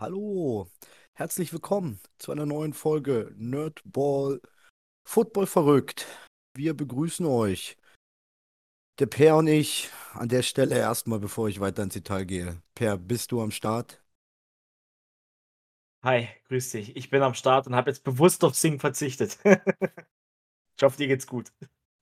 Hallo, herzlich willkommen zu einer neuen Folge Nerdball Football verrückt. Wir begrüßen euch, der Per und ich, an der Stelle erstmal, bevor ich weiter ins Detail gehe. Per, bist du am Start? Hi, grüß dich. Ich bin am Start und habe jetzt bewusst auf Sing verzichtet. Ich hoffe, dir geht's gut.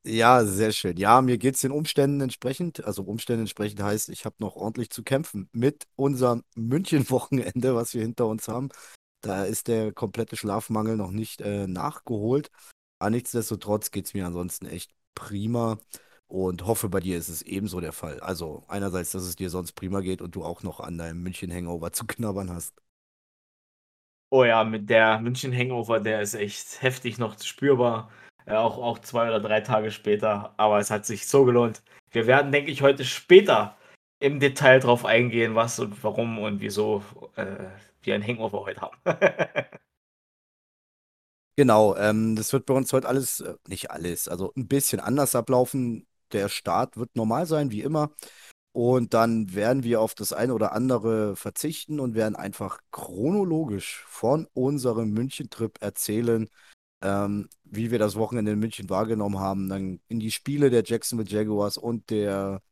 Ja, sehr schön. Ja, mir geht es den Umständen entsprechend. Also Umständen entsprechend heißt, ich habe noch ordentlich zu kämpfen mit unserem München-Wochenende, was wir hinter uns haben. Da ist der komplette Schlafmangel noch nicht äh, nachgeholt. Aber nichtsdestotrotz geht es mir ansonsten echt prima und hoffe, bei dir ist es ebenso der Fall. Also einerseits, dass es dir sonst prima geht und du auch noch an deinem München-Hangover zu knabbern hast. Oh ja, mit der München-Hangover, der ist echt heftig noch spürbar. Äh, auch, auch zwei oder drei Tage später. Aber es hat sich so gelohnt. Wir werden, denke ich, heute später im Detail drauf eingehen, was und warum und wieso äh, wir ein Hangover heute haben. Genau, ähm, das wird bei uns heute alles, äh, nicht alles, also ein bisschen anders ablaufen. Der Start wird normal sein, wie immer. Und dann werden wir auf das eine oder andere verzichten und werden einfach chronologisch von unserem München-Trip erzählen, ähm, wie wir das Wochenende in München wahrgenommen haben, dann in die Spiele der Jacksonville Jaguars und der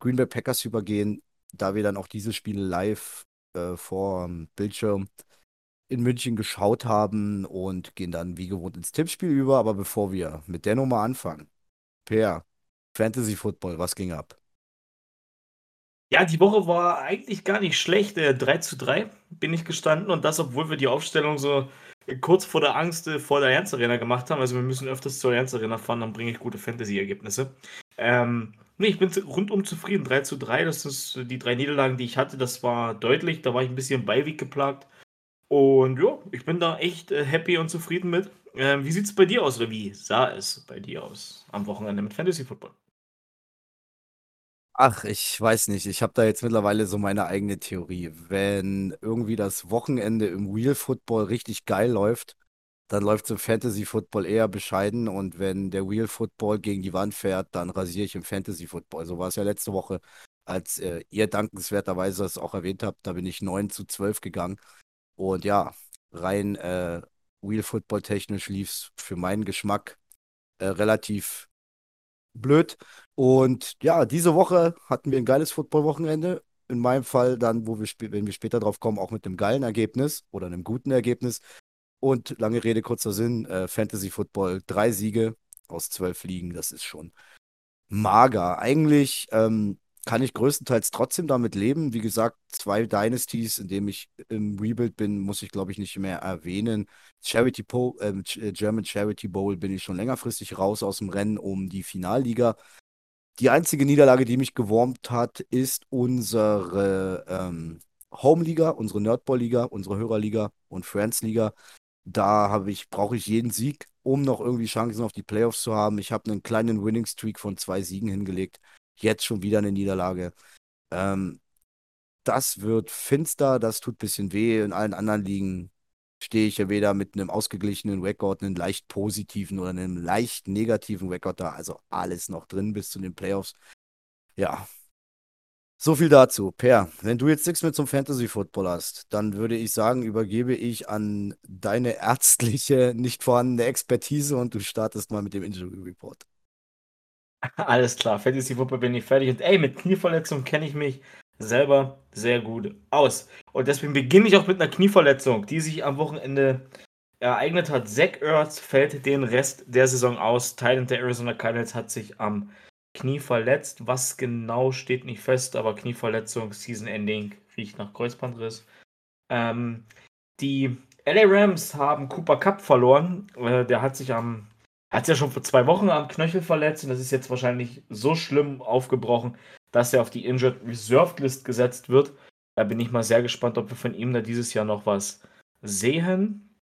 Green Bay Packers übergehen, da wir dann auch diese Spiele live äh, vor dem Bildschirm in München geschaut haben und gehen dann wie gewohnt ins Tippspiel über. Aber bevor wir mit der Nummer anfangen, Per, Fantasy Football, was ging ab? Ja, die Woche war eigentlich gar nicht schlecht. Äh, 3 zu 3 bin ich gestanden und das, obwohl wir die Aufstellung so kurz vor der Angst äh, vor der Allianz Arena gemacht haben. Also wir müssen öfters zur Allianz Arena fahren, dann bringe ich gute Fantasy-Ergebnisse. Ähm, nee, ich bin rundum zufrieden. 3 zu 3, das ist die drei Niederlagen, die ich hatte. Das war deutlich. Da war ich ein bisschen Beiweg geplagt. Und ja, ich bin da echt äh, happy und zufrieden mit. Ähm, wie sieht es bei dir aus oder wie sah es bei dir aus am Wochenende mit Fantasy Football? Ach, ich weiß nicht. Ich habe da jetzt mittlerweile so meine eigene Theorie. Wenn irgendwie das Wochenende im Real Football richtig geil läuft, dann läuft im Fantasy Football eher bescheiden. Und wenn der Real Football gegen die Wand fährt, dann rasiere ich im Fantasy Football. So war es ja letzte Woche, als äh, ihr dankenswerterweise es auch erwähnt habt. Da bin ich 9 zu 12 gegangen. Und ja, rein äh, Real Football technisch lief es für meinen Geschmack äh, relativ blöd. Und ja, diese Woche hatten wir ein geiles Football-Wochenende. In meinem Fall dann, wo wir, wenn wir später drauf kommen, auch mit einem geilen Ergebnis oder einem guten Ergebnis. Und lange Rede, kurzer Sinn, äh, Fantasy Football, drei Siege aus zwölf Ligen, das ist schon mager. Eigentlich ähm, kann ich größtenteils trotzdem damit leben. Wie gesagt, zwei Dynasties, in denen ich im Rebuild bin, muss ich, glaube ich, nicht mehr erwähnen. Charity po äh, German Charity Bowl bin ich schon längerfristig raus aus dem Rennen um die Finalliga. Die einzige Niederlage, die mich gewurmt hat, ist unsere ähm, Home-Liga, unsere Nerdball-Liga, unsere Hörerliga und Friends-Liga. Da ich, brauche ich jeden Sieg, um noch irgendwie Chancen auf die Playoffs zu haben. Ich habe einen kleinen Winning-Streak von zwei Siegen hingelegt. Jetzt schon wieder eine Niederlage. Ähm, das wird finster, das tut ein bisschen weh. In allen anderen Ligen stehe ich ja weder mit einem ausgeglichenen Rekord, einem leicht positiven oder einem leicht negativen Rekord da. Also alles noch drin bis zu den Playoffs. Ja. So viel dazu. Per, wenn du jetzt nichts mehr zum Fantasy Football hast, dann würde ich sagen, übergebe ich an deine ärztliche, nicht vorhandene Expertise und du startest mal mit dem Injury Report. Alles klar, Fantasy Football bin ich fertig. Und ey, mit Knieverletzung kenne ich mich selber sehr gut aus. Und deswegen beginne ich auch mit einer Knieverletzung, die sich am Wochenende ereignet hat. Zach Ertz fällt den Rest der Saison aus. Teil der Arizona Cardinals hat sich am Knie verletzt. Was genau steht nicht fest, aber Knieverletzung, Season Ending, riecht nach Kreuzbandriss. Ähm, die LA Rams haben Cooper Cup verloren. Äh, der hat sich am hat sich ja schon vor zwei Wochen am Knöchel verletzt und das ist jetzt wahrscheinlich so schlimm aufgebrochen, dass er auf die Injured Reserved List gesetzt wird. Da bin ich mal sehr gespannt, ob wir von ihm da dieses Jahr noch was sehen.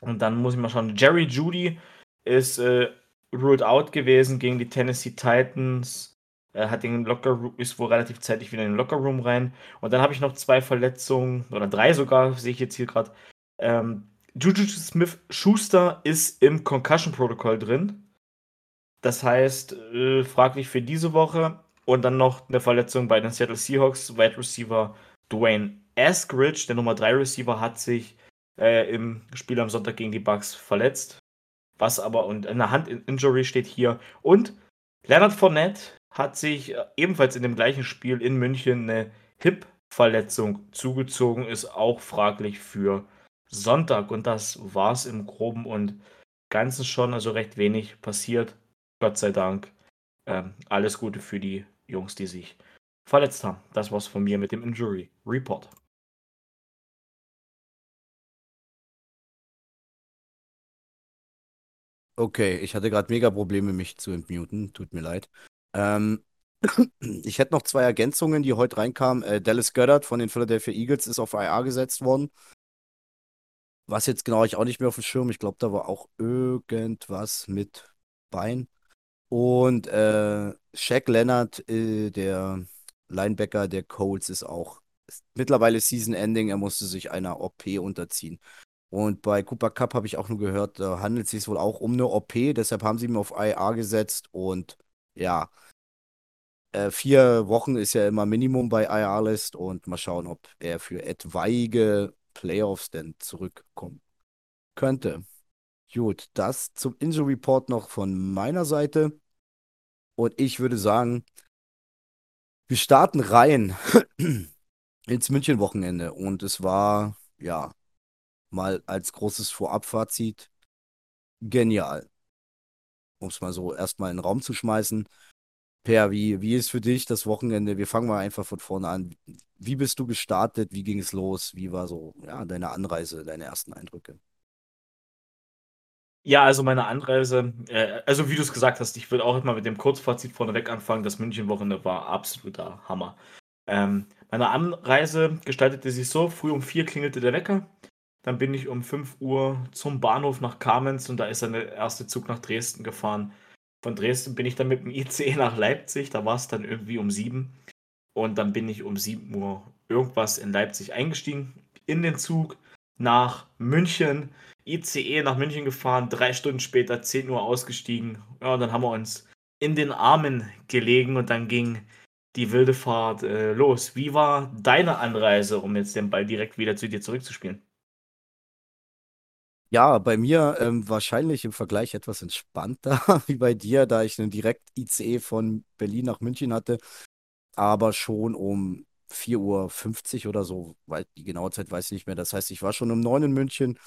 Und dann muss ich mal schauen. Jerry Judy ist äh, ruled out gewesen gegen die Tennessee Titans. Er hat den Locker ist wohl relativ zeitig wieder in den Locker Room rein. Und dann habe ich noch zwei Verletzungen oder drei sogar, sehe ich jetzt hier gerade. Ähm, Juju Smith Schuster ist im Concussion Protokoll drin. Das heißt, äh, fraglich für diese Woche. Und dann noch eine Verletzung bei den Seattle Seahawks, Wide Receiver Dwayne Askridge, der Nummer 3 Receiver, hat sich äh, im Spiel am Sonntag gegen die Bucks verletzt. Was aber und eine Hand-Injury steht hier. Und Leonard Fournette hat sich äh, ebenfalls in dem gleichen Spiel in München eine Hip-Verletzung zugezogen, ist auch fraglich für Sonntag. Und das war es im Groben und Ganzen schon, also recht wenig passiert. Gott sei Dank. Ähm, alles Gute für die Jungs, die sich verletzt haben. Das war's von mir mit dem Injury Report. Okay, ich hatte gerade mega Probleme, mich zu entmuten. Tut mir leid. Ähm, ich hätte noch zwei Ergänzungen, die heute reinkamen. Äh, Dallas Goddard von den Philadelphia Eagles ist auf IR gesetzt worden. Was jetzt genau, ich auch nicht mehr auf dem Schirm. Ich glaube, da war auch irgendwas mit Bein. Und äh, Shaq Leonard, äh, der Linebacker der Colts, ist auch mittlerweile Season Ending. Er musste sich einer OP unterziehen. Und bei Cooper Cup habe ich auch nur gehört, da handelt es sich wohl auch um eine OP. Deshalb haben sie ihn auf IR gesetzt. Und ja, äh, vier Wochen ist ja immer Minimum bei IR-List. Und mal schauen, ob er für etwaige Playoffs denn zurückkommen könnte. Gut, das zum Injury Report noch von meiner Seite. Und ich würde sagen, wir starten rein ins München-Wochenende. Und es war, ja, mal als großes Vorabfazit genial. Um es mal so erstmal in den Raum zu schmeißen. Per, wie, wie ist für dich das Wochenende? Wir fangen mal einfach von vorne an. Wie bist du gestartet? Wie ging es los? Wie war so ja, deine Anreise, deine ersten Eindrücke? Ja, also meine Anreise, äh, also wie du es gesagt hast, ich würde auch mal mit dem Kurzfazit vorneweg anfangen. Das München-Wochenende war absoluter Hammer. Ähm, meine Anreise gestaltete sich so: früh um vier klingelte der Wecker. Dann bin ich um 5 Uhr zum Bahnhof nach Kamenz und da ist der erste Zug nach Dresden gefahren. Von Dresden bin ich dann mit dem ICE nach Leipzig, da war es dann irgendwie um 7. Und dann bin ich um 7 Uhr irgendwas in Leipzig eingestiegen, in den Zug nach München. ICE nach München gefahren, drei Stunden später, 10 Uhr ausgestiegen. Ja, und dann haben wir uns in den Armen gelegen und dann ging die wilde Fahrt äh, los. Wie war deine Anreise, um jetzt den Ball direkt wieder zu dir zurückzuspielen? Ja, bei mir ähm, wahrscheinlich im Vergleich etwas entspannter wie bei dir, da ich einen Direkt-ICE von Berlin nach München hatte, aber schon um 4.50 Uhr oder so, weil die genaue Zeit weiß ich nicht mehr. Das heißt, ich war schon um 9 Uhr in München,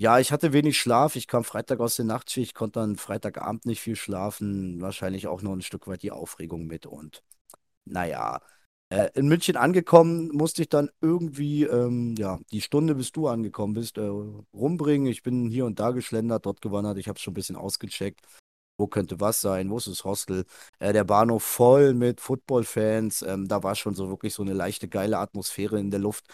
ja, ich hatte wenig Schlaf. Ich kam Freitag aus der Nachtschicht, konnte dann Freitagabend nicht viel schlafen. Wahrscheinlich auch noch ein Stück weit die Aufregung mit. Und naja, äh, in München angekommen, musste ich dann irgendwie, ähm, ja, die Stunde, bis du angekommen bist, äh, rumbringen. Ich bin hier und da geschlendert, dort gewandert. Ich habe schon ein bisschen ausgecheckt. Wo könnte was sein? Wo ist das Hostel? Äh, der Bahnhof voll mit Football-Fans. Ähm, da war schon so wirklich so eine leichte, geile Atmosphäre in der Luft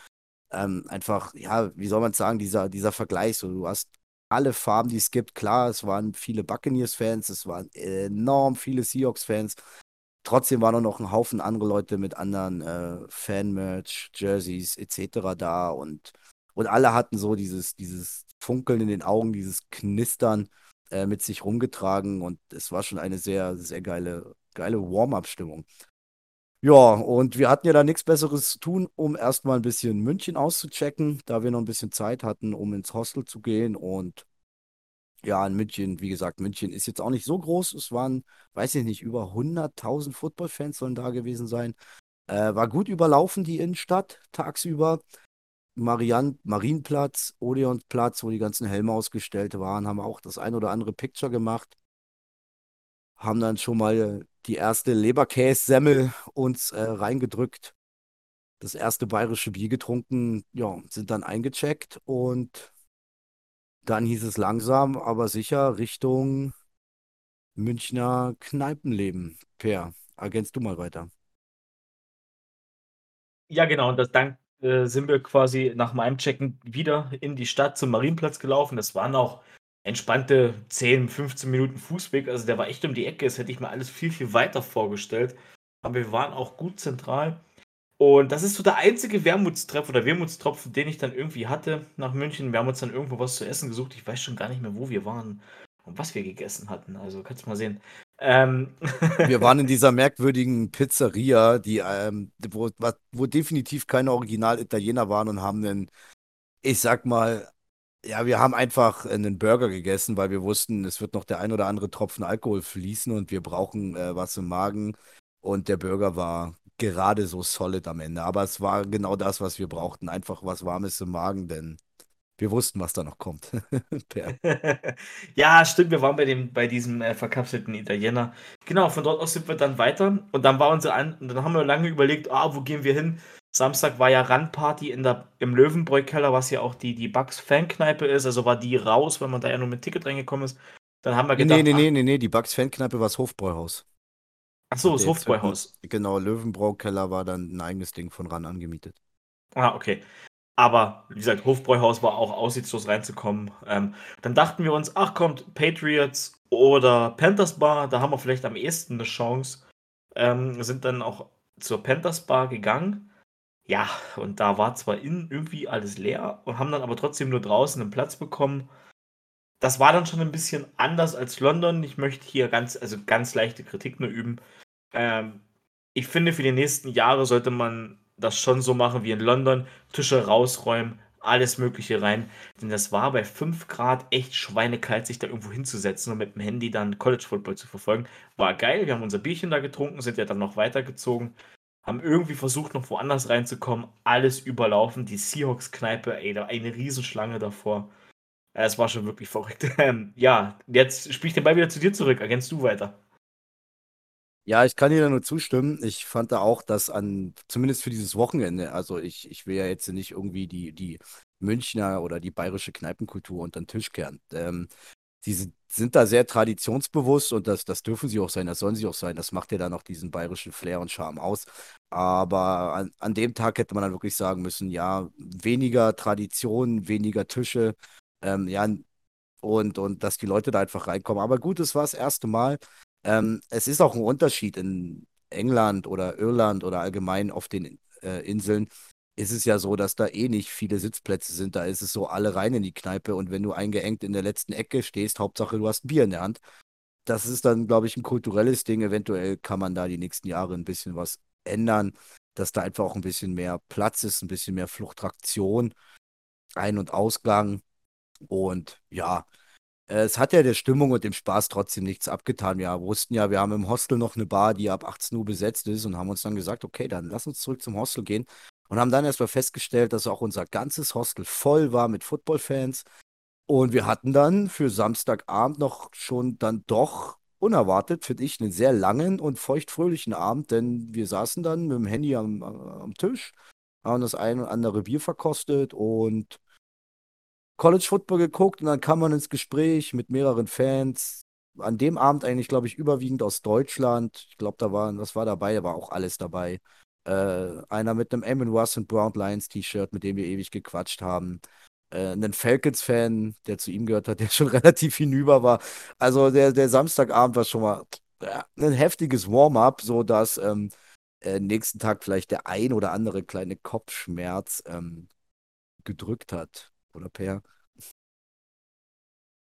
ähm, einfach, ja, wie soll man sagen, dieser, dieser Vergleich, so, du hast alle Farben, die es gibt. Klar, es waren viele Buccaneers-Fans, es waren enorm viele Seahawks-Fans. Trotzdem waren auch noch ein Haufen andere Leute mit anderen äh, Fan-Merch, Jerseys etc. da und, und alle hatten so dieses, dieses Funkeln in den Augen, dieses Knistern äh, mit sich rumgetragen und es war schon eine sehr, sehr geile, geile Warm-up-Stimmung. Ja, und wir hatten ja da nichts Besseres zu tun, um erstmal ein bisschen München auszuchecken, da wir noch ein bisschen Zeit hatten, um ins Hostel zu gehen. Und ja, in München, wie gesagt, München ist jetzt auch nicht so groß. Es waren, weiß ich nicht, über 100.000 Footballfans sollen da gewesen sein. Äh, war gut überlaufen, die Innenstadt, tagsüber. Marian Marienplatz, Odeonsplatz, wo die ganzen Helme ausgestellt waren, haben auch das ein oder andere Picture gemacht haben dann schon mal die erste Leberkässemmel uns äh, reingedrückt, das erste bayerische Bier getrunken, ja, sind dann eingecheckt und dann hieß es langsam, aber sicher Richtung Münchner Kneipenleben. Per, ergänzt du mal weiter. Ja, genau, und das dann äh, sind wir quasi nach meinem Checken wieder in die Stadt zum Marienplatz gelaufen. Das waren auch entspannte 10, 15 Minuten Fußweg. Also der war echt um die Ecke. Das hätte ich mir alles viel, viel weiter vorgestellt. Aber wir waren auch gut zentral. Und das ist so der einzige Wermutstreff oder Wermutstropfen, den ich dann irgendwie hatte nach München. Wir haben uns dann irgendwo was zu essen gesucht. Ich weiß schon gar nicht mehr, wo wir waren und was wir gegessen hatten. Also kannst du mal sehen. Ähm, Wir waren in dieser merkwürdigen Pizzeria, die, ähm, wo, wo definitiv keine Original-Italiener waren und haben einen, ich sag mal, ja, wir haben einfach einen Burger gegessen, weil wir wussten, es wird noch der ein oder andere Tropfen Alkohol fließen und wir brauchen äh, was im Magen. Und der Burger war gerade so solid am Ende. Aber es war genau das, was wir brauchten. Einfach was Warmes im Magen, denn wir wussten, was da noch kommt. Ja, stimmt, wir waren bei dem, bei diesem äh, verkapselten Italiener. Genau, von dort aus sind wir dann weiter und dann war unsere An und dann haben wir lange überlegt, ah, wo gehen wir hin? Samstag war ja Randparty in der, im Löwenbräu-Keller, was ja auch die, die Bugs Fankneipe ist, also war die raus, weil man da ja nur mit Ticket reingekommen ist. Dann haben wir Nee, nee, gedacht, nee, ach, nee, nee, nee, die Bugs Fankneipe war das Hofbräuhaus. Ach so, das Hofbräuhaus. genau, Löwenbraukeller war dann ein eigenes Ding von RAN angemietet. Ah, okay. Aber wie gesagt, Hofbräuhaus war auch aussichtslos reinzukommen. Ähm, dann dachten wir uns, ach kommt, Patriots oder Panthers Bar, da haben wir vielleicht am ehesten eine Chance. Ähm, sind dann auch zur Panthers Bar gegangen. Ja, und da war zwar innen irgendwie alles leer und haben dann aber trotzdem nur draußen einen Platz bekommen. Das war dann schon ein bisschen anders als London. Ich möchte hier ganz, also ganz leichte Kritik nur üben. Ähm, ich finde, für die nächsten Jahre sollte man das schon so machen wie in London. Tische rausräumen, alles Mögliche rein. Denn das war bei 5 Grad echt schweinekalt, sich da irgendwo hinzusetzen und mit dem Handy dann College Football zu verfolgen. War geil, wir haben unser Bierchen da getrunken, sind ja dann noch weitergezogen. Haben irgendwie versucht, noch woanders reinzukommen. Alles überlaufen. Die Seahawks-Kneipe, ey, da eine Riesenschlange davor. Es war schon wirklich verrückt. Ähm, ja, jetzt spiele ich den Ball wieder zu dir zurück. Ergänzt du weiter. Ja, ich kann dir da nur zustimmen. Ich fand da auch, dass an, zumindest für dieses Wochenende, also ich, ich will ja jetzt nicht irgendwie die, die Münchner oder die bayerische Kneipenkultur unter den Tisch kehren. Ähm, die sind, sind da sehr traditionsbewusst und das, das dürfen sie auch sein, das sollen sie auch sein. Das macht ja dann auch diesen bayerischen Flair und Charme aus. Aber an, an dem Tag hätte man dann wirklich sagen müssen, ja, weniger Tradition, weniger Tische, ähm, ja, und, und dass die Leute da einfach reinkommen. Aber gut, es war das erste Mal. Ähm, es ist auch ein Unterschied in England oder Irland oder allgemein auf den äh, Inseln. Ist es ja so, dass da eh nicht viele Sitzplätze sind. Da ist es so, alle rein in die Kneipe und wenn du eingeengt in der letzten Ecke stehst, Hauptsache du hast ein Bier in der Hand. Das ist dann, glaube ich, ein kulturelles Ding. Eventuell kann man da die nächsten Jahre ein bisschen was ändern, dass da einfach auch ein bisschen mehr Platz ist, ein bisschen mehr Fluktuation, Ein- und Ausgang. Und ja, Es hat ja der Stimmung und dem Spaß trotzdem nichts abgetan. Wir wussten ja, wir haben im Hostel noch eine Bar, die ab 18 Uhr besetzt ist und haben uns dann gesagt, okay, dann lass uns zurück zum Hostel gehen. Und haben dann erstmal festgestellt, dass auch unser ganzes Hostel voll war mit Footballfans. Und wir hatten dann für Samstagabend noch schon dann doch unerwartet, finde ich, einen sehr langen und feuchtfröhlichen Abend, denn wir saßen dann mit dem Handy am, am Tisch, haben das ein oder andere Bier verkostet und College Football geguckt und dann kam man ins Gespräch mit mehreren Fans. An dem Abend eigentlich, glaube ich, überwiegend aus Deutschland. Ich glaube, da war, was war dabei? Da war auch alles dabei. Äh, einer mit einem Amon Ross und Brown Lions T-Shirt, mit dem wir ewig gequatscht haben. Äh, einen Falcons-Fan, der zu ihm gehört hat, der schon relativ hinüber war. Also der, der Samstagabend war schon mal ja, ein heftiges Warm-up, so dass ähm, äh, nächsten Tag vielleicht der ein oder andere kleine Kopfschmerz ähm, gedrückt hat. Oder Per?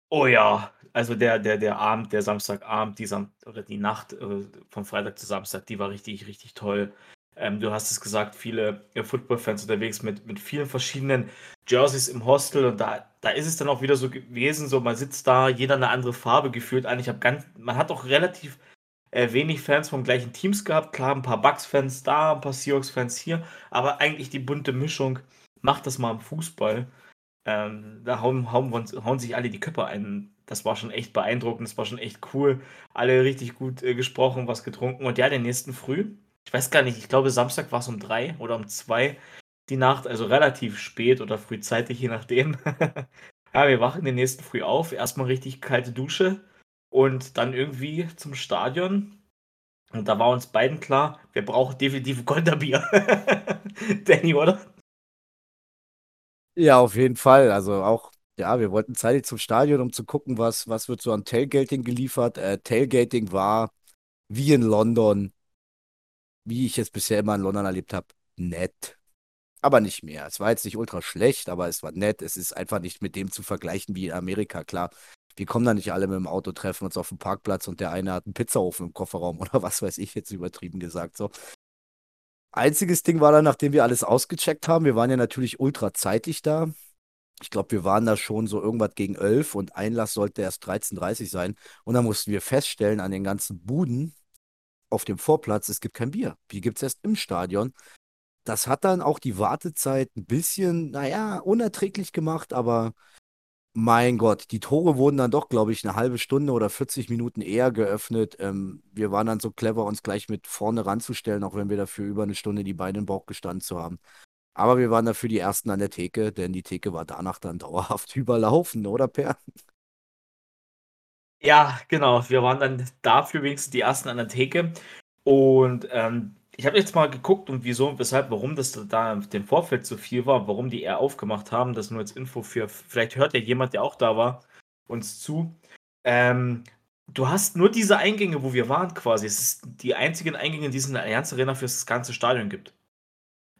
Oh ja, also der, der, der Abend, der Samstagabend, die Sam oder die Nacht äh, von Freitag zu Samstag, die war richtig, richtig toll. Ähm, du hast es gesagt, viele äh, Football-Fans unterwegs mit, mit vielen verschiedenen Jerseys im Hostel und da, da ist es dann auch wieder so gewesen, so man sitzt da, jeder eine andere Farbe gefühlt an. Ich habe ganz, man hat auch relativ äh, wenig Fans vom gleichen Teams gehabt. Klar, ein paar Bucks-Fans da, ein paar Seahawks-Fans hier, aber eigentlich die bunte Mischung macht das mal im Fußball. Ähm, da hauen, hauen, hauen sich alle die Köpfe ein. Das war schon echt beeindruckend, das war schon echt cool. Alle richtig gut äh, gesprochen, was getrunken. Und ja, den nächsten Früh, ich weiß gar nicht, ich glaube Samstag war es um drei oder um zwei die Nacht, also relativ spät oder frühzeitig, je nachdem. ja, wir wachen den nächsten Früh auf, erstmal richtig kalte Dusche und dann irgendwie zum Stadion. Und da war uns beiden klar, wir brauchen definitiv Konterbier. Danny, oder? Ja, auf jeden Fall. Also auch, ja, wir wollten zeitig zum Stadion, um zu gucken, was, was wird so an Tailgating geliefert. Äh, Tailgating war wie in London, wie ich es bisher immer in London erlebt habe, nett. Aber nicht mehr. Es war jetzt nicht ultra schlecht, aber es war nett. Es ist einfach nicht mit dem zu vergleichen wie in Amerika. Klar, wir kommen da nicht alle mit dem Auto, treffen uns auf dem Parkplatz und der eine hat einen Pizzaofen im Kofferraum oder was weiß ich jetzt übertrieben gesagt. So. Einziges Ding war dann, nachdem wir alles ausgecheckt haben, wir waren ja natürlich ultra zeitig da. Ich glaube, wir waren da schon so irgendwas gegen 11 und Einlass sollte erst 13.30 sein. Und dann mussten wir feststellen an den ganzen Buden auf dem Vorplatz, es gibt kein Bier. Bier gibt es erst im Stadion. Das hat dann auch die Wartezeit ein bisschen, naja, unerträglich gemacht, aber mein Gott, die Tore wurden dann doch, glaube ich, eine halbe Stunde oder 40 Minuten eher geöffnet. Ähm, wir waren dann so clever, uns gleich mit vorne ranzustellen, auch wenn wir dafür über eine Stunde die Beine im Bauch gestanden zu haben. Aber wir waren dafür die Ersten an der Theke, denn die Theke war danach dann dauerhaft überlaufen, oder Per? Ja, genau. Wir waren dann dafür wenigstens die Ersten an der Theke. Und ähm, ich habe jetzt mal geguckt und wieso und weshalb, warum das da im Vorfeld so viel war, warum die eher aufgemacht haben. Das nur als Info für, vielleicht hört ja jemand, der auch da war, uns zu. Ähm, du hast nur diese Eingänge, wo wir waren quasi. Es ist die einzigen Eingänge, die es in der Allianz Arena für das ganze Stadion gibt.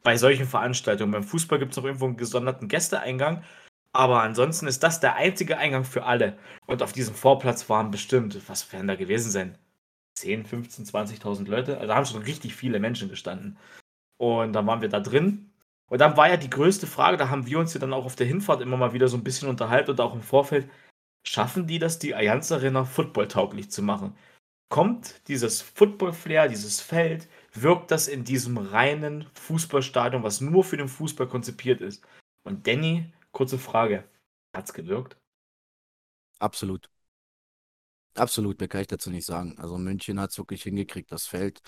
Bei solchen Veranstaltungen. Beim Fußball gibt es noch irgendwo einen gesonderten Gästeeingang. Aber ansonsten ist das der einzige Eingang für alle. Und auf diesem Vorplatz waren bestimmt, was werden da gewesen sein? 10, 15, 20.000 Leute. Also da haben schon richtig viele Menschen gestanden. Und dann waren wir da drin. Und dann war ja die größte Frage, da haben wir uns ja dann auch auf der Hinfahrt immer mal wieder so ein bisschen unterhalten und auch im Vorfeld, schaffen die das, die Allianz Arena footballtauglich zu machen? Kommt dieses Football-Flair, dieses Feld, wirkt das in diesem reinen Fußballstadion, was nur für den Fußball konzipiert ist? Und Danny, kurze Frage, hat's gewirkt? Absolut. Absolut, mehr kann ich dazu nicht sagen. Also München hat es wirklich hingekriegt, das Feld,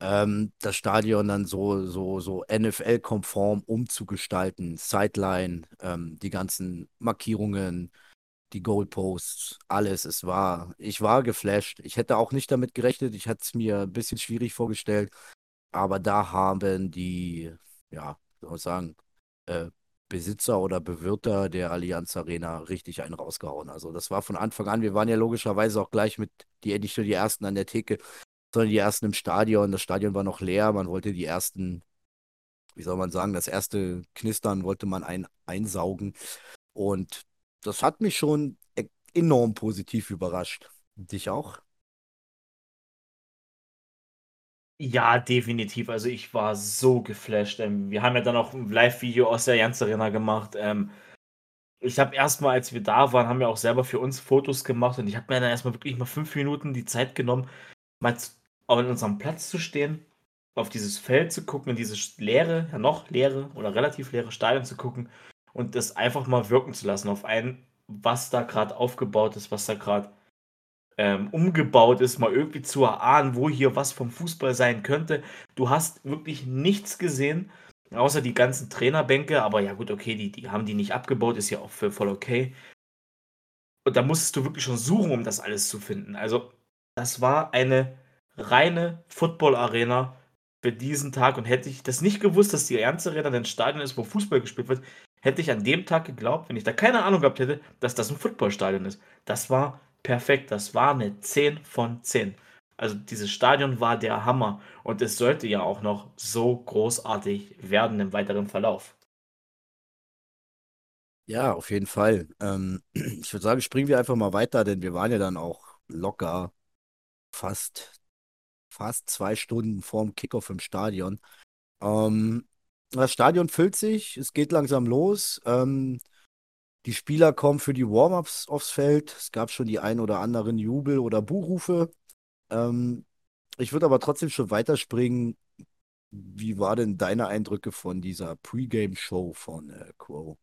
ähm, das Stadion dann so, so, so NFL-konform umzugestalten. Sideline, ähm, die ganzen Markierungen, die Goalposts, alles. Es war, ich war geflasht. Ich hätte auch nicht damit gerechnet. Ich hatte es mir ein bisschen schwierig vorgestellt. Aber da haben die, ja, soll ich sagen, äh, Besitzer oder Bewirter der Allianz Arena richtig einen rausgehauen. Also das war von Anfang an, wir waren ja logischerweise auch gleich mit, die nicht nur die Ersten an der Theke, sondern die Ersten im Stadion. Das Stadion war noch leer, man wollte die Ersten, wie soll man sagen, das erste Knistern wollte man ein, einsaugen. Und das hat mich schon e-, enorm positiv überrascht. Dich auch? Ja, definitiv. Also ich war so geflasht. Ähm, wir haben ja dann auch ein Live-Video aus der Jans Arena gemacht. Ähm, ich habe erstmal, als wir da waren, haben wir auch selber für uns Fotos gemacht und ich habe mir dann erstmal wirklich mal fünf Minuten die Zeit genommen, mal an unserem Platz zu stehen, auf dieses Feld zu gucken, in dieses leere, ja noch leere oder relativ leere Stadion zu gucken und das einfach mal wirken zu lassen auf einen, was da gerade aufgebaut ist, was da gerade ähm, umgebaut ist, mal irgendwie zu erahnen, wo hier was vom Fußball sein könnte. Du hast wirklich nichts gesehen, außer die ganzen Trainerbänke, aber ja gut, okay, die, die haben die nicht abgebaut, ist ja auch voll okay. Und da musstest du wirklich schon suchen, um das alles zu finden. Also, das war eine reine Football-Arena für diesen Tag. Und hätte ich das nicht gewusst, dass die Ernst Arena ein Stadion ist, wo Fußball gespielt wird, hätte ich an dem Tag geglaubt, wenn ich da keine Ahnung gehabt hätte, dass das ein Footballstadion ist. Das war perfekt. Das war eine 10 von 10. Also dieses Stadion war der Hammer und es sollte ja auch noch so großartig werden im weiteren Verlauf. Ja, auf jeden Fall. Ähm, ich würde sagen, springen wir einfach mal weiter, denn wir waren ja dann auch locker fast, fast zwei Stunden vorm Kickoff im Stadion. Ähm, das Stadion füllt sich, es geht langsam los. Ähm, die Spieler kommen für die Warm-ups aufs Feld. Es gab schon die ein oder anderen Jubel- oder Buhrufe. Ähm, ich würde aber trotzdem schon weiterspringen. Wie war denn deine Eindrücke von dieser Pre-Game-Show von äh, Quo?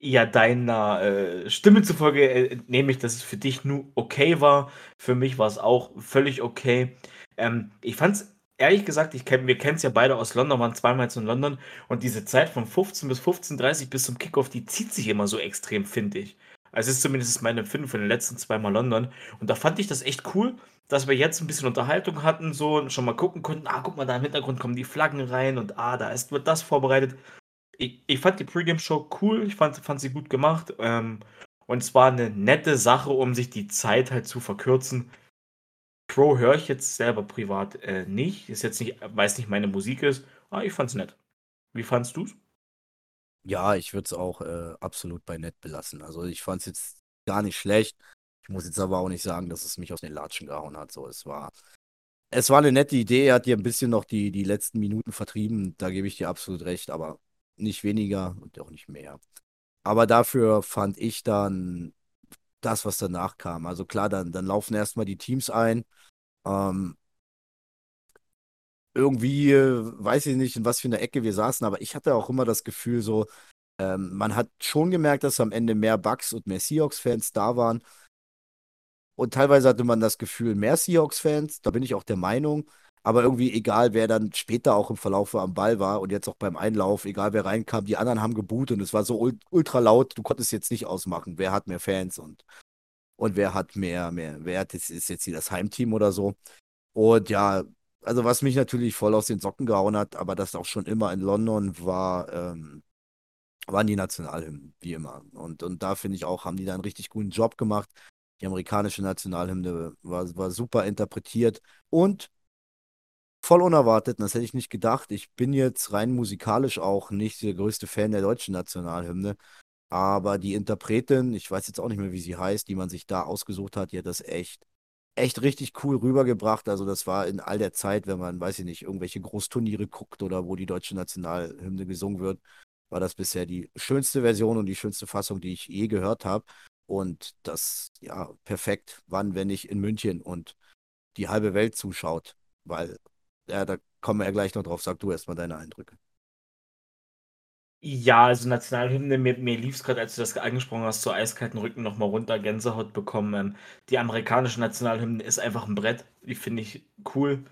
Ja, deiner äh, Stimme zufolge äh, nehme ich, dass es für dich nur okay war. Für mich war es auch völlig okay. Ähm, ich fand es ehrlich gesagt, ich kenn, wir kennen es ja beide aus London, waren zweimal jetzt in London und diese Zeit von 15 bis 15.30 bis zum Kickoff, die zieht sich immer so extrem, finde ich. Also ist zumindest meine Empfinden von den letzten zweimal London. Und da fand ich das echt cool, dass wir jetzt ein bisschen Unterhaltung hatten, so und schon mal gucken konnten, ah, guck mal, da im Hintergrund kommen die Flaggen rein und ah, da ist, wird das vorbereitet. Ich, ich fand die Pre-Game-Show cool, ich fand, fand sie gut gemacht. Ähm, und es war eine nette Sache, um sich die Zeit halt zu verkürzen. Crow höre ich jetzt selber privat äh, nicht. Ist jetzt nicht, weil es nicht meine Musik ist. Aber ich fand's nett. Wie fandst du's? Ja, ich würde es auch äh, absolut bei nett belassen. Also ich fand es jetzt gar nicht schlecht. Ich muss jetzt aber auch nicht sagen, dass es mich aus den Latschen gehauen hat. So, es war, es war eine nette Idee. Er hat dir ein bisschen noch die, die letzten Minuten vertrieben. Da gebe ich dir absolut recht, aber nicht weniger und auch nicht mehr. Aber dafür fand ich dann das, was danach kam. Also klar, dann, dann laufen erstmal die Teams ein. Ähm, irgendwie, weiß ich nicht, in was für einer Ecke wir saßen, aber ich hatte auch immer das Gefühl, so, ähm, man hat schon gemerkt, dass am Ende mehr Bucks und mehr Seahawks-Fans da waren. Und teilweise hatte man das Gefühl, mehr Seahawks-Fans, da bin ich auch der Meinung. Aber irgendwie egal, wer dann später auch im Verlauf am Ball war und jetzt auch beim Einlauf, egal wer reinkam, die anderen haben geboot und es war so ultra laut, du konntest jetzt nicht ausmachen, wer hat mehr Fans und, und wer hat mehr, mehr, wer hat ist jetzt hier das Heimteam oder so. Und ja, also was mich natürlich voll aus den Socken gehauen hat, aber das auch schon immer in London war, ähm, waren die Nationalhymnen, wie immer. Und, und da finde ich auch, haben die da einen richtig guten Job gemacht. Die amerikanische Nationalhymne war, war super interpretiert und voll unerwartet, das hätte ich nicht gedacht. Ich bin jetzt rein musikalisch auch nicht der größte Fan der deutschen Nationalhymne, aber die Interpretin, ich weiß jetzt auch nicht mehr, wie sie heißt, die man sich da ausgesucht hat, die hat das echt echt richtig cool rübergebracht. Also das war in all der Zeit, wenn man, weiß ich nicht, irgendwelche Großturniere guckt oder wo die deutsche Nationalhymne gesungen wird, war das bisher die schönste Version und die schönste Fassung, die ich je gehört habe. Und das, ja, perfekt. Wann, wenn nicht in München und die halbe Welt zuschaut. Weil, ja, da kommen wir ja gleich noch drauf. Sag du erstmal deine Eindrücke. Ja, also Nationalhymne, mir, mir lief es gerade, als du das angesprochen hast, so eiskalten Rücken nochmal runter, Gänsehaut bekommen. Ähm, die amerikanische Nationalhymne ist einfach ein Brett. Die finde ich cool.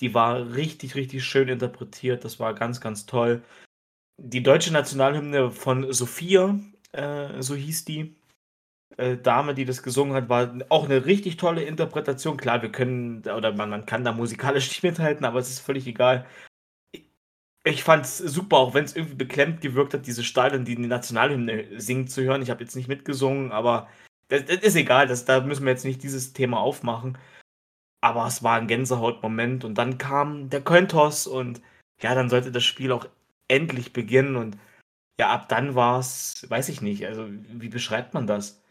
Die war richtig, richtig schön interpretiert. Das war ganz, ganz toll. Die deutsche Nationalhymne von Sophia, äh, so hieß die äh, Dame, die das gesungen hat, war auch eine richtig tolle Interpretation. Klar, wir können, oder man, man kann da musikalisch nicht mithalten, aber es ist völlig egal. Ich fand's super, auch wenn es irgendwie beklemmt gewirkt hat, diese Stadion, die die Nationalhymne singen zu hören. Ich habe jetzt nicht mitgesungen, aber das, das ist egal, das, da müssen wir jetzt nicht dieses Thema aufmachen. Aber es war ein Gänsehautmoment und dann kam der Cointoss und ja, dann sollte das Spiel auch endlich beginnen und ja, ab dann war es, weiß ich nicht, also wie beschreibt man das?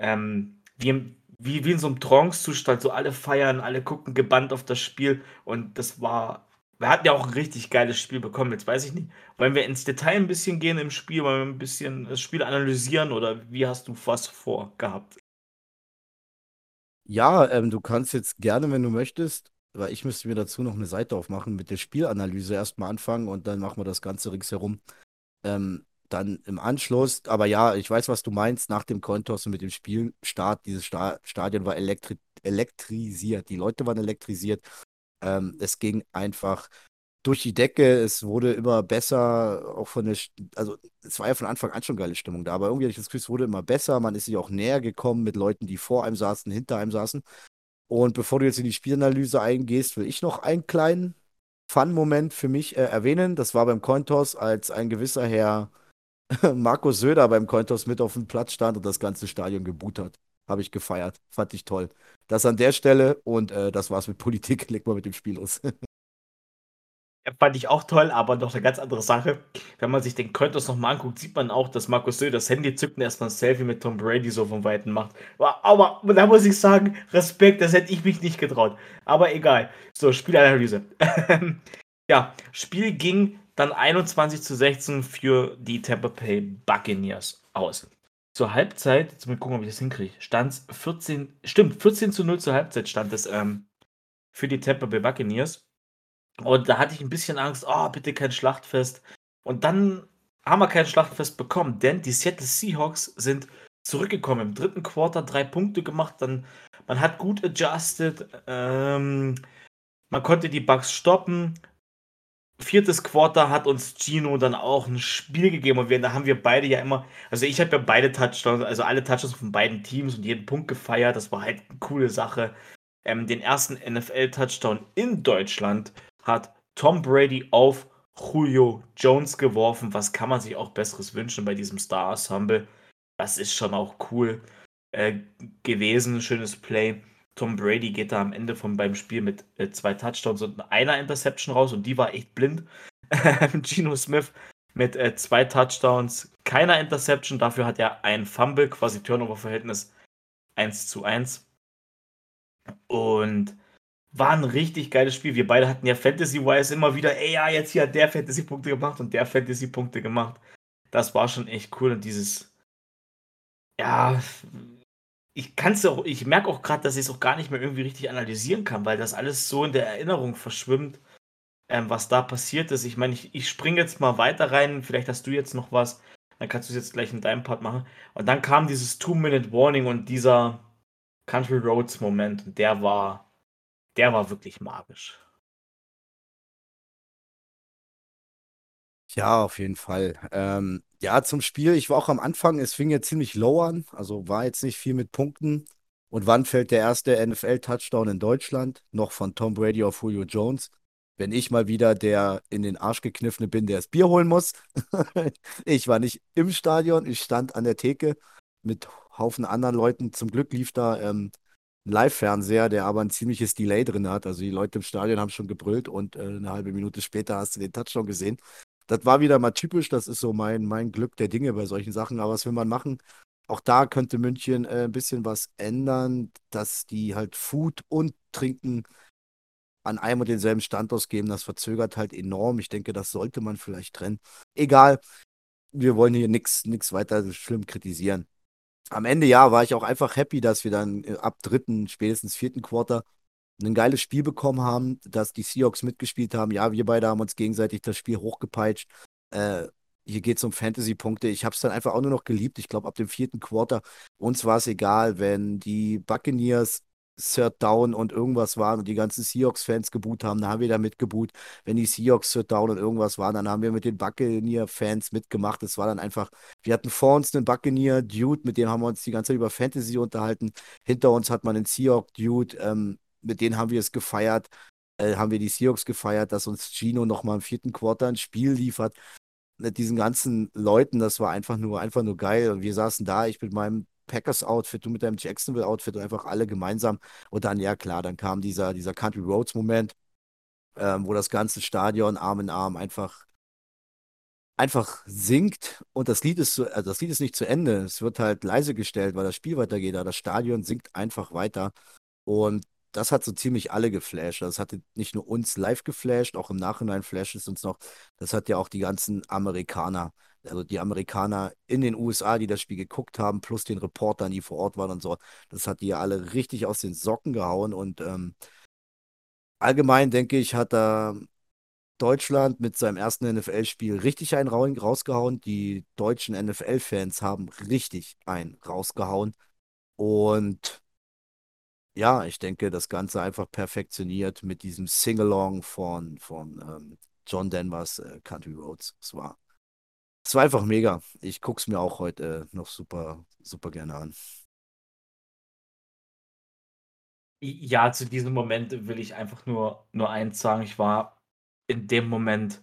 Ähm, wie, wie, wie in so einem Trance-Zustand, so alle feiern, alle gucken gebannt auf das Spiel und das war wir hatten ja auch ein richtig geiles Spiel bekommen. Jetzt weiß ich nicht, wollen wir ins Detail ein bisschen gehen im Spiel, wollen wir ein bisschen das Spiel analysieren oder wie hast du was vorgehabt? Ja, ähm, du kannst jetzt gerne, wenn du möchtest, weil ich müsste mir dazu noch eine Seite aufmachen, mit der Spielanalyse erstmal anfangen und dann machen wir das Ganze ringsherum. Ähm, dann im Anschluss, aber ja, ich weiß, was du meinst, nach dem Kontos und mit dem Spielstart, dieses Sta Stadion war elektri elektrisiert, die Leute waren elektrisiert ähm, es ging einfach durch die Decke, es wurde immer besser, auch von der, also es war ja von Anfang an schon geile Stimmung da, aber irgendwie hatte ich das Gefühl, es wurde immer besser, man ist sich auch näher gekommen mit Leuten, die vor einem saßen, hinter einem saßen. Und bevor du jetzt in die Spielanalyse eingehst, will ich noch einen kleinen Fun-Moment für mich äh, erwähnen. Das war beim Cointos, als ein gewisser Herr Markus Söder beim Cointos mit auf dem Platz stand und das ganze Stadion geboot hat. Habe ich gefeiert. Fand ich toll. Das an der Stelle und äh, das war's mit Politik. Leg mal mit dem Spiel los. Ja, fand ich auch toll, aber noch eine ganz andere Sache. Wenn man sich den Kontos nochmal anguckt, sieht man auch, dass Markus Söder das Handy zückt und erstmal ein Selfie mit Tom Brady so vom Weiten macht. Aber da muss ich sagen, Respekt, das hätte ich mich nicht getraut. Aber egal. So, Spielanalyse. ja, Spiel ging dann 21 zu 16 für die Tampa Bay Buccaneers aus. Zur Halbzeit, jetzt mal gucken, ob ich das hinkriege, stand es 14, stimmt, 14 zu 0 zur Halbzeit stand es ähm, für die Tampa Bay Buccaneers. Und da hatte ich ein bisschen Angst, oh, bitte kein Schlachtfest. Und dann haben wir kein Schlachtfest bekommen, denn die Seattle Seahawks sind zurückgekommen im dritten Quarter, drei Punkte gemacht, dann man hat gut adjusted, ähm, man konnte die Bugs stoppen, viertes Quarter hat uns Gino dann auch ein Spiel gegeben und wir, da haben wir beide ja immer, also ich habe ja beide Touchdowns, also alle Touchdowns von beiden Teams und jeden Punkt gefeiert. Das war halt eine coole Sache. Ähm, den ersten NFL-Touchdown in Deutschland hat Tom Brady auf Julio Jones geworfen. Was kann man sich auch Besseres wünschen bei diesem Star-Ensemble? Das ist schon auch cool äh, gewesen. Schönes Play. Tom Brady geht da am Ende von beim Spiel mit äh, zwei Touchdowns und einer Interception raus und die war echt blind. Geno Smith mit äh, zwei Touchdowns, keiner Interception. Dafür hat er ein Fumble, quasi Turnover-Verhältnis 1 zu 1. Und war ein richtig geiles Spiel. Wir beide hatten ja Fantasy-wise immer wieder, ey, ja, jetzt hier hat der Fantasy-Punkte gemacht und der Fantasy-Punkte gemacht. Das war schon echt cool und dieses, ja, ich kann es auch, ich merke auch gerade, dass ich es auch gar nicht mehr irgendwie richtig analysieren kann, weil das alles so in der Erinnerung verschwimmt, ähm, was da passiert ist. Ich meine, ich, ich springe jetzt mal weiter rein, vielleicht hast du jetzt noch was, dann kannst du es jetzt gleich in deinem Part machen. Und dann kam dieses Two-Minute-Warning und dieser Country Roads-Moment und der war, der war wirklich magisch. Ja, auf jeden Fall. Ähm, ja, zum Spiel. Ich war auch am Anfang, es fing ja ziemlich low an, also war jetzt nicht viel mit Punkten. Und wann fällt der erste NFL-Touchdown in Deutschland? Noch von Tom Brady auf Julio Jones. Wenn ich mal wieder der in den Arsch gekniffene bin, der das Bier holen muss. ich war nicht im Stadion, ich stand an der Theke mit Haufen anderen Leuten. Zum Glück lief da ähm, ein Live-Fernseher, der aber ein ziemliches Delay drin hat. Also die Leute im Stadion haben schon gebrüllt und äh, eine halbe Minute später hast du den Touchdown gesehen. Das war wieder mal typisch, das ist so mein, mein Glück der Dinge bei solchen Sachen. Aber was will man machen? Auch da könnte München äh, ein bisschen was ändern, dass die halt Food und Trinken an einem und denselben Standort geben. Das verzögert halt enorm. Ich denke, das sollte man vielleicht trennen. Egal, wir wollen hier nichts weiter schlimm kritisieren. Am Ende ja, war ich auch einfach happy, dass wir dann äh, ab dritten, spätestens vierten Quarter ein geiles Spiel bekommen haben, dass die Seahawks mitgespielt haben. Ja, wir beide haben uns gegenseitig das Spiel hochgepeitscht. Äh, hier geht es um Fantasy-Punkte. Ich habe es dann einfach auch nur noch geliebt. Ich glaube, ab dem vierten Quarter, uns war es egal, wenn die Buccaneers Third Down und irgendwas waren und die ganzen Seahawks-Fans geboot haben, dann haben wir da mitgeboot. Wenn die Seahawks Third Down und irgendwas waren, dann haben wir mit den Buccaneer-Fans mitgemacht. Es war dann einfach, wir hatten vor uns einen Buccaneer-Dude, mit dem haben wir uns die ganze Zeit über Fantasy unterhalten. Hinter uns hat man einen Seahawk-Dude, ähm, mit denen haben wir es gefeiert. Äh, haben wir die Seahawks gefeiert, dass uns Gino nochmal im vierten Quarter ein Spiel liefert mit diesen ganzen Leuten, das war einfach nur, einfach nur geil. Und wir saßen da, ich mit meinem Packers-Outfit, du mit deinem Jacksonville-Outfit einfach alle gemeinsam. Und dann, ja klar, dann kam dieser, dieser Country Roads-Moment, ähm, wo das ganze Stadion Arm in Arm einfach einfach singt und das Lied ist zu, also das Lied ist nicht zu Ende. Es wird halt leise gestellt, weil das Spiel weitergeht, aber das Stadion singt einfach weiter. Und das hat so ziemlich alle geflasht. Das hatte nicht nur uns live geflasht, auch im Nachhinein flasht es uns noch. Das hat ja auch die ganzen Amerikaner also die Amerikaner in den USA, die das Spiel geguckt haben, plus den Reportern, die vor Ort waren und so, das hat die ja alle richtig aus den Socken gehauen und ähm, allgemein denke ich, hat da Deutschland mit seinem ersten NFL-Spiel richtig einen rausgehauen. Die deutschen NFL-Fans haben richtig einen rausgehauen. Und ja, ich denke, das Ganze einfach perfektioniert mit diesem Singalong von, von ähm, John Denvers äh, Country Roads. Es war es war einfach mega. Ich gucke es mir auch heute äh, noch super, super gerne an. Ja, zu diesem Moment will ich einfach nur, nur eins sagen. Ich war in dem Moment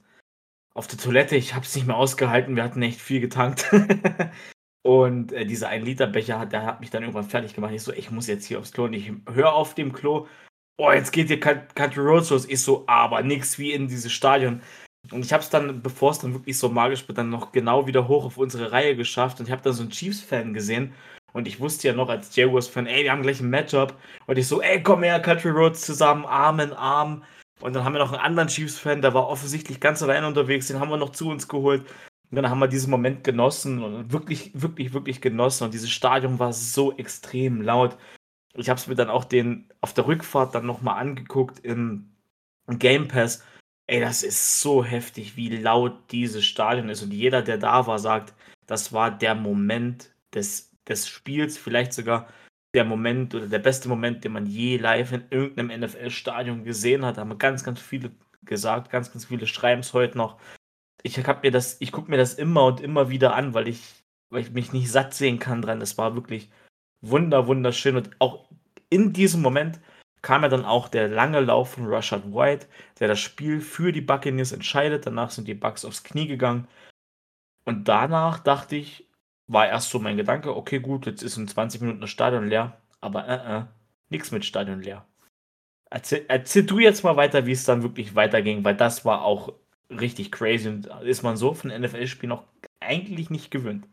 auf der Toilette. Ich habe es nicht mehr ausgehalten. Wir hatten echt viel getankt. und äh, dieser 1-Liter-Becher, der hat mich dann irgendwann fertig gemacht. Ich so, ich muss jetzt hier aufs Klo. Und ich höre auf dem Klo, oh, jetzt geht hier Country Roads los. Ich so, aber nichts wie in dieses Stadion. Und ich habe es dann, bevor es dann wirklich so magisch wird, dann noch genau wieder hoch auf unsere Reihe geschafft. Und ich habe da so einen Chiefs-Fan gesehen. Und ich wusste ja noch als Jaguars-Fan, ey, wir haben gleich ein Matchup. Und ich so, ey, komm her, Country Roads zusammen, Arm in Arm. Und dann haben wir noch einen anderen Chiefs-Fan, der war offensichtlich ganz allein unterwegs, den haben wir noch zu uns geholt. Und dann haben wir diesen Moment genossen und wirklich, wirklich, wirklich genossen. Und dieses Stadion war so extrem laut. Ich habe es mir dann auch den auf der Rückfahrt dann nochmal angeguckt im Game Pass. Ey, das ist so heftig, wie laut dieses Stadion ist. Und jeder, der da war, sagt, das war der Moment des, des Spiels, vielleicht sogar der Moment oder der beste Moment, den man je live in irgendeinem NFL-Stadion gesehen hat. Da haben ganz, ganz viele gesagt, ganz, ganz viele schreiben es heute noch. Ich habe mir das, ich gucke mir das immer und immer wieder an, weil ich, weil ich mich nicht satt sehen kann dran. Das war wirklich wunder, wunderschön. Und auch in diesem Moment kam ja dann auch der lange Lauf von Rashad White, der das Spiel für die Buccaneers entscheidet. Danach sind die Bucks aufs Knie gegangen. Und danach dachte ich, war erst so mein Gedanke, okay, gut, jetzt ist in 20 Minuten das Stadion leer. Aber äh, äh, nichts mit Stadion leer. Erzähl, erzähl du jetzt mal weiter, wie es dann wirklich weiterging, weil das war auch richtig crazy und ist man so von NFL-Spielen auch eigentlich nicht gewöhnt.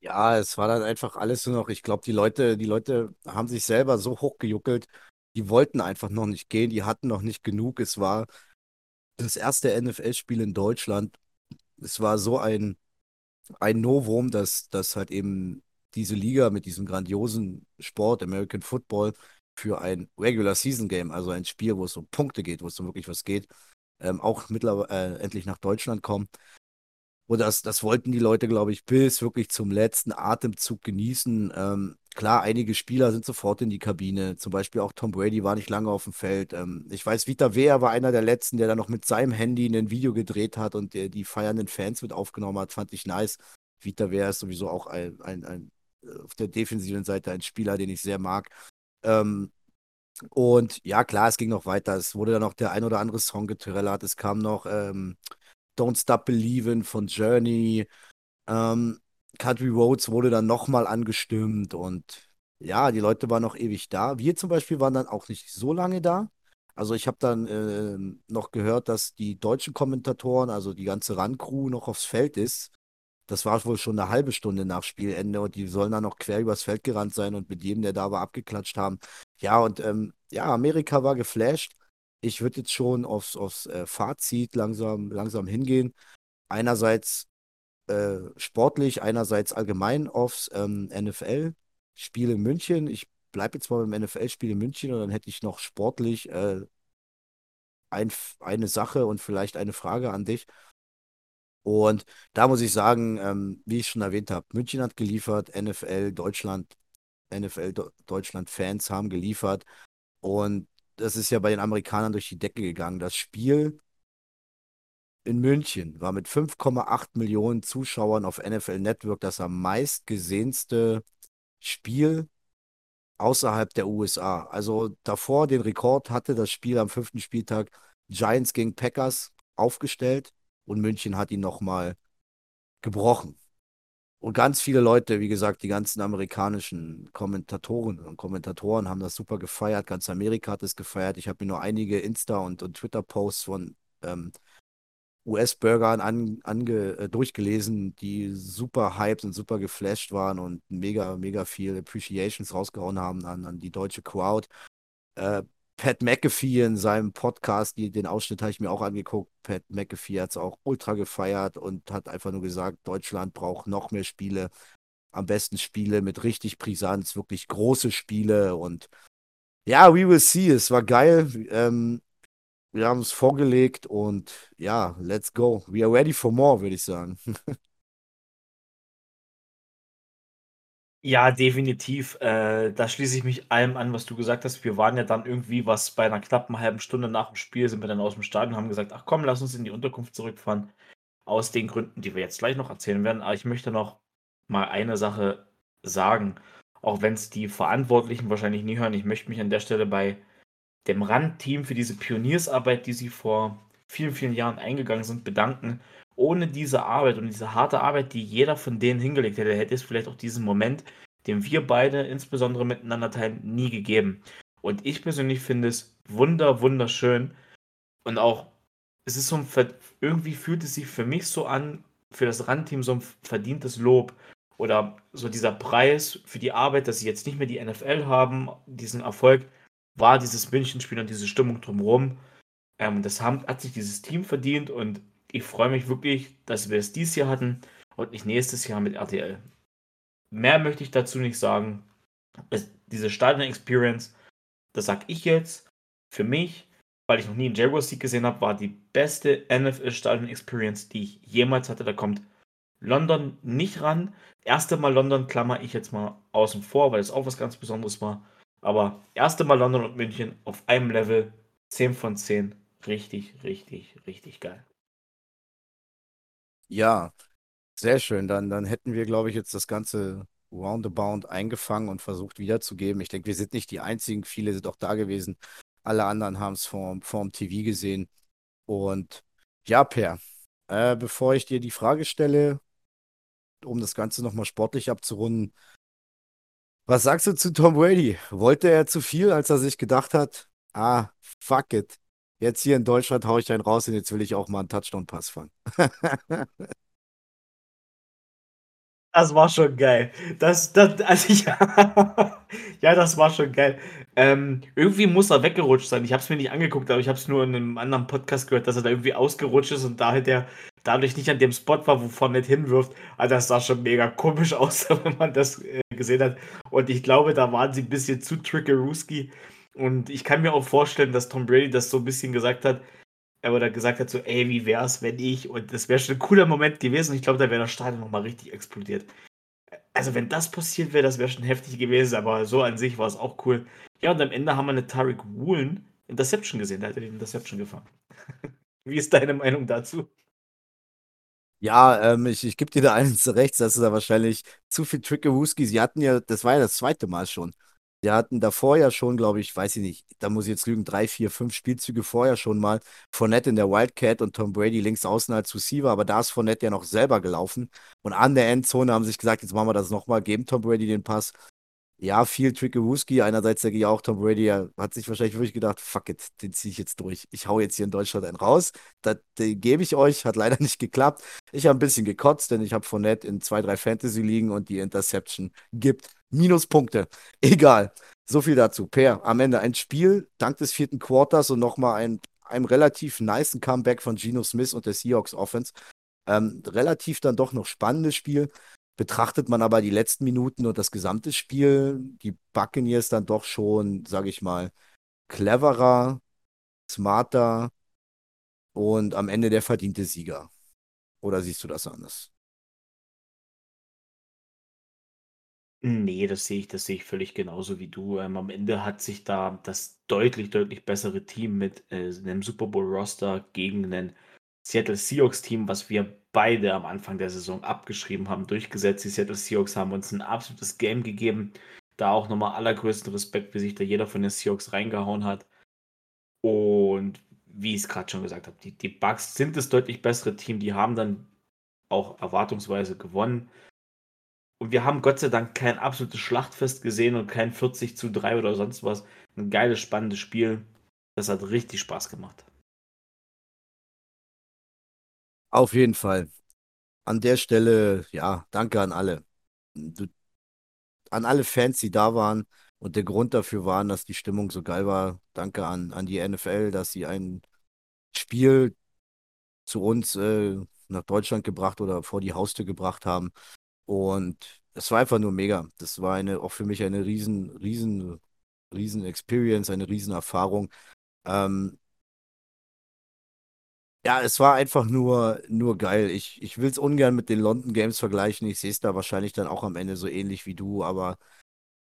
Ja, es war dann einfach alles nur noch, ich glaube, die Leute, die Leute haben sich selber so hochgejuckelt, die wollten einfach noch nicht gehen, die hatten noch nicht genug. Es war das erste NFL-Spiel in Deutschland. Es war so ein, ein Novum, dass, dass halt eben diese Liga mit diesem grandiosen Sport, American Football, für ein Regular Season Game, also ein Spiel, wo es um Punkte geht, wo es um wirklich was geht, ähm, auch mittlerweile äh, endlich nach Deutschland kommen. Und das, das wollten die Leute, glaube ich, bis wirklich zum letzten Atemzug genießen. Ähm, klar, einige Spieler sind sofort in die Kabine. Zum Beispiel auch Tom Brady war nicht lange auf dem Feld. Ähm, ich weiß, Vita Vea war einer der letzten, der dann noch mit seinem Handy ein Video gedreht hat und der die feiernden Fans mit aufgenommen hat. Fand ich nice. Vita Vea ist sowieso auch ein, ein, ein auf der defensiven Seite ein Spieler, den ich sehr mag. Ähm, und ja, klar, es ging noch weiter. Es wurde dann noch der ein oder andere Song getrellert. Es kam noch ähm, Don't Stop Believin' von Journey. Ähm, Country Roads wurde dann nochmal angestimmt und ja, die Leute waren noch ewig da. Wir zum Beispiel waren dann auch nicht so lange da. Also ich habe dann äh, noch gehört, dass die deutschen Kommentatoren, also die ganze Run-Crew noch aufs Feld ist. Das war wohl schon eine halbe Stunde nach Spielende und die sollen dann noch quer übers Feld gerannt sein und mit jedem, der da war, abgeklatscht haben. Ja, und ähm, ja, Amerika war geflasht. Ich würde jetzt schon aufs, aufs äh, Fazit langsam, langsam hingehen. Einerseits äh, sportlich, einerseits allgemein aufs ähm, NFL-Spiel in München. Ich bleibe jetzt mal beim NFL-Spiel in München und dann hätte ich noch sportlich äh, ein, eine Sache und vielleicht eine Frage an dich. Und da muss ich sagen, ähm, wie ich schon erwähnt habe, München hat geliefert, NFL Deutschland, NFL Deutschland Fans haben geliefert. Und das ist ja bei den Amerikanern durch die Decke gegangen. Das Spiel in München war mit 5,8 Millionen Zuschauern auf NFL Network das am meistgesehenste Spiel außerhalb der USA. Also davor den Rekord hatte das Spiel am fünften Spieltag Giants gegen Packers aufgestellt und München hat ihn nochmal gebrochen. Und ganz viele Leute, wie gesagt, die ganzen amerikanischen Kommentatoren und Kommentatoren haben das super gefeiert. Ganz Amerika hat es gefeiert. Ich habe mir nur einige Insta- und, und Twitter-Posts von ähm, US-Bürgern an, ange, äh, durchgelesen, die super hyped und super geflasht waren und mega, mega viel Appreciations rausgehauen haben an, an die deutsche Crowd. Äh, Pat McAfee in seinem Podcast, die, den Ausschnitt habe ich mir auch angeguckt. Pat McAfee hat es auch ultra gefeiert und hat einfach nur gesagt, Deutschland braucht noch mehr Spiele. Am besten Spiele mit richtig Brisanz, wirklich große Spiele und ja, we will see. Es war geil. Ähm, wir haben es vorgelegt und ja, let's go. We are ready for more, würde ich sagen. Ja, definitiv. Äh, da schließe ich mich allem an, was du gesagt hast. Wir waren ja dann irgendwie was bei einer knappen halben Stunde nach dem Spiel, sind wir dann aus dem Stadion und haben gesagt, ach komm, lass uns in die Unterkunft zurückfahren. Aus den Gründen, die wir jetzt gleich noch erzählen werden. Aber ich möchte noch mal eine Sache sagen, auch wenn es die Verantwortlichen wahrscheinlich nie hören. Ich möchte mich an der Stelle bei dem Randteam für diese Pioniersarbeit, die sie vor vielen, vielen Jahren eingegangen sind, bedanken. Ohne diese Arbeit und diese harte Arbeit, die jeder von denen hingelegt hätte, hätte es vielleicht auch diesen Moment, den wir beide insbesondere miteinander teilen, nie gegeben. Und ich persönlich finde es wunder, wunderschön und auch, es ist so ein, irgendwie fühlt es sich für mich so an, für das Randteam so ein verdientes Lob oder so dieser Preis für die Arbeit, dass sie jetzt nicht mehr die NFL haben, diesen Erfolg, war dieses Münchenspiel und diese Stimmung drumherum. Ähm, das haben, hat sich dieses Team verdient und ich freue mich wirklich, dass wir es dieses Jahr hatten und nicht nächstes Jahr mit RTL. Mehr möchte ich dazu nicht sagen. Es, diese Stadion-Experience, das sage ich jetzt, für mich, weil ich noch nie einen Jaguars Sieg gesehen habe, war die beste NFL-Stadion-Experience, die ich jemals hatte. Da kommt London nicht ran. Erste Mal London klammer ich jetzt mal außen vor, weil es auch was ganz Besonderes war. Aber erste Mal London und München auf einem Level, 10 von 10. Richtig, richtig, richtig geil. Ja, sehr schön. Dann, dann hätten wir, glaube ich, jetzt das ganze Roundabout eingefangen und versucht wiederzugeben. Ich denke, wir sind nicht die einzigen. Viele sind auch da gewesen. Alle anderen haben es vorm, vorm TV gesehen. Und ja, Per, äh, bevor ich dir die Frage stelle, um das Ganze nochmal sportlich abzurunden, was sagst du zu Tom Brady? Wollte er zu viel, als er sich gedacht hat, ah, fuck it. Jetzt hier in Deutschland haue ich einen raus und jetzt will ich auch mal einen Touchdown-Pass fangen. Das war schon geil. Das, das, also ich, ja, das war schon geil. Ähm, irgendwie muss er weggerutscht sein. Ich habe es mir nicht angeguckt, aber ich habe es nur in einem anderen Podcast gehört, dass er da irgendwie ausgerutscht ist und daher der dadurch nicht an dem Spot war, wo Fournette hinwirft. Also das sah schon mega komisch aus, wenn man das äh, gesehen hat. Und ich glaube, da waren sie ein bisschen zu trickeruski. Und ich kann mir auch vorstellen, dass Tom Brady das so ein bisschen gesagt hat, oder gesagt hat so, ey, wie wär's, wenn ich, und das wäre schon ein cooler Moment gewesen, ich glaube, da wäre das Stadion nochmal richtig explodiert. Also, wenn das passiert wäre, das wäre schon heftig gewesen, aber so an sich war es auch cool. Ja, und am Ende haben wir eine Tariq Woolen Interception gesehen, da hat er den Interception gefangen. wie ist deine Meinung dazu? Ja, ähm, ich, ich gebe dir da eins recht, das ist da wahrscheinlich zu viel Trickerooski. Sie hatten ja, das war ja das zweite Mal schon. Sie hatten davor ja schon, glaube ich, weiß ich nicht, da muss ich jetzt lügen, drei, vier, fünf Spielzüge vorher schon mal Fournette in der Wildcat und Tom Brady links außen als Receiver, aber da ist Fournette ja noch selber gelaufen. Und an der Endzone haben sie sich gesagt, jetzt machen wir das nochmal, geben Tom Brady den Pass. Ja, viel Trickerooski. Einerseits denke ich auch, Tom Brady hat sich wahrscheinlich wirklich gedacht, fuck it, den ziehe ich jetzt durch. Ich hau jetzt hier in Deutschland einen raus. Das, gebe ich euch, hat leider nicht geklappt. Ich habe ein bisschen gekotzt, denn ich habe Fournette in zwei, drei Fantasy liegen und die Interception gibt Minuspunkte. Egal. So viel dazu. Per, am Ende ein Spiel dank des vierten Quarters und nochmal ein, einem relativ niceen Comeback von Geno Smith und der Seahawks Offense. Ähm, relativ dann doch noch spannendes Spiel. Betrachtet man aber die letzten Minuten und das gesamte Spiel, die Buccaneers dann doch schon, sage ich mal, cleverer, smarter und am Ende der verdiente Sieger. Oder siehst du das anders? Nee, das sehe ich das sehe ich völlig genauso wie du. Ähm, am Ende hat sich da das deutlich, deutlich bessere Team mit, äh, 'nem Super Bowl-Roster gegen ein Seattle Seahawks-Team, was wir beide am Anfang der Saison abgeschrieben haben, durchgesetzt. Die Seattle Seahawks haben uns ein absolutes Game gegeben. Da auch nochmal allergrößten Respekt, wie sich da jeder von den Seahawks reingehauen hat. Und wie ich es gerade schon gesagt habe, die die Bucks sind das deutlich bessere Team. Die haben dann auch erwartungsweise gewonnen. Und wir haben Gott sei Dank kein absolutes Schlachtfest gesehen und kein 40 zu 3 oder sonst was. Ein geiles, spannendes Spiel. Das hat richtig Spaß gemacht. Auf jeden Fall. An der Stelle, ja, danke an alle. Du, an alle Fans, die da waren und der Grund dafür waren, dass die Stimmung so geil war. Danke an, an die NFL, dass sie ein Spiel zu uns äh, nach Deutschland gebracht oder vor die Haustür gebracht haben. Und es war einfach nur mega. Das war eine, auch für mich eine riesen, riesen, riesen Experience, eine riesen Erfahrung. Ähm, ja, es war einfach nur, nur geil. Ich, ich will es ungern mit den London Games vergleichen. Ich sehe es da wahrscheinlich dann auch am Ende so ähnlich wie du, aber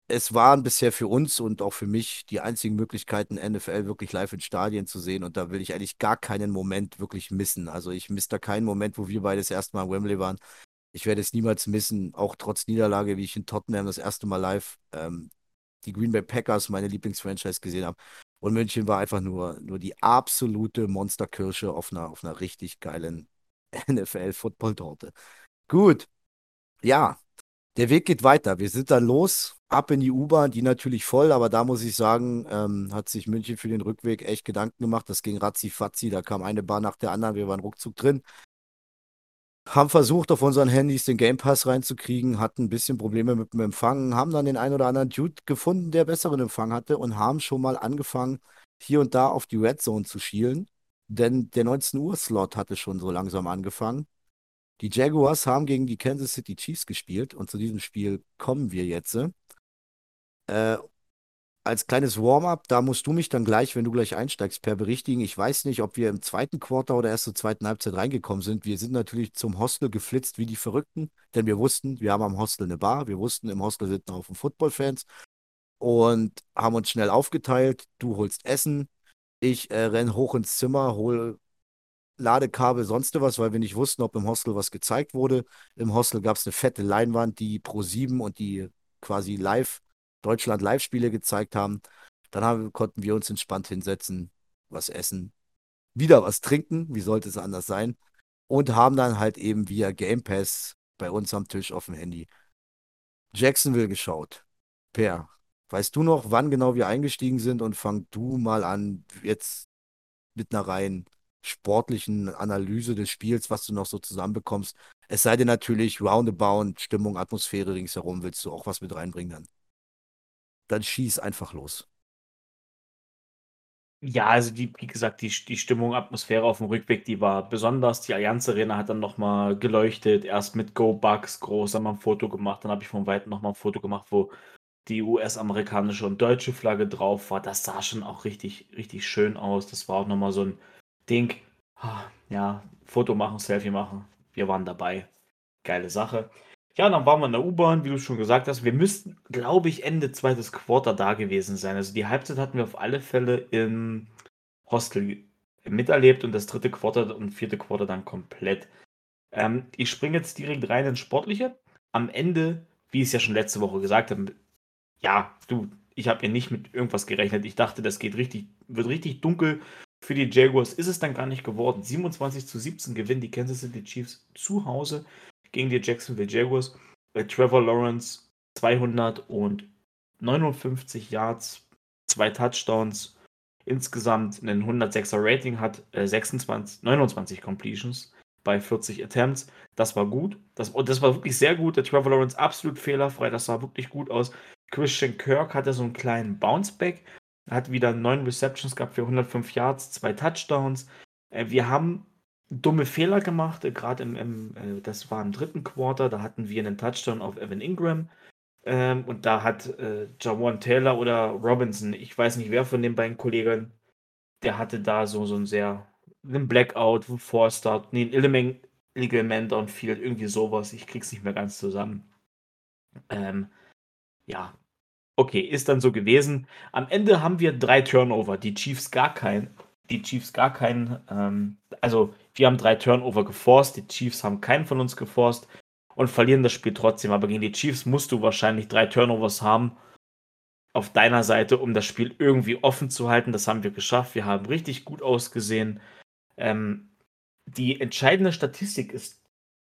es waren bisher für uns und auch für mich die einzigen Möglichkeiten, NFL wirklich live in Stadien zu sehen. Und da will ich eigentlich gar keinen Moment wirklich missen. Also ich misse da keinen Moment, wo wir beide das erste Mal in Wembley waren. Ich werde es niemals missen, auch trotz Niederlage, wie ich in Tottenham das erste Mal live ähm, die Green Bay Packers, meine Lieblingsfranchise, gesehen habe. Und München war einfach nur, nur die absolute Monsterkirsche auf einer, auf einer richtig geilen NFL-Football-Torte. Gut, ja, der Weg geht weiter. Wir sind dann los, ab in die U-Bahn, die natürlich voll, aber da muss ich sagen, ähm, hat sich München für den Rückweg echt Gedanken gemacht. Das ging ratzi-fatzi, da kam eine Bahn nach der anderen, wir waren ruckzuck drin haben versucht, auf unseren Handys den Game Pass reinzukriegen, hatten ein bisschen Probleme mit dem Empfang, haben dann den einen oder anderen Dude gefunden, der besseren Empfang hatte und haben schon mal angefangen, hier und da auf die Red Zone zu schielen. Denn der 19 Uhr Slot hatte schon so langsam angefangen. Die Jaguars haben gegen die Kansas City Chiefs gespielt und zu diesem Spiel kommen wir jetzt. Äh, als kleines Warm-up, da musst du mich dann gleich, wenn du gleich einsteigst, per berichtigen. Ich weiß nicht, ob wir im zweiten Quarter oder erst zur zweiten Halbzeit reingekommen sind. Wir sind natürlich zum Hostel geflitzt wie die Verrückten, denn wir wussten, wir haben am Hostel eine Bar. Wir wussten, im Hostel sitzen auch Football-Fans und haben uns schnell aufgeteilt. Du holst Essen, ich äh, renn hoch ins Zimmer, hol Ladekabel, sonst was, weil wir nicht wussten, ob im Hostel was gezeigt wurde. Im Hostel gab es eine fette Leinwand, die Pro 7 und die quasi live Deutschland Live-Spiele gezeigt haben. Dann haben, konnten wir uns entspannt hinsetzen, was essen, wieder was trinken, wie sollte es anders sein, und haben dann halt eben via Game Pass bei uns am Tisch auf dem Handy Jacksonville geschaut. Per, weißt du noch, wann genau wir eingestiegen sind und fang du mal an, jetzt mit einer rein sportlichen Analyse des Spiels, was du noch so zusammenbekommst. Es sei denn natürlich, roundabout, Stimmung, Atmosphäre ringsherum, willst du auch was mit reinbringen dann. Dann schieß einfach los. Ja, also die, wie gesagt, die, die Stimmung, Atmosphäre auf dem Rückweg, die war besonders. Die Allianz Arena hat dann nochmal geleuchtet. Erst mit Go Bugs groß, haben wir ein Foto gemacht. Dann habe ich von Weitem nochmal ein Foto gemacht, wo die US-amerikanische und deutsche Flagge drauf war. Das sah schon auch richtig, richtig schön aus. Das war auch nochmal so ein Ding. Ah, ja, Foto machen, Selfie machen. Wir waren dabei. Geile Sache. Ja, dann waren wir in der U-Bahn, wie du schon gesagt hast. Wir müssten, glaube ich, Ende zweites Quarter da gewesen sein. Also die Halbzeit hatten wir auf alle Fälle im Hostel miterlebt und das dritte Quarter und vierte Quarter dann komplett. Ähm, ich springe jetzt direkt rein ins Sportliche. Am Ende, wie ich es ja schon letzte Woche gesagt habe, ja, du, ich habe ja nicht mit irgendwas gerechnet. Ich dachte, das geht richtig, wird richtig dunkel. Für die Jaguars ist es dann gar nicht geworden. 27 zu 17 gewinnen die Kansas City Chiefs zu Hause gegen die Jacksonville Jaguars. Trevor Lawrence 259 Yards, zwei Touchdowns, insgesamt einen 106er Rating hat, äh, 26, 29 Completions bei 40 Attempts. Das war gut. Das, das war wirklich sehr gut. Der Trevor Lawrence absolut fehlerfrei. Das sah wirklich gut aus. Christian Kirk hatte so einen kleinen Bounceback. Hat wieder neun Receptions gehabt für 105 Yards, zwei Touchdowns. Äh, wir haben dumme Fehler gemacht, äh, gerade im, im äh, das war im dritten Quarter, da hatten wir einen Touchdown auf Evan Ingram. Ähm, und da hat äh, Jawan Taylor oder Robinson, ich weiß nicht wer von den beiden Kollegen, der hatte da so, so ein sehr, einen Blackout, Vorstart, nee, ein Element, Illegal Man Downfield, irgendwie sowas. Ich krieg's nicht mehr ganz zusammen. Ähm, ja, okay, ist dann so gewesen. Am Ende haben wir drei Turnover, die Chiefs gar keinen die Chiefs gar keinen. Ähm, also, wir haben drei Turnover geforst, die Chiefs haben keinen von uns geforst und verlieren das Spiel trotzdem. Aber gegen die Chiefs musst du wahrscheinlich drei Turnovers haben auf deiner Seite, um das Spiel irgendwie offen zu halten. Das haben wir geschafft. Wir haben richtig gut ausgesehen. Ähm, die entscheidende Statistik ist,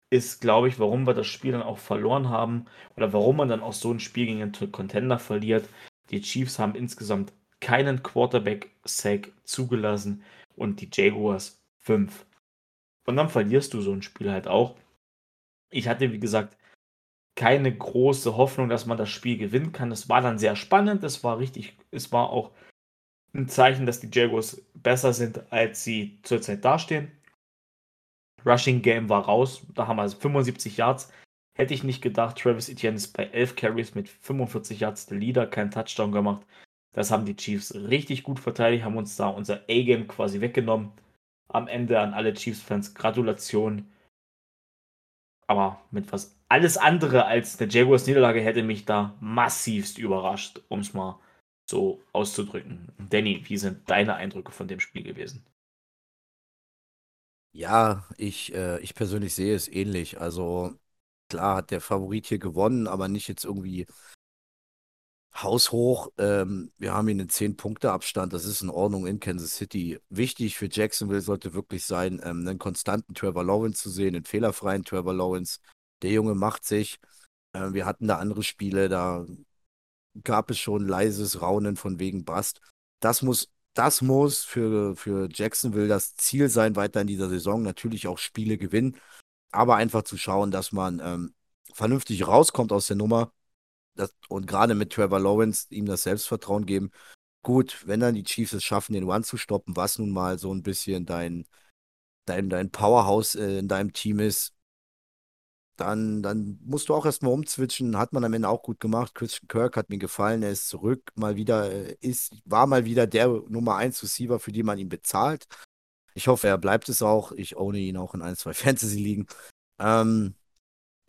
ist glaube ich, warum wir das Spiel dann auch verloren haben oder warum man dann auch so ein Spiel gegen einen Contender verliert. Die Chiefs haben insgesamt keinen Quarterback-Sack zugelassen und die Jaguars fünf. Und dann verlierst du so ein Spiel halt auch. Ich hatte, wie gesagt, keine große Hoffnung, dass man das Spiel gewinnen kann. Es war dann sehr spannend. Es war richtig, es war auch ein Zeichen, dass die Jaguars besser sind, als sie zurzeit dastehen. Rushing Game war raus. Da haben wir also 75 Yards. Hätte ich nicht gedacht. Travis Etienne ist bei 11 Carries mit 45 Yards der Leader, kein Touchdown gemacht. Das haben die Chiefs richtig gut verteidigt, haben uns da unser A-Game quasi weggenommen. Am Ende an alle Chiefs-Fans Gratulation. Aber mit was alles andere als eine Jaguars-Niederlage hätte mich da massivst überrascht, um es mal so auszudrücken. Danny, wie sind deine Eindrücke von dem Spiel gewesen? Ja, ich, äh, ich persönlich sehe es ähnlich. Also klar hat der Favorit hier gewonnen, aber nicht jetzt irgendwie haushoch. Ähm, wir haben hier einen 10-Punkte-Abstand. Das ist in Ordnung in Kansas City. Wichtig für Jacksonville sollte wirklich sein, ähm, einen konstanten Trevor Lawrence zu sehen, einen fehlerfreien Trevor Lawrence. Der Junge macht sich. Äh, wir hatten da andere Spiele, da gab es schon leises Raunen von wegen Bast. Das muss, das muss für, für Jacksonville das Ziel sein, weiter in dieser Saison. Natürlich auch Spiele gewinnen, aber einfach zu schauen, dass man ähm, vernünftig rauskommt aus der Nummer das, und gerade mit Trevor Lawrence ihm das Selbstvertrauen geben. Gut, wenn dann die Chiefs es schaffen, den One zu stoppen, was nun mal so ein bisschen dein, dein, dein Powerhouse äh, in deinem Team ist, dann, dann musst du auch erstmal umzwitschen. Hat man am Ende auch gut gemacht. Christian Kirk hat mir gefallen. Er ist zurück, mal wieder, äh, ist, war mal wieder der Nummer 1 Receiver, für die man ihn bezahlt. Ich hoffe, er bleibt es auch. Ich ohne ihn auch in ein, zwei Fantasy-Ligen. Ähm,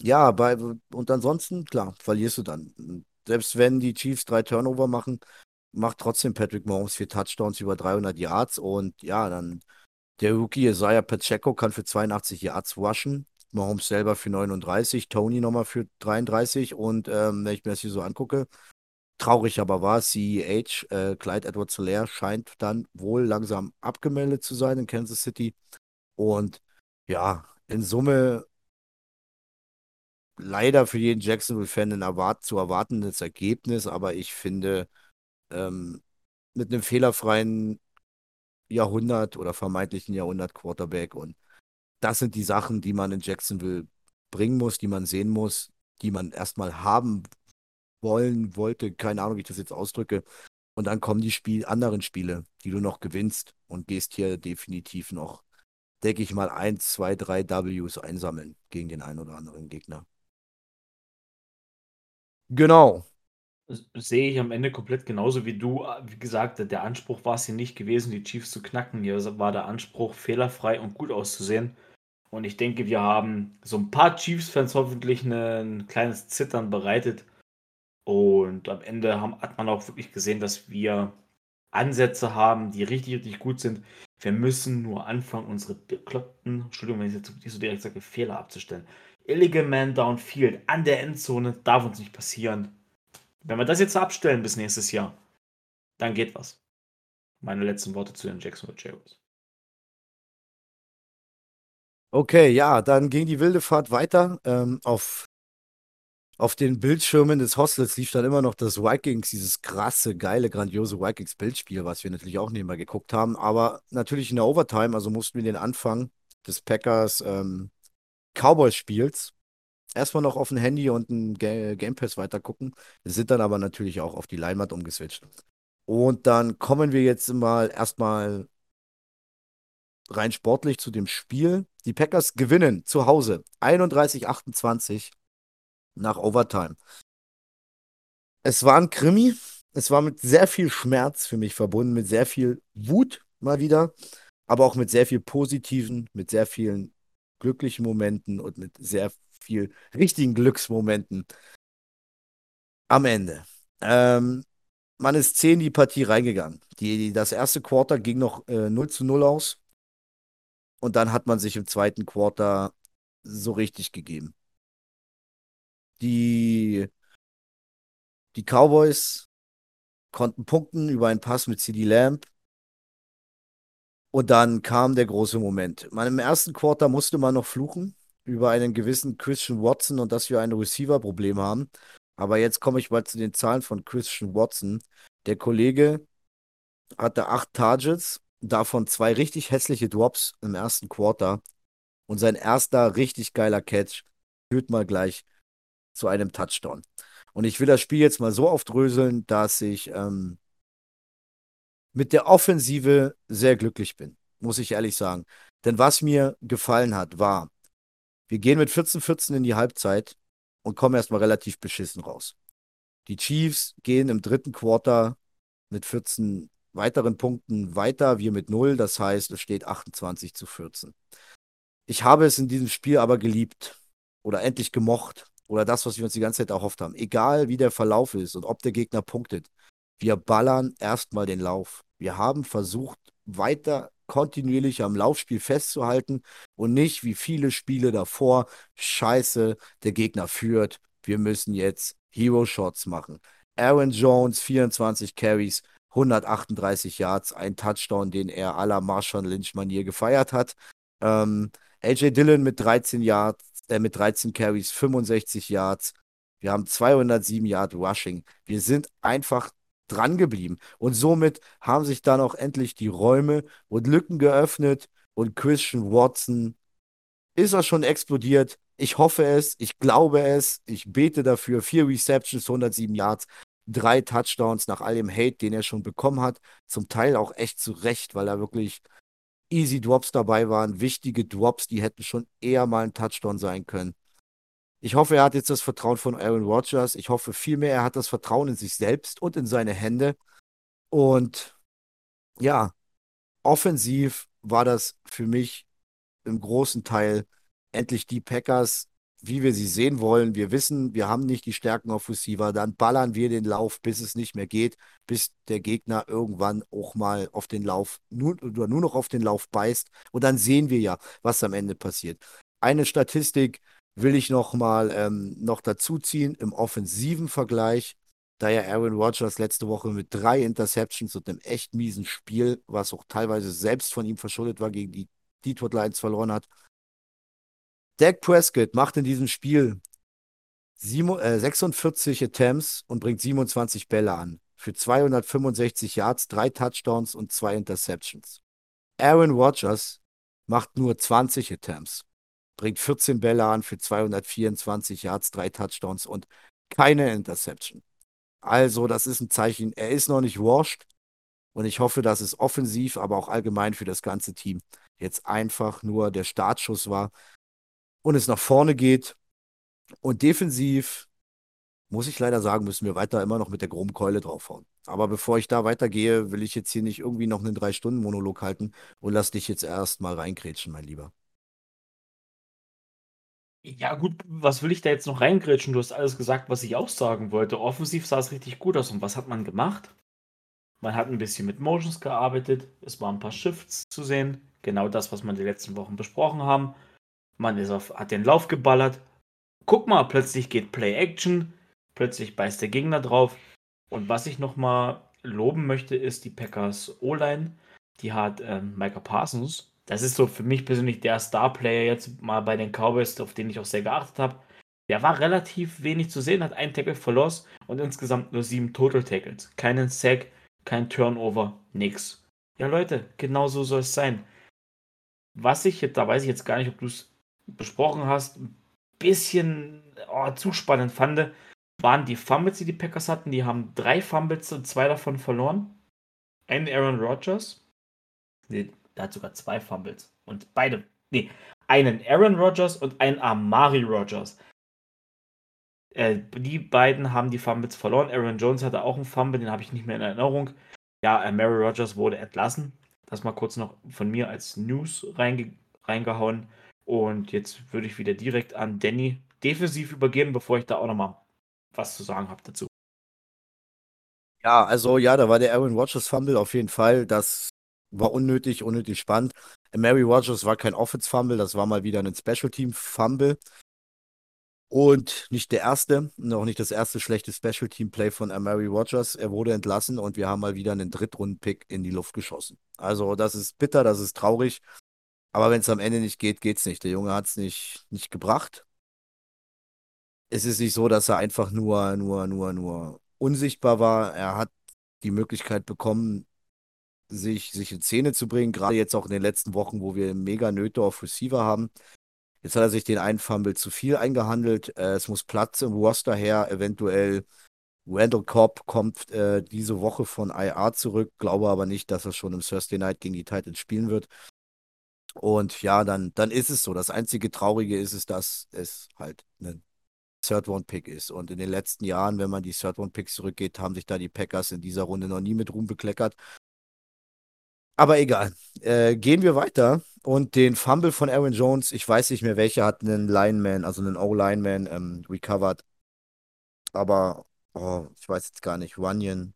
ja, bei, und ansonsten, klar, verlierst du dann. Selbst wenn die Chiefs drei Turnover machen, macht trotzdem Patrick Mahomes vier Touchdowns über 300 Yards und ja, dann der Rookie Isaiah Pacheco kann für 82 Yards rushen, Mahomes selber für 39, Tony nochmal für 33 und ähm, wenn ich mir das hier so angucke, traurig aber war, CEH, äh, Clyde Edwards Lair scheint dann wohl langsam abgemeldet zu sein in Kansas City und ja, in Summe leider für jeden Jacksonville-Fan ein erwart zu erwartendes Ergebnis, aber ich finde, ähm, mit einem fehlerfreien Jahrhundert oder vermeintlichen Jahrhundert-Quarterback. Und das sind die Sachen, die man in Jacksonville bringen muss, die man sehen muss, die man erstmal haben wollen, wollte, keine Ahnung, wie ich das jetzt ausdrücke. Und dann kommen die Spiel anderen Spiele, die du noch gewinnst und gehst hier definitiv noch, denke ich mal, eins, zwei, drei Ws einsammeln gegen den einen oder anderen Gegner. Genau. Sehe ich am Ende komplett genauso wie du. Wie gesagt, der Anspruch war es hier nicht gewesen, die Chiefs zu knacken. Hier war der Anspruch, fehlerfrei und gut auszusehen. Und ich denke, wir haben so ein paar Chiefs-Fans hoffentlich ein kleines Zittern bereitet. Und am Ende hat man auch wirklich gesehen, dass wir Ansätze haben, die richtig, richtig gut sind. Wir müssen nur anfangen, unsere bekloppten, Entschuldigung, wenn ich jetzt nicht so direkt sage, Fehler abzustellen. Illegal Man Downfield an der Endzone darf uns nicht passieren. Wenn wir das jetzt abstellen bis nächstes Jahr, dann geht was. Meine letzten Worte zu den Jacksonville Jaguars. Okay, ja, dann ging die wilde Fahrt weiter. Ähm, auf, auf den Bildschirmen des Hostels lief dann immer noch das Vikings, dieses krasse, geile, grandiose Vikings-Bildspiel, was wir natürlich auch nebenbei geguckt haben. Aber natürlich in der Overtime, also mussten wir den Anfang des Packers ähm, Cowboys-Spiels erstmal noch auf ein Handy und ein Game Pass weiter gucken. Wir sind dann aber natürlich auch auf die Leinwand umgeswitcht. Und dann kommen wir jetzt mal erstmal rein sportlich zu dem Spiel. Die Packers gewinnen zu Hause 31-28 nach Overtime. Es war ein Krimi. Es war mit sehr viel Schmerz für mich verbunden, mit sehr viel Wut mal wieder, aber auch mit sehr viel positiven, mit sehr vielen glücklichen Momenten und mit sehr viel richtigen Glücksmomenten am Ende. Ähm, man ist 10 in die Partie reingegangen. Die, das erste Quarter ging noch äh, 0 zu 0 aus. Und dann hat man sich im zweiten Quarter so richtig gegeben. Die, die Cowboys konnten punkten über einen Pass mit CD Lamb. Und dann kam der große Moment. Man, Im ersten Quarter musste man noch fluchen über einen gewissen Christian Watson und dass wir ein Receiver-Problem haben. Aber jetzt komme ich mal zu den Zahlen von Christian Watson. Der Kollege hatte acht Targets, davon zwei richtig hässliche Drops im ersten Quarter. Und sein erster richtig geiler Catch führt mal gleich zu einem Touchdown. Und ich will das Spiel jetzt mal so aufdröseln, dass ich ähm, mit der Offensive sehr glücklich bin, muss ich ehrlich sagen. Denn was mir gefallen hat, war, wir gehen mit 14-14 in die Halbzeit und kommen erstmal relativ beschissen raus. Die Chiefs gehen im dritten Quarter mit 14 weiteren Punkten weiter, wir mit 0, das heißt, es steht 28 zu 14. Ich habe es in diesem Spiel aber geliebt oder endlich gemocht oder das, was wir uns die ganze Zeit erhofft haben. Egal wie der Verlauf ist und ob der Gegner punktet, wir ballern erstmal den Lauf. Wir haben versucht, weiter kontinuierlich am Laufspiel festzuhalten und nicht wie viele Spiele davor, scheiße, der Gegner führt, wir müssen jetzt Hero Shots machen. Aaron Jones, 24 Carries, 138 Yards, ein Touchdown, den er à la Marshawn Lynch-Manier gefeiert hat. Ähm, AJ Dillon mit 13 Yards, äh, mit 13 Carries, 65 Yards. Wir haben 207 Yard Rushing. Wir sind einfach dran geblieben. Und somit haben sich dann auch endlich die Räume und Lücken geöffnet und Christian Watson ist er schon explodiert. Ich hoffe es, ich glaube es, ich bete dafür. Vier Receptions, 107 Yards drei Touchdowns nach all dem Hate, den er schon bekommen hat. Zum Teil auch echt zu Recht, weil er wirklich easy Drops dabei waren, wichtige Drops, die hätten schon eher mal ein Touchdown sein können. Ich hoffe, er hat jetzt das Vertrauen von Aaron Rodgers. Ich hoffe vielmehr, er hat das Vertrauen in sich selbst und in seine Hände. Und ja, offensiv war das für mich im großen Teil endlich die Packers, wie wir sie sehen wollen. Wir wissen, wir haben nicht die Stärken auf Receiver. Dann ballern wir den Lauf, bis es nicht mehr geht, bis der Gegner irgendwann auch mal auf den Lauf nur, oder nur noch auf den Lauf beißt. Und dann sehen wir ja, was am Ende passiert. Eine Statistik will ich noch mal ähm, noch dazu ziehen im offensiven Vergleich. Da ja Aaron Rodgers letzte Woche mit drei Interceptions und einem echt miesen Spiel, was auch teilweise selbst von ihm verschuldet war, gegen die Detroit Lions verloren hat, Dak Prescott macht in diesem Spiel 46 äh, Attempts und bringt 27 Bälle an. Für 265 Yards, drei Touchdowns und zwei Interceptions. Aaron Rodgers macht nur 20 Attempts, bringt 14 Bälle an für 224 Yards, drei Touchdowns und keine Interception. Also, das ist ein Zeichen, er ist noch nicht washed. Und ich hoffe, dass es offensiv, aber auch allgemein für das ganze Team jetzt einfach nur der Startschuss war und es nach vorne geht. Und defensiv muss ich leider sagen, müssen wir weiter immer noch mit der groben Keule draufhauen. Aber bevor ich da weitergehe, will ich jetzt hier nicht irgendwie noch einen Drei-Stunden-Monolog halten und lass dich jetzt erst mal reingrätschen, mein Lieber. Ja, gut, was will ich da jetzt noch reingrätschen? Du hast alles gesagt, was ich auch sagen wollte. Offensiv sah es richtig gut aus. Und was hat man gemacht? Man hat ein bisschen mit Motions gearbeitet. Es waren ein paar Shifts zu sehen. Genau das, was wir die letzten Wochen besprochen haben. Man ist auf, hat den Lauf geballert. Guck mal, plötzlich geht Play Action. Plötzlich beißt der Gegner drauf. Und was ich nochmal loben möchte, ist die Packers O-Line. Die hat ähm, Micah Parsons. Das ist so für mich persönlich der Star-Player jetzt mal bei den Cowboys, auf den ich auch sehr geachtet habe. Der war relativ wenig zu sehen, hat einen Tackle verloren und insgesamt nur sieben Total Tackles. Keinen Sack, kein Turnover, nix. Ja, Leute, genau so soll es sein. Was ich jetzt, da weiß ich jetzt gar nicht, ob du es besprochen hast, ein bisschen oh, zu spannend fand, waren die Fumbles, die die Packers hatten. Die haben drei Fumbles und zwei davon verloren. Einen Aaron Rodgers. Der hat sogar zwei Fumbles. Und beide. Nee, einen Aaron Rodgers und einen Amari Rodgers. Äh, die beiden haben die Fumbles verloren. Aaron Jones hatte auch einen Fumble, den habe ich nicht mehr in Erinnerung. Ja, Amari Rodgers wurde entlassen. Das mal kurz noch von mir als News reinge reingehauen. Und jetzt würde ich wieder direkt an Danny defensiv übergeben, bevor ich da auch nochmal was zu sagen habe dazu. Ja, also ja, da war der Aaron Rodgers Fumble auf jeden Fall. Das war unnötig, unnötig spannend. Mary Rodgers war kein Offense Fumble, das war mal wieder ein Special Team Fumble. Und nicht der erste, noch nicht das erste schlechte Special Team Play von Mary Rodgers. Er wurde entlassen und wir haben mal wieder einen Drittrunden-Pick in die Luft geschossen. Also, das ist bitter, das ist traurig. Aber wenn es am Ende nicht geht, geht es nicht. Der Junge hat es nicht, nicht gebracht es ist nicht so, dass er einfach nur, nur, nur, nur unsichtbar war. Er hat die Möglichkeit bekommen, sich, sich in Szene zu bringen, gerade jetzt auch in den letzten Wochen, wo wir mega Nöte auf Receiver haben. Jetzt hat er sich den einen Fumble zu viel eingehandelt. Äh, es muss Platz im Roster her. Eventuell Randall Cobb kommt äh, diese Woche von IR zurück, glaube aber nicht, dass er schon im Thursday Night gegen die Titans spielen wird. Und ja, dann, dann ist es so. Das einzige Traurige ist es, dass es halt ein Third-Round-Pick ist. Und in den letzten Jahren, wenn man die Third-Round-Picks zurückgeht, haben sich da die Packers in dieser Runde noch nie mit Ruhm bekleckert. Aber egal. Äh, gehen wir weiter. Und den Fumble von Aaron Jones, ich weiß nicht mehr, welcher hat einen Lineman, also einen O-Lineman ähm, recovered. Aber, oh, ich weiß jetzt gar nicht. Runyon,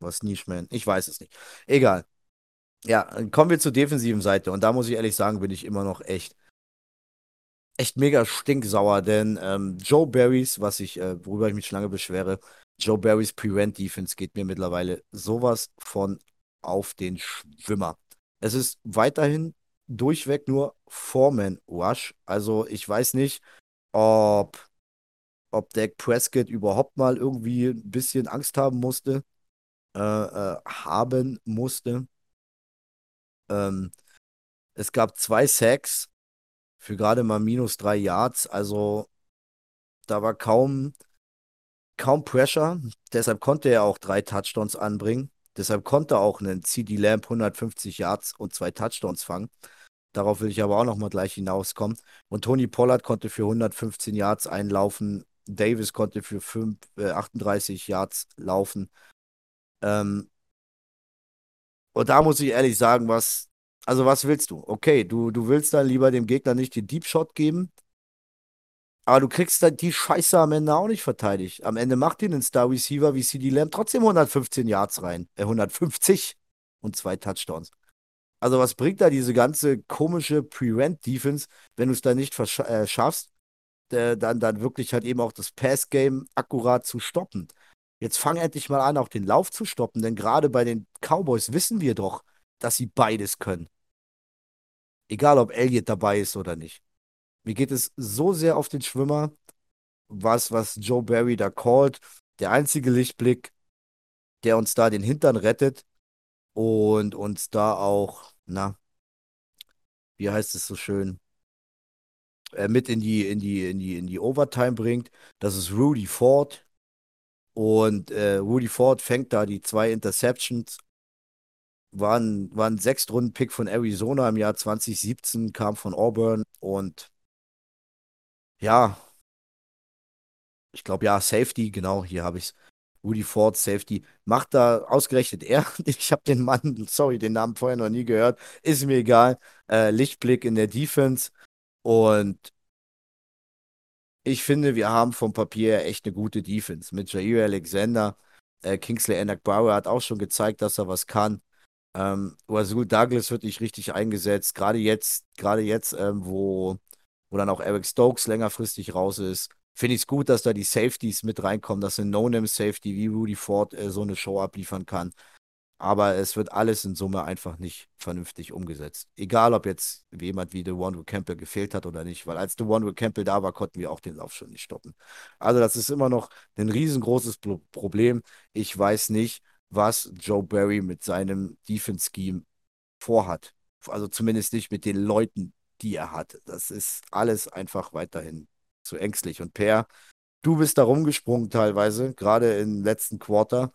was Nischman, ich weiß es nicht. Egal. Ja, kommen wir zur defensiven Seite. Und da muss ich ehrlich sagen, bin ich immer noch echt echt mega stinksauer, denn ähm, Joe Barrys, was ich, äh, worüber ich mich schon lange beschwere, Joe Barrys Prevent Defense geht mir mittlerweile sowas von auf den Schwimmer. Es ist weiterhin durchweg nur Foreman Rush. Also ich weiß nicht, ob, ob Dak Prescott überhaupt mal irgendwie ein bisschen Angst haben musste, äh, äh, haben musste. Ähm, es gab zwei Sacks für gerade mal minus drei Yards. Also da war kaum, kaum Pressure. Deshalb konnte er auch drei Touchdowns anbringen. Deshalb konnte auch ein CD Lamp 150 Yards und zwei Touchdowns fangen. Darauf will ich aber auch noch mal gleich hinauskommen. Und Tony Pollard konnte für 115 Yards einlaufen. Davis konnte für 5, äh, 38 Yards laufen. Ähm, und da muss ich ehrlich sagen, was also was willst du? Okay, du, du willst dann lieber dem Gegner nicht den Deep Shot geben, aber du kriegst dann die Scheiße am Ende auch nicht verteidigt. Am Ende macht ihn ein Star Receiver wie CD Lamb trotzdem 115 Yards rein. Äh, 150 und zwei Touchdowns. Also was bringt da diese ganze komische Prevent-Defense, wenn du es dann nicht äh, schaffst, äh, dann, dann wirklich halt eben auch das Pass-Game akkurat zu stoppen. Jetzt fang endlich mal an, auch den Lauf zu stoppen, denn gerade bei den Cowboys wissen wir doch, dass sie beides können. Egal, ob Elliot dabei ist oder nicht. Mir geht es so sehr auf den Schwimmer, was, was Joe Barry da callt. Der einzige Lichtblick, der uns da den Hintern rettet und uns da auch, na, wie heißt es so schön, äh, mit in die, in die, in die, in die Overtime bringt. Das ist Rudy Ford. Und äh, Rudy Ford fängt da die zwei Interceptions. War ein, war ein Sechstrunden-Pick von Arizona im Jahr 2017, kam von Auburn und ja, ich glaube ja, Safety, genau, hier habe ich es. Rudy Ford, Safety, macht da ausgerechnet er. Ich habe den Mann, sorry, den Namen vorher noch nie gehört, ist mir egal. Äh, Lichtblick in der Defense und ich finde, wir haben vom Papier echt eine gute Defense. Mit Jair Alexander, äh, Kingsley Enak-Bauer hat auch schon gezeigt, dass er was kann. Ähm, Wazul Douglas wird nicht richtig eingesetzt. Gerade jetzt, gerade jetzt, ähm, wo, wo dann auch Eric Stokes längerfristig raus ist, finde ich es gut, dass da die Safeties mit reinkommen, dass ein No-Name-Safety wie Rudy Ford äh, so eine Show abliefern kann aber es wird alles in Summe einfach nicht vernünftig umgesetzt. Egal, ob jetzt jemand wie The One Campbell gefehlt hat oder nicht, weil als The One Campbell da war, konnten wir auch den Lauf schon nicht stoppen. Also das ist immer noch ein riesengroßes Problem. Ich weiß nicht, was Joe Barry mit seinem Defense-Scheme vorhat. Also zumindest nicht mit den Leuten, die er hat. Das ist alles einfach weiterhin zu ängstlich. Und Per, du bist da rumgesprungen teilweise, gerade im letzten Quarter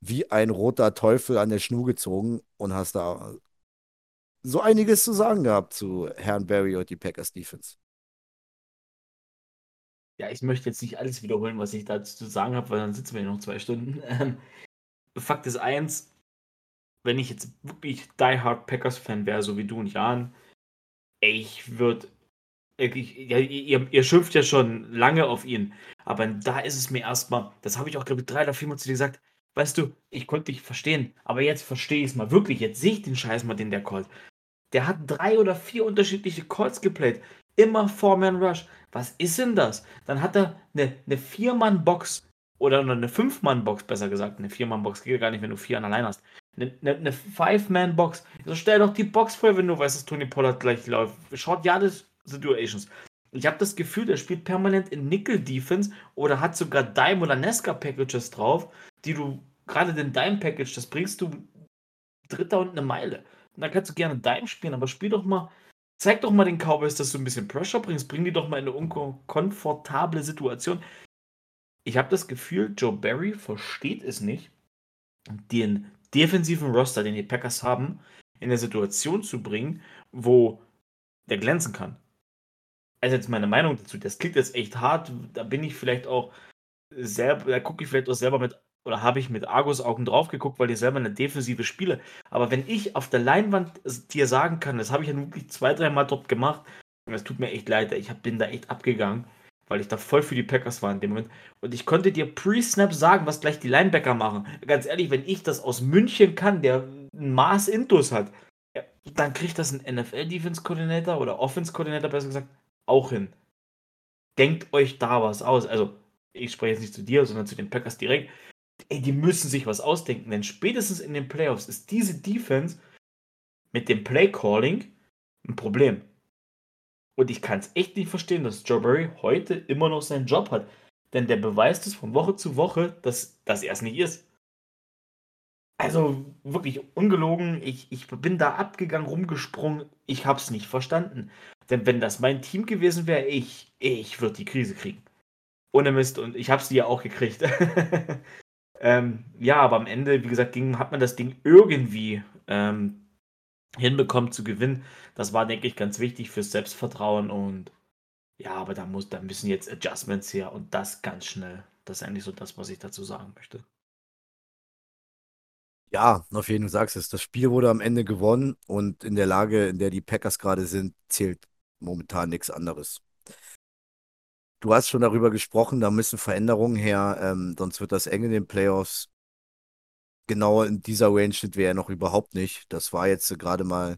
wie ein roter Teufel an der Schnur gezogen und hast da so einiges zu sagen gehabt zu Herrn Barry und die Packers Defense. Ja, ich möchte jetzt nicht alles wiederholen, was ich dazu zu sagen habe, weil dann sitzen wir noch zwei Stunden. Ähm, Fakt ist eins, wenn ich jetzt wirklich Die Hard Packers Fan wäre, so wie du und Jan, ich würde ja, ihr, ihr schimpft ja schon lange auf ihn, aber da ist es mir erstmal, das habe ich auch, glaube ich, drei oder vier Mal zu dir gesagt, weißt du, ich konnte dich verstehen, aber jetzt verstehe ich es mal wirklich. Jetzt sehe ich den Scheiß mal, den der callt. Der hat drei oder vier unterschiedliche Calls geplayt. Immer Four-Man Rush. Was ist denn das? Dann hat er eine, eine Vier-Mann-Box oder eine Fünf-Mann-Box, besser gesagt. Eine Vier-Mann-Box geht gar nicht, wenn du vier an allein hast. Eine, eine, eine Five-Man-Box. So stell doch die Box vor, wenn du weißt, dass Tony Pollard gleich läuft. Schaut ja das Situations. Ich habe das Gefühl, der spielt permanent in Nickel-Defense oder hat sogar Dime- oder Nesca-Packages drauf, die du, gerade den Dime-Package, das bringst du Dritter und eine Meile. Und da kannst du gerne Dime spielen, aber spiel doch mal, zeig doch mal den Cowboys, dass du ein bisschen Pressure bringst, bring die doch mal in eine unkomfortable Situation. Ich habe das Gefühl, Joe Barry versteht es nicht, den defensiven Roster, den die Packers haben, in eine Situation zu bringen, wo der glänzen kann. Also jetzt meine Meinung dazu, das klingt jetzt echt hart, da bin ich vielleicht auch selber, da gucke ich vielleicht auch selber mit oder habe ich mit Argus-Augen drauf geguckt, weil ich selber eine defensive spiele. Aber wenn ich auf der Leinwand dir sagen kann, das habe ich ja wirklich zwei, dreimal dort gemacht, und es tut mir echt leid, ich bin da echt abgegangen, weil ich da voll für die Packers war in dem Moment. Und ich konnte dir pre-Snap sagen, was gleich die Linebacker machen. Ganz ehrlich, wenn ich das aus München kann, der ein Maß Intus hat, dann kriegt das ein NFL-Defense-Koordinator oder Offense-Koordinator besser gesagt auch hin. Denkt euch da was aus. Also, ich spreche jetzt nicht zu dir, sondern zu den Packers direkt ey, die müssen sich was ausdenken, denn spätestens in den Playoffs ist diese Defense mit dem Play Calling ein Problem. Und ich kann es echt nicht verstehen, dass Joe Barry heute immer noch seinen Job hat. Denn der beweist es von Woche zu Woche, dass, dass er es nicht ist. Also wirklich ungelogen, ich, ich bin da abgegangen, rumgesprungen, ich habe es nicht verstanden. Denn wenn das mein Team gewesen wäre, ich, ich würde die Krise kriegen. Ohne Mist und ich habe sie ja auch gekriegt. Ähm, ja, aber am Ende, wie gesagt, ging, hat man das Ding irgendwie ähm, hinbekommen zu gewinnen. Das war, denke ich, ganz wichtig fürs Selbstvertrauen und ja, aber da, muss, da müssen jetzt Adjustments her und das ganz schnell. Das ist eigentlich so das, was ich dazu sagen möchte. Ja, auf jeden Fall sagst es. Das Spiel wurde am Ende gewonnen und in der Lage, in der die Packers gerade sind, zählt momentan nichts anderes. Du hast schon darüber gesprochen, da müssen Veränderungen her, ähm, sonst wird das eng in den Playoffs. Genau in dieser Range sind wir ja noch überhaupt nicht. Das war jetzt gerade mal,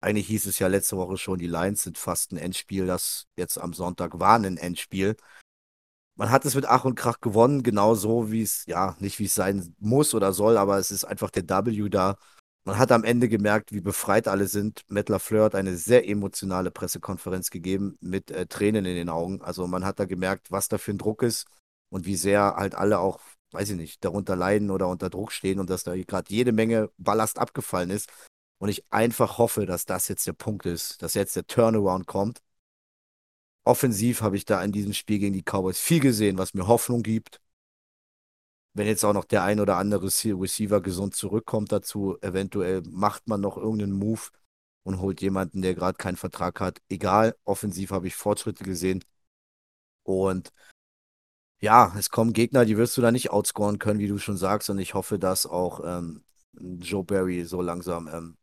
eigentlich hieß es ja letzte Woche schon, die Lions sind fast ein Endspiel. Das jetzt am Sonntag war ein Endspiel. Man hat es mit Ach und Krach gewonnen, genau so, wie es, ja, nicht wie es sein muss oder soll, aber es ist einfach der W da. Man hat am Ende gemerkt, wie befreit alle sind. Matt LaFleur hat eine sehr emotionale Pressekonferenz gegeben mit äh, Tränen in den Augen. Also man hat da gemerkt, was da für ein Druck ist und wie sehr halt alle auch, weiß ich nicht, darunter leiden oder unter Druck stehen und dass da gerade jede Menge Ballast abgefallen ist. Und ich einfach hoffe, dass das jetzt der Punkt ist, dass jetzt der Turnaround kommt. Offensiv habe ich da in diesem Spiel gegen die Cowboys viel gesehen, was mir Hoffnung gibt. Wenn jetzt auch noch der ein oder andere Receiver gesund zurückkommt dazu, eventuell macht man noch irgendeinen Move und holt jemanden, der gerade keinen Vertrag hat. Egal, offensiv habe ich Fortschritte gesehen. Und ja, es kommen Gegner, die wirst du da nicht outscoren können, wie du schon sagst. Und ich hoffe, dass auch ähm, Joe Barry so langsam ähm,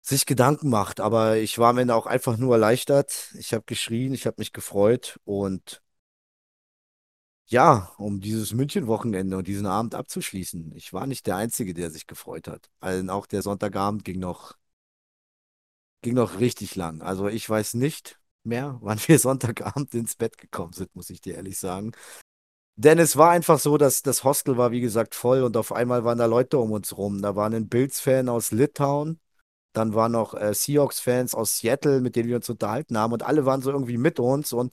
sich Gedanken macht. Aber ich war am Ende auch einfach nur erleichtert. Ich habe geschrien, ich habe mich gefreut. Und ja, um dieses München-Wochenende und diesen Abend abzuschließen. Ich war nicht der Einzige, der sich gefreut hat. Also auch der Sonntagabend ging noch, ging noch richtig lang. Also ich weiß nicht mehr, wann wir Sonntagabend ins Bett gekommen sind, muss ich dir ehrlich sagen. Denn es war einfach so, dass das Hostel war, wie gesagt, voll und auf einmal waren da Leute um uns rum. Da war ein Bills-Fan aus Litauen, dann waren noch äh, Seahawks-Fans aus Seattle, mit denen wir uns unterhalten haben und alle waren so irgendwie mit uns und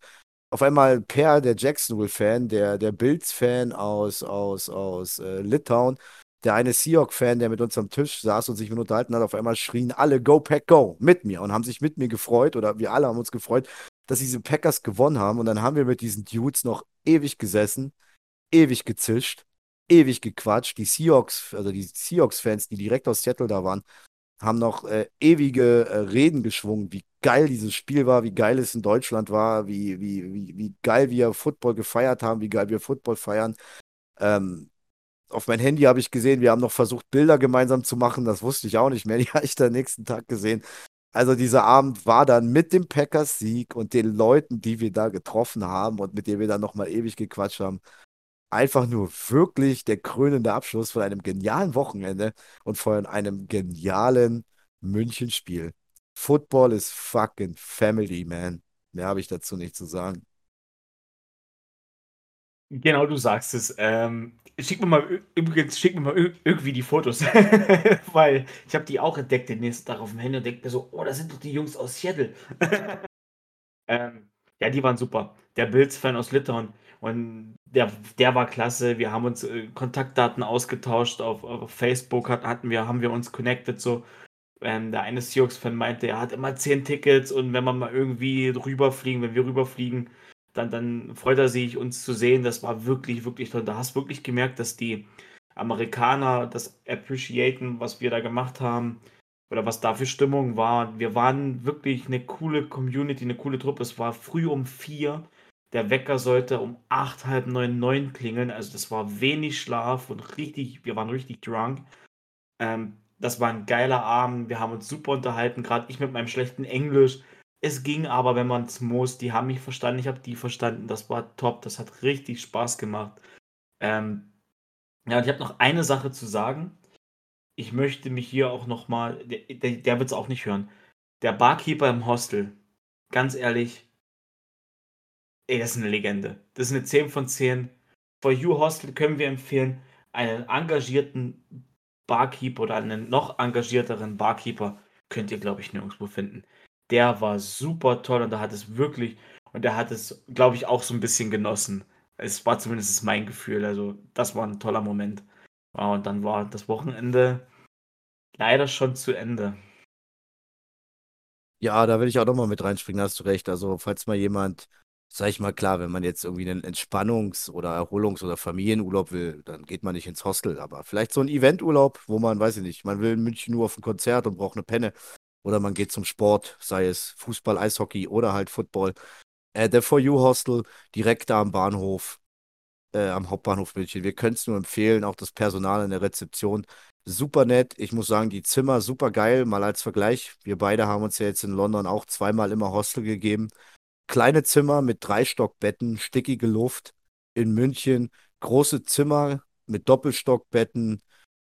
auf einmal Per, der Jacksonville-Fan, der, der Bills-Fan aus, aus, aus äh, Litauen, der eine Seahawk-Fan, der mit uns am Tisch saß und sich mit unterhalten hat, auf einmal schrien alle Go Pack Go mit mir und haben sich mit mir gefreut oder wir alle haben uns gefreut, dass diese Packers gewonnen haben und dann haben wir mit diesen Dudes noch ewig gesessen, ewig gezischt, ewig gequatscht. Die Seahawks, also die Seahawks-Fans, die direkt aus Seattle da waren, haben noch äh, ewige äh, Reden geschwungen, wie geil dieses Spiel war, wie geil es in Deutschland war, wie, wie, wie, wie geil wir Football gefeiert haben, wie geil wir Football feiern. Ähm, auf mein Handy habe ich gesehen, wir haben noch versucht, Bilder gemeinsam zu machen. Das wusste ich auch nicht mehr. Die habe ich dann nächsten Tag gesehen. Also dieser Abend war dann mit dem Packers-Sieg und den Leuten, die wir da getroffen haben und mit denen wir dann nochmal ewig gequatscht haben, einfach nur wirklich der krönende Abschluss von einem genialen Wochenende und von einem genialen Münchenspiel. Football is fucking family, man. Mehr habe ich dazu nicht zu sagen. Genau, du sagst es. Ähm, schick mir mal übrigens, schick mir mal irgendwie die Fotos, weil ich habe die auch entdeckt den nächsten Tag auf dem Handy und denke mir so, oh, das sind doch die Jungs aus Seattle. ähm, ja, die waren super. Der Bills-Fan aus Litauen und der, der war klasse. Wir haben uns äh, Kontaktdaten ausgetauscht auf, auf Facebook, hat, hatten wir, haben wir uns connected so. Ähm, der eine Seahawks-Fan meinte, er hat immer zehn Tickets und wenn wir mal irgendwie rüberfliegen, wenn wir rüberfliegen, dann, dann freut er sich, uns zu sehen. Das war wirklich, wirklich toll. Da hast du wirklich gemerkt, dass die Amerikaner das appreciaten, was wir da gemacht haben oder was da für Stimmung war. Wir waren wirklich eine coole Community, eine coole Truppe. Es war früh um vier. Der Wecker sollte um acht, halb neun, neun klingeln. Also das war wenig Schlaf und richtig, wir waren richtig drunk. Ähm, das war ein geiler Abend. Wir haben uns super unterhalten, gerade ich mit meinem schlechten Englisch. Es ging aber, wenn man es muss. Die haben mich verstanden, ich habe die verstanden. Das war top. Das hat richtig Spaß gemacht. Ähm, ja, und ich habe noch eine Sache zu sagen. Ich möchte mich hier auch noch mal, der, der, der wird es auch nicht hören. Der Barkeeper im Hostel, ganz ehrlich, ey, das ist eine Legende. Das ist eine 10 von 10. For You Hostel können wir empfehlen. Einen engagierten Barkeeper oder einen noch engagierteren Barkeeper könnt ihr, glaube ich, nirgendwo finden der war super toll und da hat es wirklich, und der hat es, glaube ich, auch so ein bisschen genossen. Es war zumindest mein Gefühl. Also, das war ein toller Moment. Und dann war das Wochenende leider schon zu Ende. Ja, da will ich auch nochmal mit reinspringen, hast du recht. Also, falls mal jemand, sag ich mal klar, wenn man jetzt irgendwie einen Entspannungs- oder Erholungs- oder Familienurlaub will, dann geht man nicht ins Hostel. Aber vielleicht so ein Eventurlaub, wo man, weiß ich nicht, man will in München nur auf ein Konzert und braucht eine Penne oder man geht zum Sport, sei es Fußball, Eishockey oder halt Football. Äh, der For You Hostel direkt da am Bahnhof, äh, am Hauptbahnhof München. Wir können es nur empfehlen, auch das Personal in der Rezeption. Super nett. Ich muss sagen, die Zimmer super geil. Mal als Vergleich. Wir beide haben uns ja jetzt in London auch zweimal immer Hostel gegeben. Kleine Zimmer mit drei Stockbetten, stickige Luft. In München große Zimmer mit Doppelstockbetten,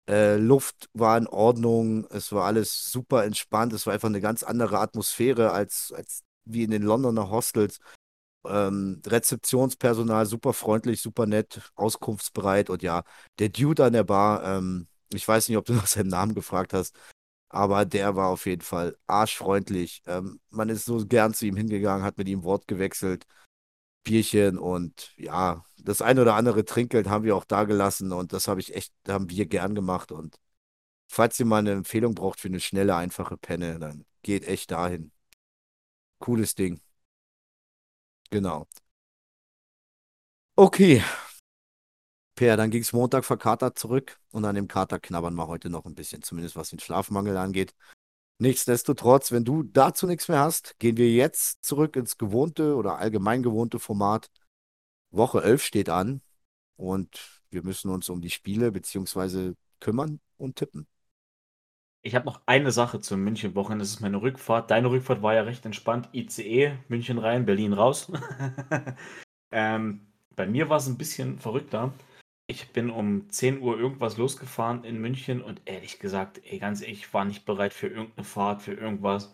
äh, Luft war in Ordnung, es war alles super entspannt, es war einfach eine ganz andere Atmosphäre als, als wie in den Londoner Hostels. Ähm, Rezeptionspersonal super freundlich, super nett, auskunftsbereit und ja, der Dude an der Bar, ähm, ich weiß nicht, ob du nach seinem Namen gefragt hast, aber der war auf jeden Fall arschfreundlich. Ähm, man ist so gern zu ihm hingegangen, hat mit ihm Wort gewechselt. Bierchen und ja, das ein oder andere Trinkgeld haben wir auch da gelassen und das habe ich echt, haben wir gern gemacht und falls ihr mal eine Empfehlung braucht für eine schnelle, einfache Penne, dann geht echt dahin. Cooles Ding. Genau. Okay. Per, dann ging es Montag verkatert zurück und an dem Kater knabbern wir heute noch ein bisschen, zumindest was den Schlafmangel angeht. Nichtsdestotrotz, wenn du dazu nichts mehr hast, gehen wir jetzt zurück ins gewohnte oder allgemein gewohnte Format. Woche 11 steht an und wir müssen uns um die Spiele beziehungsweise kümmern und tippen. Ich habe noch eine Sache zum München-Wochenende. Das ist meine Rückfahrt. Deine Rückfahrt war ja recht entspannt. ICE, München rein, Berlin raus. ähm, bei mir war es ein bisschen verrückter. Ich bin um 10 Uhr irgendwas losgefahren in München und ehrlich gesagt, ey, ganz ehrlich, ich war nicht bereit für irgendeine Fahrt, für irgendwas.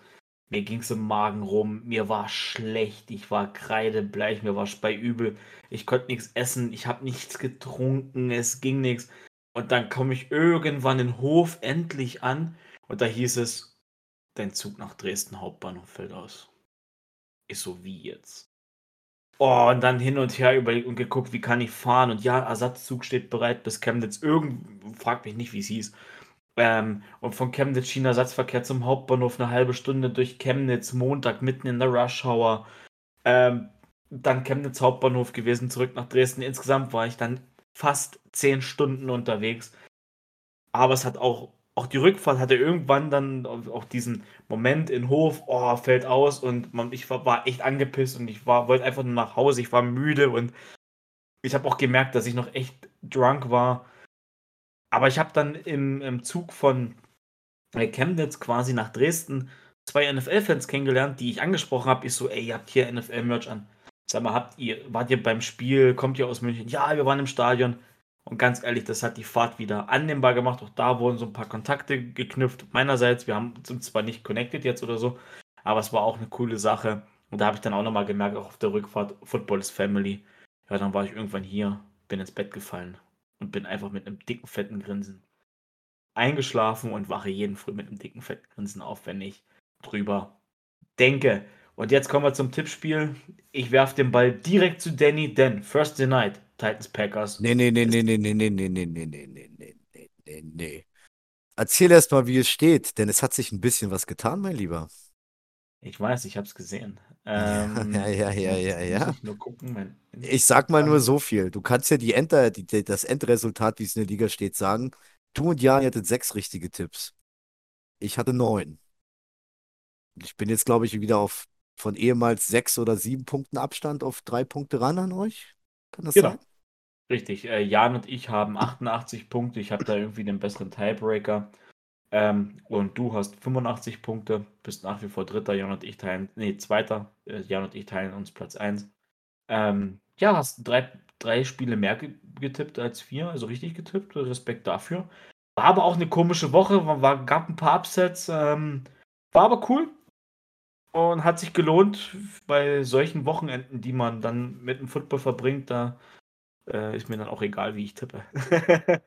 Mir ging es im Magen rum, mir war schlecht, ich war kreidebleich, mir war speiübel, ich konnte nichts essen, ich habe nichts getrunken, es ging nichts. Und dann komme ich irgendwann in Hof endlich an und da hieß es, dein Zug nach Dresden Hauptbahnhof fällt aus. Ich so, wie jetzt? Oh, und dann hin und her überlegt und geguckt, wie kann ich fahren? Und ja, Ersatzzug steht bereit bis Chemnitz. Irgend, frag mich nicht, wie es hieß. Ähm, und von Chemnitz China-Ersatzverkehr zum Hauptbahnhof eine halbe Stunde durch Chemnitz, Montag mitten in der Rush Hour. Ähm, dann Chemnitz Hauptbahnhof gewesen, zurück nach Dresden. Insgesamt war ich dann fast zehn Stunden unterwegs. Aber es hat auch, auch die Rückfahrt hatte irgendwann dann auch diesen Moment in Hof, oh, fällt aus und man, ich war, war echt angepisst und ich war, wollte einfach nur nach Hause, ich war müde und ich habe auch gemerkt, dass ich noch echt drunk war. Aber ich habe dann im, im Zug von Chemnitz quasi nach Dresden zwei NFL-Fans kennengelernt, die ich angesprochen habe. Ich so, ey, ihr habt hier NFL-Merch an. Sag mal, habt ihr, wart ihr beim Spiel, kommt ihr aus München? Ja, wir waren im Stadion. Und ganz ehrlich, das hat die Fahrt wieder annehmbar gemacht. Auch da wurden so ein paar Kontakte geknüpft. Meinerseits, wir haben sind zwar nicht connected jetzt oder so, aber es war auch eine coole Sache. Und da habe ich dann auch nochmal gemerkt, auch auf der Rückfahrt, Football is Family. Ja, dann war ich irgendwann hier, bin ins Bett gefallen und bin einfach mit einem dicken, fetten Grinsen eingeschlafen und wache jeden Früh mit einem dicken, fetten Grinsen auf, wenn ich drüber denke. Und jetzt kommen wir zum Tippspiel. Ich werfe den Ball direkt zu Danny, denn First the Night, Titans Packers. Nee, nee, nee, nee, nee, nee, nee, nee, nee, nee, nee, nee, nee, nee, nee, nee. Erzähl erst mal, wie es steht, denn es hat sich ein bisschen was getan, mein Lieber. Ich weiß, ich habe es gesehen. Ähm, ja, ja, ja, ja, ja. Ich, nur gucken, ich sag mal nur so viel. Du kannst ja die Enter, die, das Endresultat, wie es in der Liga steht, sagen. Du und Jan hattet sechs richtige Tipps. Ich hatte neun. Ich bin jetzt, glaube ich, wieder auf von ehemals sechs oder sieben Punkten Abstand auf drei Punkte ran an euch. Kann das genau. sein? Richtig. Äh, Jan und ich haben 88 Punkte. Ich habe da irgendwie den besseren Tiebreaker. Ähm, und du hast 85 Punkte, bist nach wie vor Dritter. Jan und ich teilen, nee, Zweiter. Äh, Jan und ich teilen uns Platz 1. Ähm, ja, hast drei, drei Spiele mehr getippt als vier, also richtig getippt. Respekt dafür. War aber auch eine komische Woche, war, gab ein paar Upsets. Ähm, war aber cool und hat sich gelohnt bei solchen Wochenenden, die man dann mit dem Football verbringt. Da äh, ist mir dann auch egal, wie ich tippe.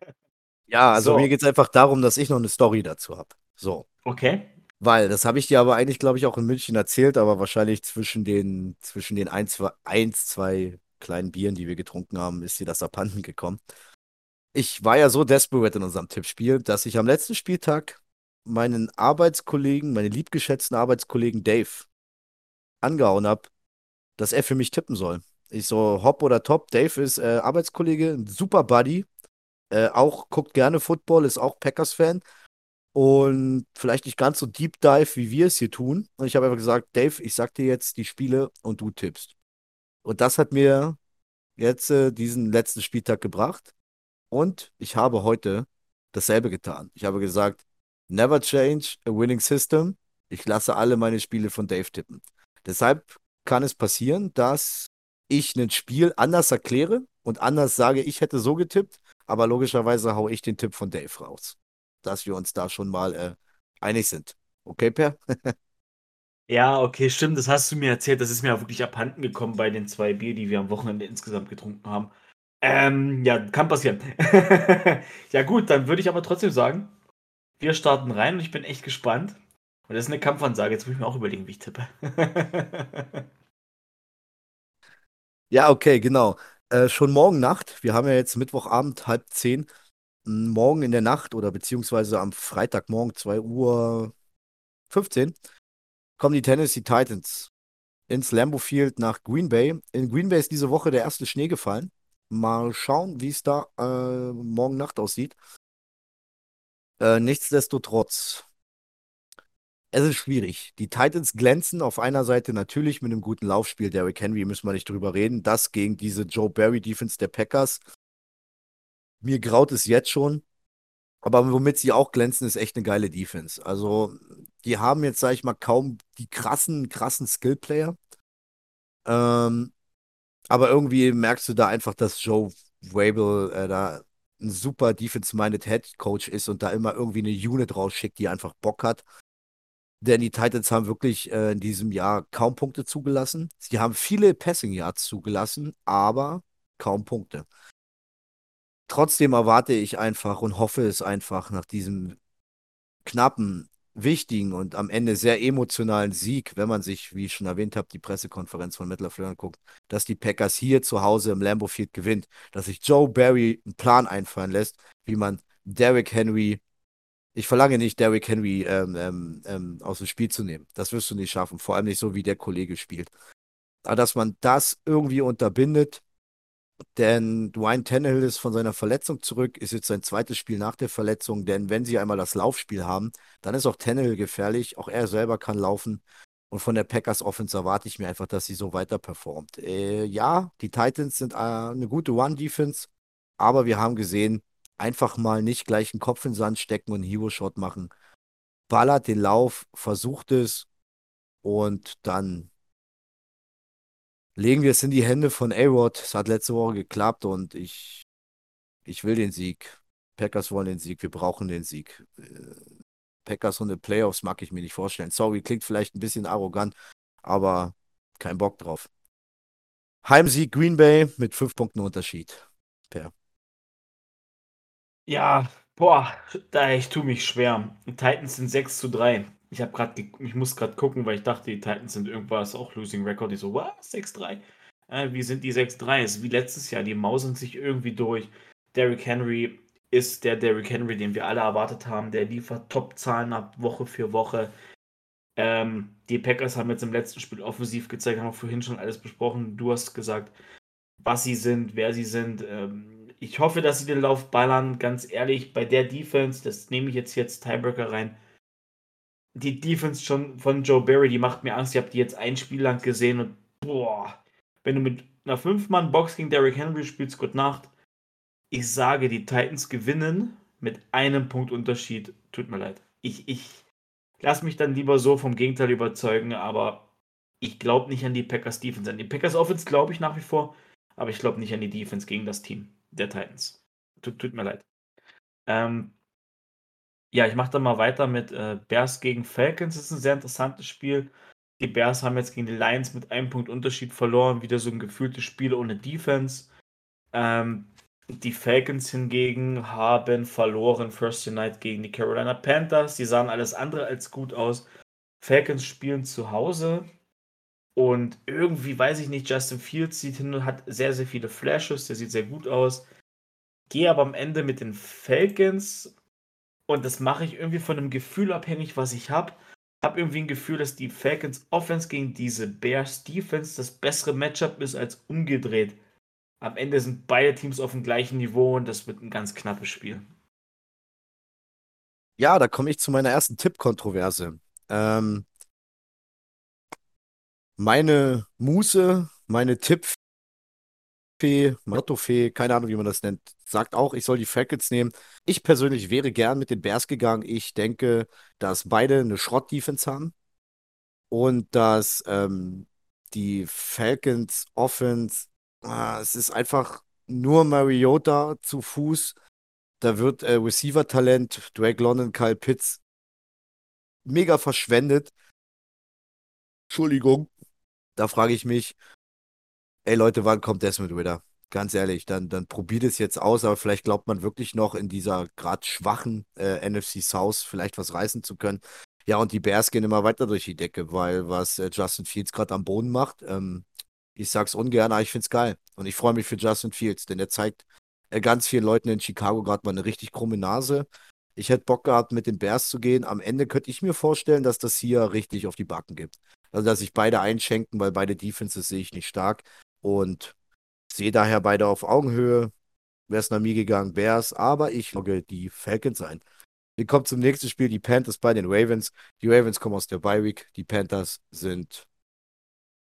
ja, also so. mir geht es einfach darum, dass ich noch eine Story dazu habe. So. Okay. Weil, das habe ich dir aber eigentlich, glaube ich, auch in München erzählt, aber wahrscheinlich zwischen den, zwischen den ein, zwei, eins, zwei kleinen Bieren, die wir getrunken haben, ist dir das abhanden gekommen. Ich war ja so desperate in unserem Tippspiel, dass ich am letzten Spieltag meinen Arbeitskollegen, meinen liebgeschätzten Arbeitskollegen Dave angehauen habe, dass er für mich tippen soll. Ich so, hopp oder top. Dave ist äh, Arbeitskollege, ein super Buddy. Äh, auch guckt gerne Football, ist auch Packers-Fan. Und vielleicht nicht ganz so Deep Dive, wie wir es hier tun. Und ich habe einfach gesagt, Dave, ich sag dir jetzt die Spiele und du tippst. Und das hat mir jetzt äh, diesen letzten Spieltag gebracht. Und ich habe heute dasselbe getan. Ich habe gesagt, never change a winning system. Ich lasse alle meine Spiele von Dave tippen. Deshalb kann es passieren, dass ich ein Spiel anders erkläre und anders sage, ich hätte so getippt, aber logischerweise haue ich den Tipp von Dave raus. Dass wir uns da schon mal äh, einig sind. Okay, Per? ja, okay, stimmt. Das hast du mir erzählt. Das ist mir auch wirklich abhanden gekommen bei den zwei Bier, die wir am Wochenende insgesamt getrunken haben. Ähm, ja, kann passieren. ja, gut, dann würde ich aber trotzdem sagen, wir starten rein und ich bin echt gespannt. Und das ist eine Kampfansage. Jetzt muss ich mir auch überlegen, wie ich tippe. ja, okay, genau. Äh, schon morgen Nacht, wir haben ja jetzt Mittwochabend, halb zehn, morgen in der Nacht oder beziehungsweise am Freitagmorgen 2 Uhr 15 kommen die Tennessee Titans ins Lambeau Field nach Green Bay. In Green Bay ist diese Woche der erste Schnee gefallen. Mal schauen, wie es da äh, morgen Nacht aussieht. Äh, nichtsdestotrotz, es ist schwierig. Die Titans glänzen auf einer Seite natürlich mit einem guten Laufspiel. Derrick Henry müssen wir nicht drüber reden. Das gegen diese Joe Barry Defense der Packers. Mir graut es jetzt schon. Aber womit sie auch glänzen, ist echt eine geile Defense. Also, die haben jetzt, sag ich mal, kaum die krassen, krassen Skill-Player. Ähm, aber irgendwie merkst du da einfach, dass Joe Wabel äh, da ein super defense-minded Head Coach ist und da immer irgendwie eine Unit rausschickt, die einfach Bock hat. Denn die Titans haben wirklich äh, in diesem Jahr kaum Punkte zugelassen. Sie haben viele Passing Yards zugelassen, aber kaum Punkte. Trotzdem erwarte ich einfach und hoffe es einfach nach diesem knappen, wichtigen und am Ende sehr emotionalen Sieg, wenn man sich, wie ich schon erwähnt habe, die Pressekonferenz von Matt LaFleur anguckt, dass die Packers hier zu Hause im Lambeau Field gewinnt, dass sich Joe Barry einen Plan einfallen lässt, wie man Derrick Henry ich verlange nicht, Derrick Henry ähm, ähm, ähm, aus dem Spiel zu nehmen. Das wirst du nicht schaffen. Vor allem nicht so, wie der Kollege spielt. Aber dass man das irgendwie unterbindet, denn Dwayne Tannehill ist von seiner Verletzung zurück, ist jetzt sein zweites Spiel nach der Verletzung. Denn wenn sie einmal das Laufspiel haben, dann ist auch Tannehill gefährlich. Auch er selber kann laufen. Und von der Packers Offense erwarte ich mir einfach, dass sie so weiter performt. Äh, ja, die Titans sind äh, eine gute One-Defense, aber wir haben gesehen, einfach mal nicht gleich einen Kopf in den Sand stecken und einen Hero-Shot machen. Ballert den Lauf, versucht es und dann legen wir es in die Hände von A-Rod. Es hat letzte Woche geklappt und ich, ich will den Sieg. Packers wollen den Sieg, wir brauchen den Sieg. Äh, Packers und die Playoffs mag ich mir nicht vorstellen. Sorry, klingt vielleicht ein bisschen arrogant, aber kein Bock drauf. Heimsieg Green Bay mit fünf Punkten Unterschied. Per. Ja, boah, da ich tue mich schwer. Die Titans sind 6 zu 3. Ich habe gerade, ich muss gerade gucken, weil ich dachte, die Titans sind irgendwas auch Losing Record. Ich so, was? 6-3? Äh, wie sind die 6-3? Es ist wie letztes Jahr, die mausen sich irgendwie durch. Derrick Henry ist der Derrick Henry, den wir alle erwartet haben. Der liefert Top-Zahlen ab Woche für Woche. Ähm, die Packers haben jetzt im letzten Spiel offensiv gezeigt, haben wir vorhin schon alles besprochen. Du hast gesagt, was sie sind, wer sie sind. Ähm, ich hoffe, dass sie den Lauf ballern. Ganz ehrlich, bei der Defense, das nehme ich jetzt jetzt Tiebreaker rein. Die Defense schon von Joe Barry, die macht mir Angst. Ich habe die jetzt ein Spiel lang gesehen und boah, wenn du mit einer 5-Mann-Box gegen Derrick Henry spielst, gute Nacht. Ich sage, die Titans gewinnen mit einem Punkt Unterschied. Tut mir leid. Ich, ich lasse mich dann lieber so vom Gegenteil überzeugen, aber ich glaube nicht an die Packers Defense. An die Packers Offense glaube ich nach wie vor, aber ich glaube nicht an die Defense gegen das Team der Titans. Tut, tut mir leid. Ähm, ja, ich mache dann mal weiter mit äh, Bears gegen Falcons. Das ist ein sehr interessantes Spiel. Die Bears haben jetzt gegen die Lions mit einem Punkt Unterschied verloren. Wieder so ein gefühltes Spiel ohne Defense. Ähm, die Falcons hingegen haben verloren First Night gegen die Carolina Panthers. Die sahen alles andere als gut aus. Falcons spielen zu Hause. Und irgendwie weiß ich nicht, Justin Fields sieht hin und hat sehr, sehr viele Flashes, der sieht sehr gut aus. Gehe aber am Ende mit den Falcons und das mache ich irgendwie von einem Gefühl abhängig, was ich habe. Habe irgendwie ein Gefühl, dass die Falcons Offense gegen diese Bears Defense das bessere Matchup ist als umgedreht. Am Ende sind beide Teams auf dem gleichen Niveau und das wird ein ganz knappes Spiel. Ja, da komme ich zu meiner ersten Tipp-Kontroverse. Ähm, meine Muse, meine Tippfee, Mottofee, keine Ahnung, wie man das nennt, sagt auch, ich soll die Falcons nehmen. Ich persönlich wäre gern mit den Bears gegangen. Ich denke, dass beide eine Schrott-Defense haben und dass ähm, die Falcons Offense, äh, es ist einfach nur Mariota zu Fuß. Da wird äh, Receiver-Talent, Drake London, Kyle Pitts mega verschwendet. Entschuldigung. Da frage ich mich, ey Leute, wann kommt Desmond Ritter? Ganz ehrlich, dann, dann probiert es jetzt aus, aber vielleicht glaubt man wirklich noch in dieser gerade schwachen äh, NFC South vielleicht was reißen zu können. Ja, und die Bears gehen immer weiter durch die Decke, weil was äh, Justin Fields gerade am Boden macht, ähm, ich sag's ungern, aber ich find's geil. Und ich freue mich für Justin Fields, denn er zeigt, äh, ganz vielen Leuten in Chicago gerade mal eine richtig krumme Nase. Ich hätte Bock gehabt, mit den Bears zu gehen. Am Ende könnte ich mir vorstellen, dass das hier richtig auf die Backen gibt. Also, dass sich beide einschenken, weil beide Defenses sehe ich nicht stark. Und sehe daher beide auf Augenhöhe. Wäre es nach mir gegangen, Bears, aber ich logge die Falcons ein. Wir kommen zum nächsten Spiel, die Panthers bei den Ravens. Die Ravens kommen aus der Bye Week. Die Panthers sind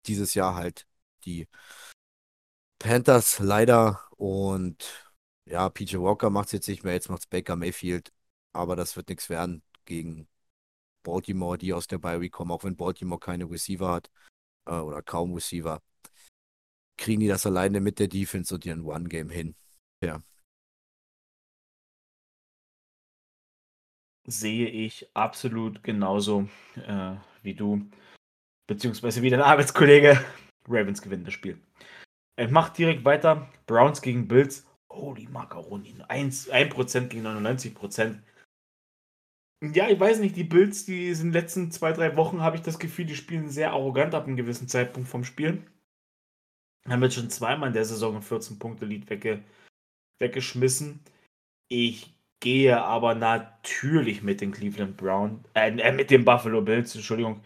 dieses Jahr halt die Panthers leider. Und ja, PJ Walker macht es jetzt nicht mehr. Jetzt macht es Baker Mayfield. Aber das wird nichts werden gegen Baltimore, die aus der Bye kommen, auch wenn Baltimore keine Receiver hat äh, oder kaum Receiver. Kriegen die das alleine mit der Defense und ihren One-Game hin. Ja. sehe ich absolut genauso äh, wie du, beziehungsweise wie dein Arbeitskollege. Ravens gewinnen das Spiel. Ich mache direkt weiter. Browns gegen Bills. Holy Macaroni. 1%, 1 gegen 99%. Ja, ich weiß nicht, die Bills, die in den letzten zwei, drei Wochen habe ich das Gefühl, die spielen sehr arrogant ab einem gewissen Zeitpunkt vom Spiel. Haben jetzt schon zweimal in der Saison ein 14-Punkte-Lead wegge weggeschmissen. Ich gehe aber natürlich mit den Cleveland Browns, äh, äh, mit den Buffalo Bills, Entschuldigung.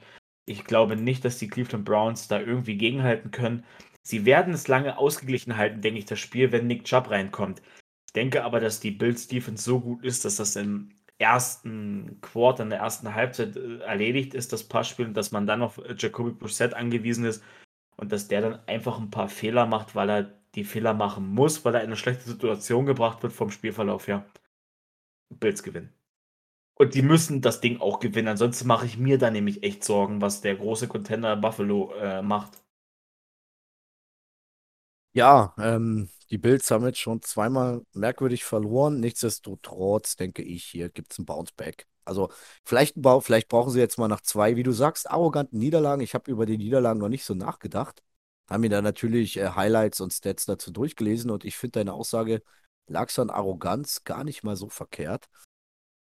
Ich glaube nicht, dass die Cleveland Browns da irgendwie gegenhalten können. Sie werden es lange ausgeglichen halten, denke ich, das Spiel, wenn Nick Chubb reinkommt. Ich denke aber, dass die Bills Defense so gut ist, dass das im ersten Quarter, in der ersten Halbzeit äh, erledigt ist, das Passspiel, und dass man dann auf Jacoby Brissett angewiesen ist und dass der dann einfach ein paar Fehler macht, weil er die Fehler machen muss, weil er in eine schlechte Situation gebracht wird vom Spielverlauf her. Bills gewinnen. Und die müssen das Ding auch gewinnen. Ansonsten mache ich mir da nämlich echt Sorgen, was der große Contender Buffalo äh, macht. Ja, ähm, die Bills haben jetzt schon zweimal merkwürdig verloren. Nichtsdestotrotz denke ich, hier gibt es ein Bounceback. Also vielleicht, vielleicht brauchen sie jetzt mal nach zwei, wie du sagst, arroganten Niederlagen. Ich habe über die Niederlagen noch nicht so nachgedacht. Haben mir da natürlich äh, Highlights und Stats dazu durchgelesen und ich finde deine Aussage lag so an Arroganz gar nicht mal so verkehrt.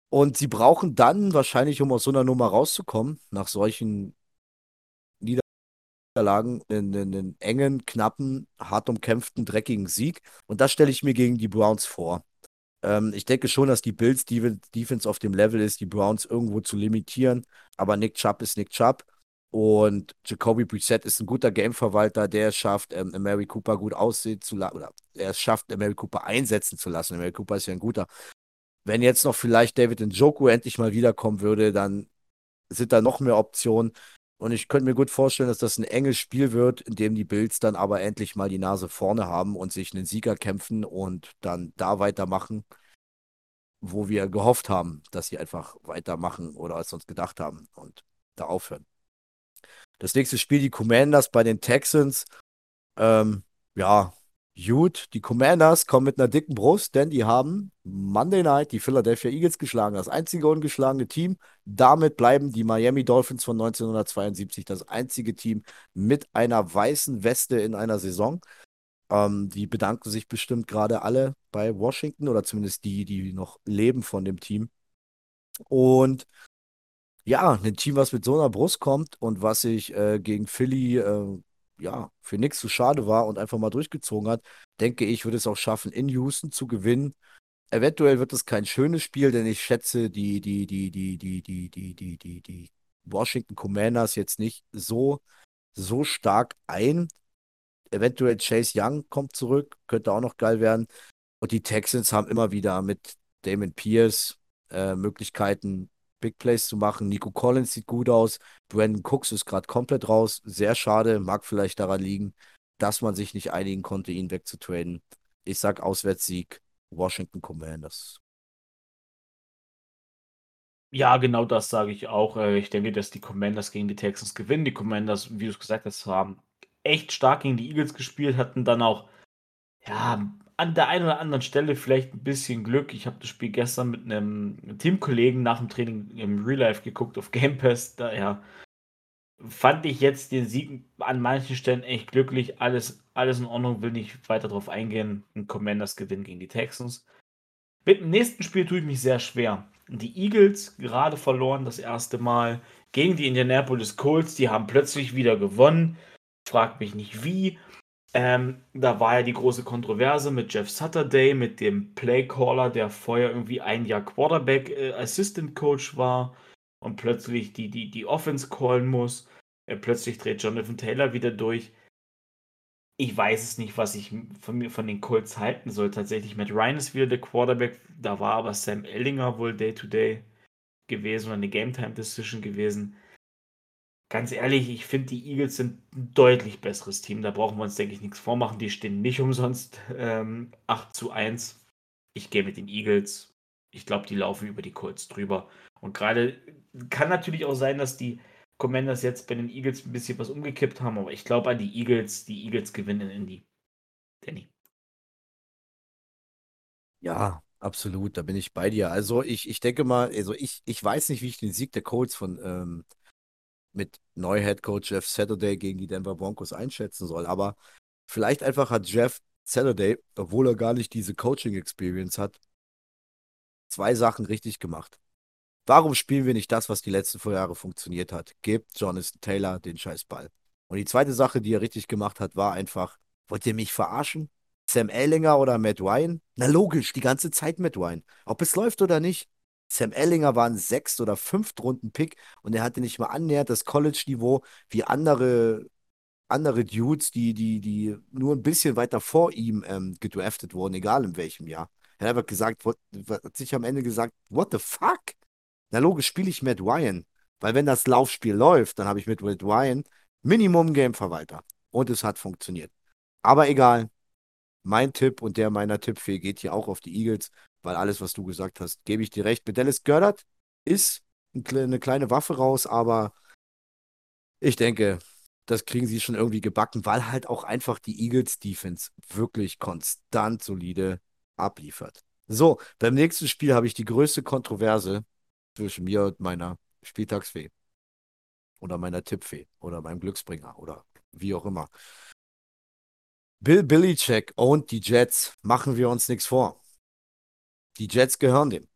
Und sie brauchen dann wahrscheinlich, um aus so einer Nummer rauszukommen, nach solchen Niederlagen, einen, einen engen, knappen, hart umkämpften, dreckigen Sieg. Und das stelle ich mir gegen die Browns vor. Ähm, ich denke schon, dass die Bills Defense auf dem Level ist, die Browns irgendwo zu limitieren. Aber Nick Chubb ist Nick Chubb. Und Jacoby Brissett ist ein guter Gameverwalter, der es schafft, ähm, Mary Cooper gut aussehen zu lassen, oder er es schafft, Mary Cooper einsetzen zu lassen. Mary Cooper ist ja ein guter. Wenn jetzt noch vielleicht David Njoku endlich mal wiederkommen würde, dann sind da noch mehr Optionen. Und ich könnte mir gut vorstellen, dass das ein enges Spiel wird, in dem die Bills dann aber endlich mal die Nase vorne haben und sich einen Sieger kämpfen und dann da weitermachen, wo wir gehofft haben, dass sie einfach weitermachen oder als uns gedacht haben und da aufhören. Das nächste Spiel, die Commanders bei den Texans. Ähm, ja, gut. Die Commanders kommen mit einer dicken Brust, denn die haben Monday Night die Philadelphia Eagles geschlagen. Das einzige ungeschlagene Team. Damit bleiben die Miami Dolphins von 1972 das einzige Team mit einer weißen Weste in einer Saison. Ähm, die bedanken sich bestimmt gerade alle bei Washington oder zumindest die, die noch leben von dem Team. Und ja, ein Team, was mit so einer Brust kommt und was sich äh, gegen Philly äh, ja, für nichts zu schade war und einfach mal durchgezogen hat, denke ich, wird es auch schaffen, in Houston zu gewinnen. Eventuell wird es kein schönes Spiel, denn ich schätze die, die, die, die, die, die, die, die, die, die Washington Commanders jetzt nicht so, so stark ein. Eventuell Chase Young kommt zurück, könnte auch noch geil werden. Und die Texans haben immer wieder mit Damon Pierce äh, Möglichkeiten, Big Plays zu machen. Nico Collins sieht gut aus. Brandon Cooks ist gerade komplett raus. Sehr schade. Mag vielleicht daran liegen, dass man sich nicht einigen konnte, ihn wegzutraden. Ich sag Auswärtssieg Washington Commanders. Ja, genau das sage ich auch. Äh, ich denke, dass die Commanders gegen die Texans gewinnen. Die Commanders, wie du es gesagt hast, haben echt stark gegen die Eagles gespielt, hatten dann auch ja, an der einen oder anderen Stelle vielleicht ein bisschen Glück. Ich habe das Spiel gestern mit einem Teamkollegen nach dem Training im Real Life geguckt auf Game Pass. Daher fand ich jetzt den Sieg an manchen Stellen echt glücklich. Alles, alles in Ordnung, will nicht weiter darauf eingehen. Ein Commanders Gewinn gegen die Texans. Mit dem nächsten Spiel tue ich mich sehr schwer. Die Eagles gerade verloren das erste Mal gegen die Indianapolis Colts. Die haben plötzlich wieder gewonnen. Fragt mich nicht wie. Ähm, da war ja die große Kontroverse mit Jeff Saturday, mit dem Playcaller, der vorher irgendwie ein Jahr Quarterback äh, Assistant Coach war und plötzlich die, die, die Offense callen muss. Äh, plötzlich dreht Jonathan Taylor wieder durch. Ich weiß es nicht, was ich von mir von den Colts halten soll. Tatsächlich, Matt Ryan ist wieder der Quarterback. Da war aber Sam Ellinger wohl Day-to-Day -Day gewesen oder eine Game-Time-Decision gewesen ganz ehrlich, ich finde, die Eagles sind ein deutlich besseres Team. Da brauchen wir uns, denke ich, nichts vormachen. Die stehen nicht umsonst ähm, 8 zu 1. Ich gehe mit den Eagles. Ich glaube, die laufen über die Colts drüber. Und gerade kann natürlich auch sein, dass die Commanders jetzt bei den Eagles ein bisschen was umgekippt haben, aber ich glaube an die Eagles. Die Eagles gewinnen in die. Danny. Ja, absolut, da bin ich bei dir. Also ich, ich denke mal, also ich, ich weiß nicht, wie ich den Sieg der Colts von ähm, mit Neu-Headcoach Jeff Saturday gegen die Denver Broncos einschätzen soll. Aber vielleicht einfach hat Jeff Saturday, obwohl er gar nicht diese Coaching-Experience hat, zwei Sachen richtig gemacht. Warum spielen wir nicht das, was die letzten vier Jahre funktioniert hat? Gebt Jonathan Taylor den Scheißball. Und die zweite Sache, die er richtig gemacht hat, war einfach, wollt ihr mich verarschen? Sam Ellinger oder Matt Ryan? Na logisch, die ganze Zeit Matt Ryan. Ob es läuft oder nicht, Sam Ellinger war ein Sechst- oder Fünftrunden-Pick und er hatte nicht mal annähernd das College-Niveau wie andere, andere Dudes, die, die, die nur ein bisschen weiter vor ihm ähm, gedraftet wurden, egal in welchem Jahr. Er hat einfach gesagt, what, hat sich am Ende gesagt, what the fuck? Na logisch spiele ich Matt Ryan, weil wenn das Laufspiel läuft, dann habe ich mit Matt Ryan Minimum Game-Verwalter. Und es hat funktioniert. Aber egal, mein Tipp und der meiner Tippfee geht hier auch auf die Eagles weil alles, was du gesagt hast, gebe ich dir recht. Mit Dallas Goddard ist eine kleine Waffe raus, aber ich denke, das kriegen sie schon irgendwie gebacken, weil halt auch einfach die Eagles Defense wirklich konstant solide abliefert. So, beim nächsten Spiel habe ich die größte Kontroverse zwischen mir und meiner Spieltagsfee oder meiner Tippfee oder meinem Glücksbringer oder wie auch immer. Bill Billycheck und die Jets, machen wir uns nichts vor. Die Jets gehören dem.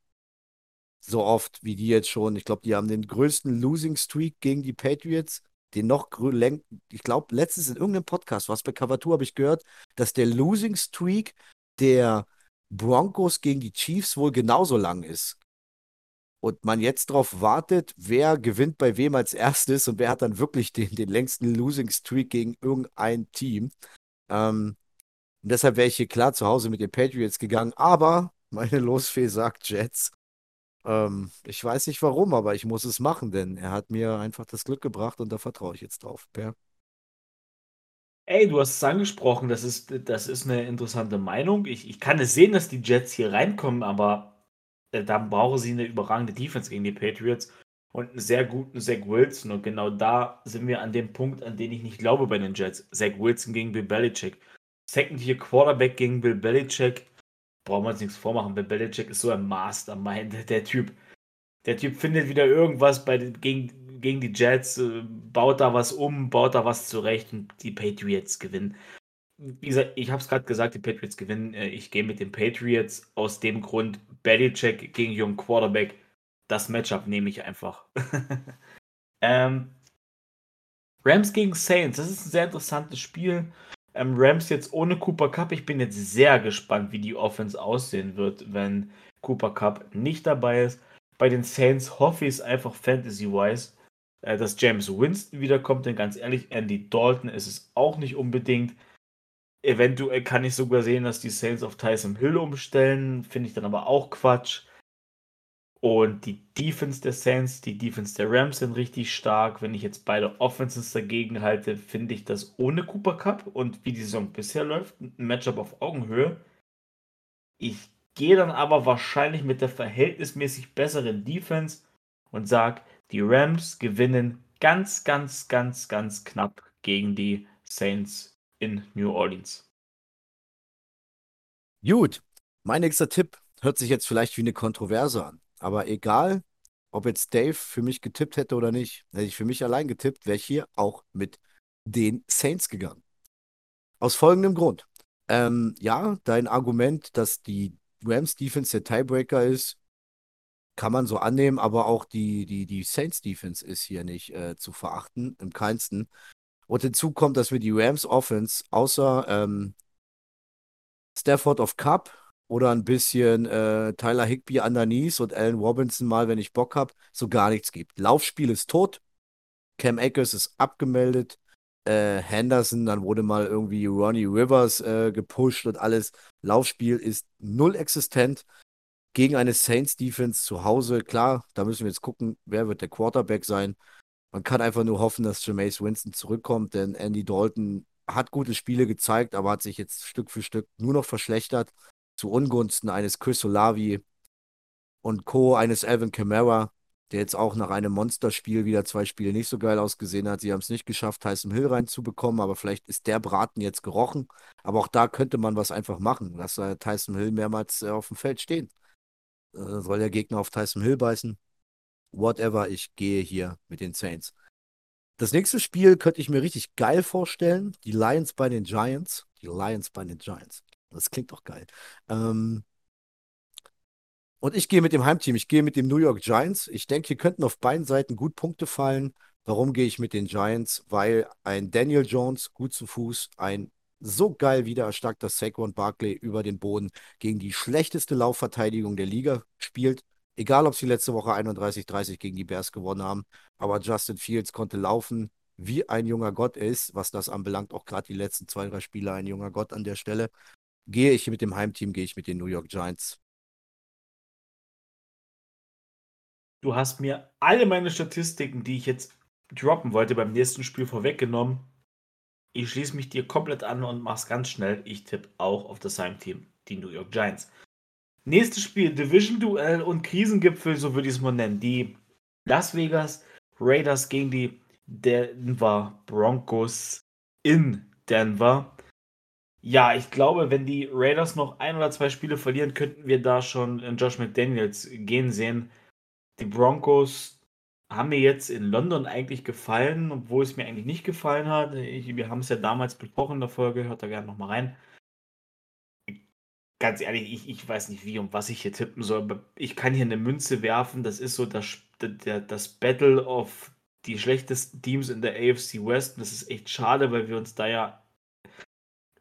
So oft wie die jetzt schon. Ich glaube, die haben den größten Losing Streak gegen die Patriots. Den noch ich glaube, letztens in irgendeinem Podcast, was bei Cavatur habe ich gehört, dass der Losing Streak der Broncos gegen die Chiefs wohl genauso lang ist. Und man jetzt darauf wartet, wer gewinnt bei wem als erstes und wer hat dann wirklich den, den längsten Losing Streak gegen irgendein Team. Ähm, und deshalb wäre ich hier klar zu Hause mit den Patriots gegangen. Aber meine Losfee sagt Jets. Ähm, ich weiß nicht warum, aber ich muss es machen, denn er hat mir einfach das Glück gebracht und da vertraue ich jetzt drauf. Per. Ey, du hast es angesprochen, das ist, das ist eine interessante Meinung. Ich, ich kann es sehen, dass die Jets hier reinkommen, aber äh, dann brauchen sie eine überragende Defense gegen die Patriots und einen sehr guten Zach Wilson. Und genau da sind wir an dem Punkt, an den ich nicht glaube bei den Jets. Zach Wilson gegen Bill Belichick. Second Year Quarterback gegen Bill Belichick brauchen wir uns nichts vormachen. Bill Belichick ist so ein Mastermind. Der Typ, der Typ findet wieder irgendwas bei, gegen, gegen die Jets, äh, baut da was um, baut da was zurecht und die Patriots gewinnen. Wie gesagt, ich habe es gerade gesagt, die Patriots gewinnen. Äh, ich gehe mit den Patriots aus dem Grund, Belichick gegen jungen Quarterback. Das Matchup nehme ich einfach. ähm, Rams gegen Saints, das ist ein sehr interessantes Spiel. Ähm, Rams jetzt ohne Cooper Cup. Ich bin jetzt sehr gespannt, wie die Offense aussehen wird, wenn Cooper Cup nicht dabei ist. Bei den Saints hoffe ich es einfach fantasy-wise, äh, dass James Winston wiederkommt, denn ganz ehrlich, Andy Dalton ist es auch nicht unbedingt. Eventuell kann ich sogar sehen, dass die Saints auf Tyson Hill umstellen, finde ich dann aber auch Quatsch. Und die Defense der Saints, die Defense der Rams sind richtig stark. Wenn ich jetzt beide Offenses dagegen halte, finde ich das ohne Cooper Cup und wie die Saison bisher läuft, ein Matchup auf Augenhöhe. Ich gehe dann aber wahrscheinlich mit der verhältnismäßig besseren Defense und sage, die Rams gewinnen ganz, ganz, ganz, ganz knapp gegen die Saints in New Orleans. Gut, mein nächster Tipp hört sich jetzt vielleicht wie eine Kontroverse an. Aber egal, ob jetzt Dave für mich getippt hätte oder nicht, hätte ich für mich allein getippt, wäre ich hier auch mit den Saints gegangen. Aus folgendem Grund. Ähm, ja, dein Argument, dass die Rams Defense der Tiebreaker ist, kann man so annehmen, aber auch die, die, die Saints Defense ist hier nicht äh, zu verachten, im keinsten. Und hinzu kommt, dass wir die Rams Offense außer ähm, Stafford of Cup oder ein bisschen äh, Tyler Higby underneath und Allen Robinson mal, wenn ich Bock habe, so gar nichts gibt. Laufspiel ist tot. Cam Akers ist abgemeldet. Äh, Henderson, dann wurde mal irgendwie Ronnie Rivers äh, gepusht und alles. Laufspiel ist null existent gegen eine Saints Defense zu Hause. Klar, da müssen wir jetzt gucken, wer wird der Quarterback sein. Man kann einfach nur hoffen, dass Jameis Winston zurückkommt, denn Andy Dalton hat gute Spiele gezeigt, aber hat sich jetzt Stück für Stück nur noch verschlechtert zu Ungunsten eines Chris Olavi und Co., eines Alvin Kamara, der jetzt auch nach einem Monsterspiel wieder zwei Spiele nicht so geil ausgesehen hat. Sie haben es nicht geschafft, Tyson Hill reinzubekommen, aber vielleicht ist der Braten jetzt gerochen. Aber auch da könnte man was einfach machen. Lass Tyson Hill mehrmals äh, auf dem Feld stehen. Äh, soll der Gegner auf Tyson Hill beißen? Whatever, ich gehe hier mit den Saints. Das nächste Spiel könnte ich mir richtig geil vorstellen. Die Lions bei den Giants. Die Lions bei den Giants. Das klingt doch geil. Ähm, und ich gehe mit dem Heimteam. Ich gehe mit dem New York Giants. Ich denke, hier könnten auf beiden Seiten gut Punkte fallen. Warum gehe ich mit den Giants? Weil ein Daniel Jones gut zu Fuß, ein so geil wieder erstarkter Saquon Barkley über den Boden gegen die schlechteste Laufverteidigung der Liga spielt. Egal, ob sie letzte Woche 31-30 gegen die Bears gewonnen haben. Aber Justin Fields konnte laufen, wie ein junger Gott ist, was das anbelangt. Auch gerade die letzten zwei, drei Spiele ein junger Gott an der Stelle. Gehe ich mit dem Heimteam, gehe ich mit den New York Giants. Du hast mir alle meine Statistiken, die ich jetzt droppen wollte, beim nächsten Spiel vorweggenommen. Ich schließe mich dir komplett an und mach's ganz schnell. Ich tippe auch auf das Heimteam, die New York Giants. Nächstes Spiel, Division-Duell und Krisengipfel, so würde ich es mal nennen. Die Las Vegas Raiders gegen die Denver Broncos in Denver. Ja, ich glaube, wenn die Raiders noch ein oder zwei Spiele verlieren, könnten wir da schon Josh McDaniels gehen sehen. Die Broncos haben mir jetzt in London eigentlich gefallen, obwohl es mir eigentlich nicht gefallen hat. Ich, wir haben es ja damals besprochen in der Folge, hört da gerne nochmal rein. Ganz ehrlich, ich, ich weiß nicht, wie und was ich hier tippen soll. Aber ich kann hier eine Münze werfen. Das ist so das, das Battle of die schlechtesten Teams in der AFC West. Und das ist echt schade, weil wir uns da ja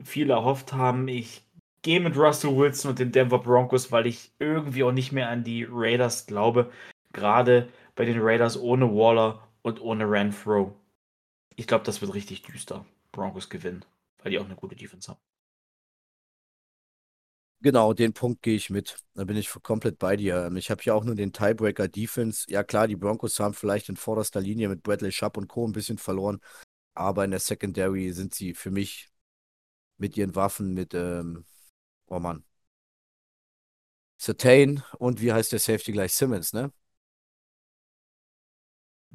viel erhofft haben. Ich gehe mit Russell Wilson und den Denver Broncos, weil ich irgendwie auch nicht mehr an die Raiders glaube. Gerade bei den Raiders ohne Waller und ohne Renfro. Ich glaube, das wird richtig düster. Broncos gewinnen, weil die auch eine gute Defense haben. Genau, den Punkt gehe ich mit. Da bin ich komplett bei dir. Ähm, ich habe ja auch nur den Tiebreaker Defense. Ja klar, die Broncos haben vielleicht in vorderster Linie mit Bradley Sharp und Co. ein bisschen verloren, aber in der Secondary sind sie für mich mit ihren Waffen, mit, ähm, oh Mann, Certain und wie heißt der Safety gleich? Simmons, ne?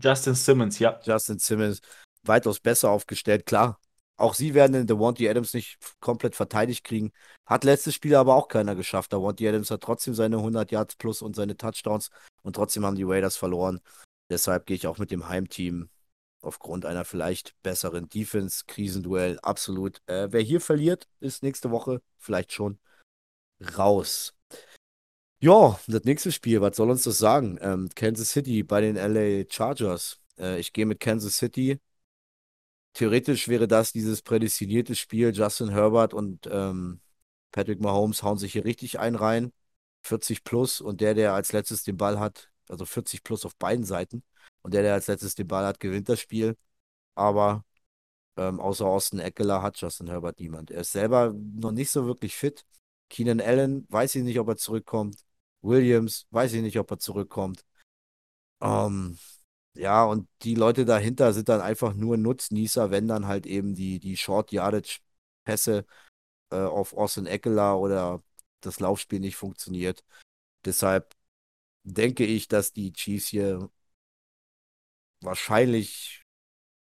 Justin Simmons, ja. Justin Simmons weitaus besser aufgestellt, klar. Auch sie werden den Devontae Adams nicht komplett verteidigt kriegen. Hat letztes Spiel aber auch keiner geschafft. Devontae Adams hat trotzdem seine 100 Yards plus und seine Touchdowns und trotzdem haben die Raiders verloren. Deshalb gehe ich auch mit dem Heimteam aufgrund einer vielleicht besseren Defense, Krisenduell, absolut. Äh, wer hier verliert, ist nächste Woche vielleicht schon raus. Ja, das nächste Spiel, was soll uns das sagen? Ähm, Kansas City bei den LA Chargers. Äh, ich gehe mit Kansas City. Theoretisch wäre das dieses prädestinierte Spiel. Justin Herbert und ähm, Patrick Mahomes hauen sich hier richtig ein rein. 40 plus und der, der als letztes den Ball hat, also 40 plus auf beiden Seiten. Und der, der als letztes den Ball hat, gewinnt das Spiel. Aber ähm, außer Austin Eckler hat Justin Herbert niemand. Er ist selber noch nicht so wirklich fit. Keenan Allen, weiß ich nicht, ob er zurückkommt. Williams, weiß ich nicht, ob er zurückkommt. Ähm, ja, und die Leute dahinter sind dann einfach nur Nutznießer, wenn dann halt eben die, die Short Yardage Pässe äh, auf Austin Eckler oder das Laufspiel nicht funktioniert. Deshalb denke ich, dass die Chiefs hier wahrscheinlich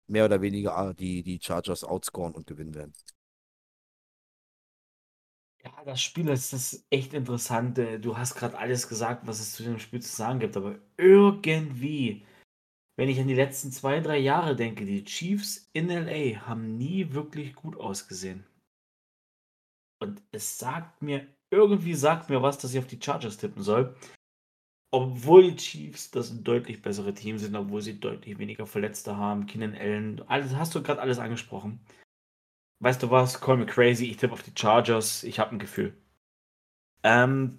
mehr oder weniger ah, die, die Chargers outscoren und gewinnen werden. Ja, das Spiel ist, das echt interessant. Äh, du hast gerade alles gesagt, was es zu dem Spiel zu sagen gibt, aber irgendwie, wenn ich an die letzten zwei, drei Jahre denke, die Chiefs in LA haben nie wirklich gut ausgesehen. Und es sagt mir, irgendwie sagt mir was, dass ich auf die Chargers tippen soll. Obwohl die Chiefs das deutlich bessere Team sind, obwohl sie deutlich weniger Verletzte haben. Keenan Allen, alles hast du gerade alles angesprochen. Weißt du was? Call me crazy. Ich tippe auf die Chargers. Ich habe ein Gefühl. Ähm,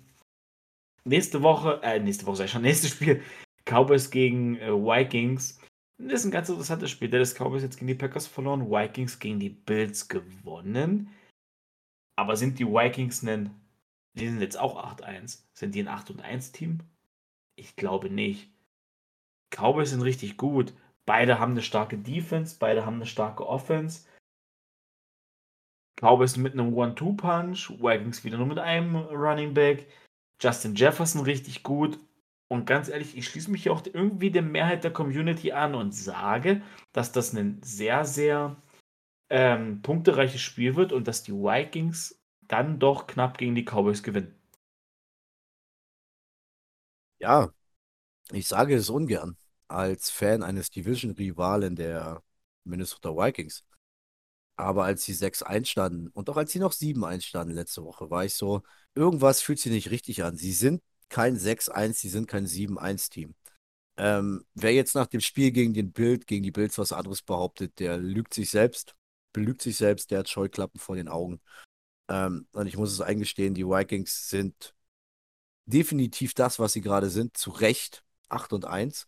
nächste Woche, äh, nächste Woche sei schon, nächstes Spiel. Cowboys gegen äh, Vikings. Das ist ein ganz interessantes Spiel. Des Cowboys jetzt gegen die Packers verloren, Vikings gegen die Bills gewonnen. Aber sind die Vikings denn, die sind jetzt auch 8-1. Sind die ein 8-1-Team? Ich glaube nicht. Cowboys sind richtig gut. Beide haben eine starke Defense, beide haben eine starke Offense. Cowboys mit einem One-Two-Punch, Vikings wieder nur mit einem Running Back. Justin Jefferson richtig gut. Und ganz ehrlich, ich schließe mich auch irgendwie der Mehrheit der Community an und sage, dass das ein sehr, sehr ähm, punktereiches Spiel wird und dass die Vikings dann doch knapp gegen die Cowboys gewinnen. Ja, ich sage es ungern als Fan eines Division-Rivalen der Minnesota Vikings. Aber als sie 6-1 standen und auch als sie noch 7-1 standen letzte Woche, war ich so, irgendwas fühlt sich nicht richtig an. Sie sind kein 6-1, sie sind kein 7-1-Team. Ähm, wer jetzt nach dem Spiel gegen den Bild, gegen die Bills was anderes behauptet, der lügt sich selbst, belügt sich selbst, der hat Scheuklappen vor den Augen. Ähm, und ich muss es eingestehen, die Vikings sind definitiv das, was sie gerade sind, zu Recht 8 und 1.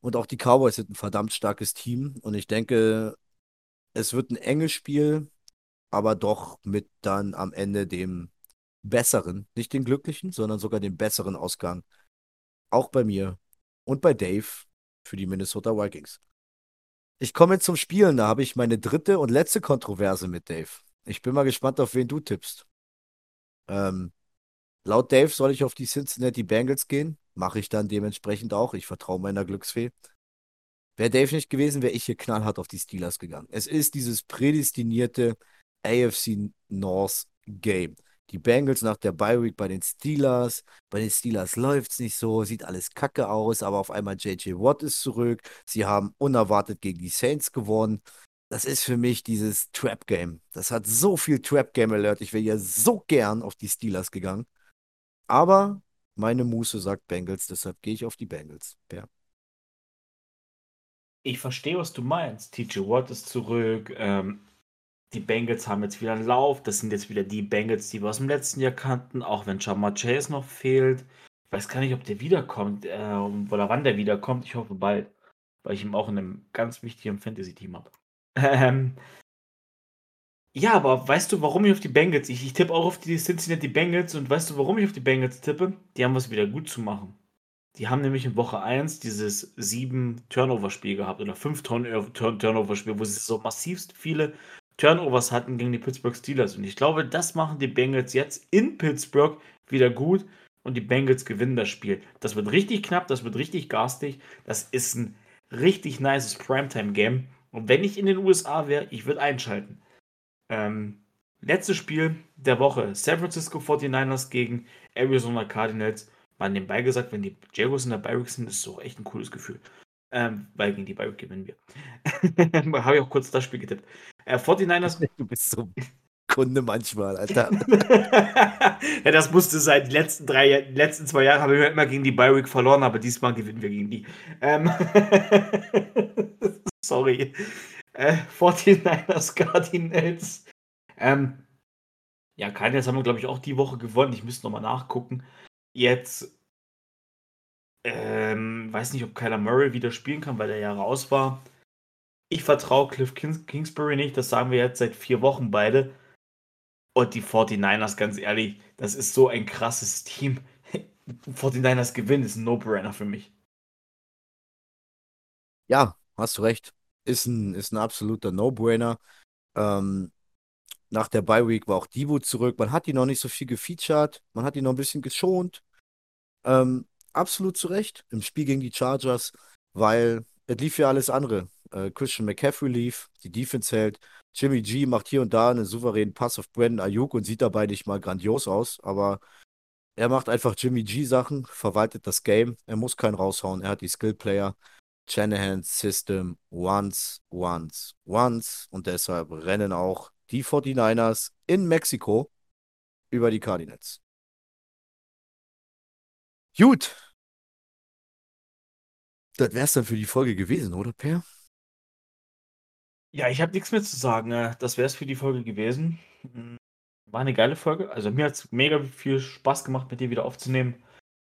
Und auch die Cowboys sind ein verdammt starkes Team. Und ich denke, es wird ein enges Spiel, aber doch mit dann am Ende dem besseren, nicht den glücklichen, sondern sogar den besseren Ausgang. Auch bei mir und bei Dave für die Minnesota Vikings. Ich komme zum Spielen, da habe ich meine dritte und letzte Kontroverse mit Dave. Ich bin mal gespannt, auf wen du tippst. Ähm, laut Dave soll ich auf die Cincinnati Bengals gehen. Mache ich dann dementsprechend auch. Ich vertraue meiner Glücksfee. Wäre Dave nicht gewesen, wäre ich hier knallhart auf die Steelers gegangen. Es ist dieses prädestinierte AFC North Game. Die Bengals nach der Bye Week bei den Steelers. Bei den Steelers läuft es nicht so, sieht alles kacke aus, aber auf einmal JJ Watt ist zurück. Sie haben unerwartet gegen die Saints gewonnen. Das ist für mich dieses Trap Game. Das hat so viel Trap Game Alert. Ich wäre ja so gern auf die Steelers gegangen. Aber meine Muße sagt Bengals, deshalb gehe ich auf die Bengals. Ja. Ich verstehe, was du meinst. TJ Watt ist zurück. Ähm, die Bengals haben jetzt wieder einen Lauf. Das sind jetzt wieder die Bengals, die wir aus dem letzten Jahr kannten, auch wenn Jamar Chase noch fehlt. Ich weiß gar nicht, ob der wiederkommt äh, oder wann der wiederkommt. Ich hoffe bald, weil ich ihn auch in einem ganz wichtigen Fantasy-Team habe. Ähm, ja, aber weißt du, warum ich auf die Bengals? Ich, ich tippe auch auf die Cincinnati Bengals und weißt du, warum ich auf die Bengals tippe? Die haben was wieder gut zu machen. Die haben nämlich in Woche 1 dieses 7 Turnover-Spiel gehabt oder 5 Turnover-Spiel, wo sie so massivst viele Turnovers hatten gegen die Pittsburgh Steelers. Und ich glaube, das machen die Bengals jetzt in Pittsburgh wieder gut und die Bengals gewinnen das Spiel. Das wird richtig knapp, das wird richtig garstig. Das ist ein richtig nices Primetime-Game. Und wenn ich in den USA wäre, ich würde einschalten. Ähm, letztes Spiel der Woche: San Francisco 49ers gegen Arizona Cardinals. Man nebenbei gesagt, wenn die Jaguars in der Bayrex sind, ist es so echt ein cooles Gefühl. Ähm, weil gegen die Bayrex gewinnen wir. Habe ich auch kurz das Spiel getippt. Äh, 49ers. Du bist so Kunde manchmal, Alter. ja, das musste sein. Die letzten drei, die letzten zwei Jahre haben wir immer gegen die Bayrex verloren, aber diesmal gewinnen wir gegen die. Ähm Sorry. Äh, 49ers Cardinals. Ähm, ja, Cardinals haben wir, glaube ich, auch die Woche gewonnen. Ich müsste nochmal nachgucken. Jetzt ähm, weiß nicht, ob Kyler Murray wieder spielen kann, weil er ja raus war. Ich vertraue Cliff Kings Kingsbury nicht, das sagen wir jetzt seit vier Wochen beide. Und die 49ers, ganz ehrlich, das ist so ein krasses Team. 49ers gewinnen ist ein No-Brainer für mich. Ja, hast du recht. Ist ein, ist ein absoluter No-Brainer. Ähm, nach der Bye Week war auch Divo zurück. Man hat ihn noch nicht so viel gefeatured. Man hat ihn noch ein bisschen geschont. Ähm, absolut zu Recht im Spiel gegen die Chargers, weil es lief ja alles andere. Äh, Christian McCaffrey lief, die Defense hält. Jimmy G macht hier und da einen souveränen Pass auf Brandon Ayuk und sieht dabei nicht mal grandios aus, aber er macht einfach Jimmy G Sachen, verwaltet das Game. Er muss keinen raushauen. Er hat die Skill Player. Shanahan's System once, once, once. Und deshalb rennen auch die 49ers in Mexiko über die Cardinals. Gut. Das wär's dann für die Folge gewesen, oder, Per? Ja, ich habe nichts mehr zu sagen. Äh, das wäre es für die Folge gewesen. War eine geile Folge. Also mir hat es mega viel Spaß gemacht, mit dir wieder aufzunehmen.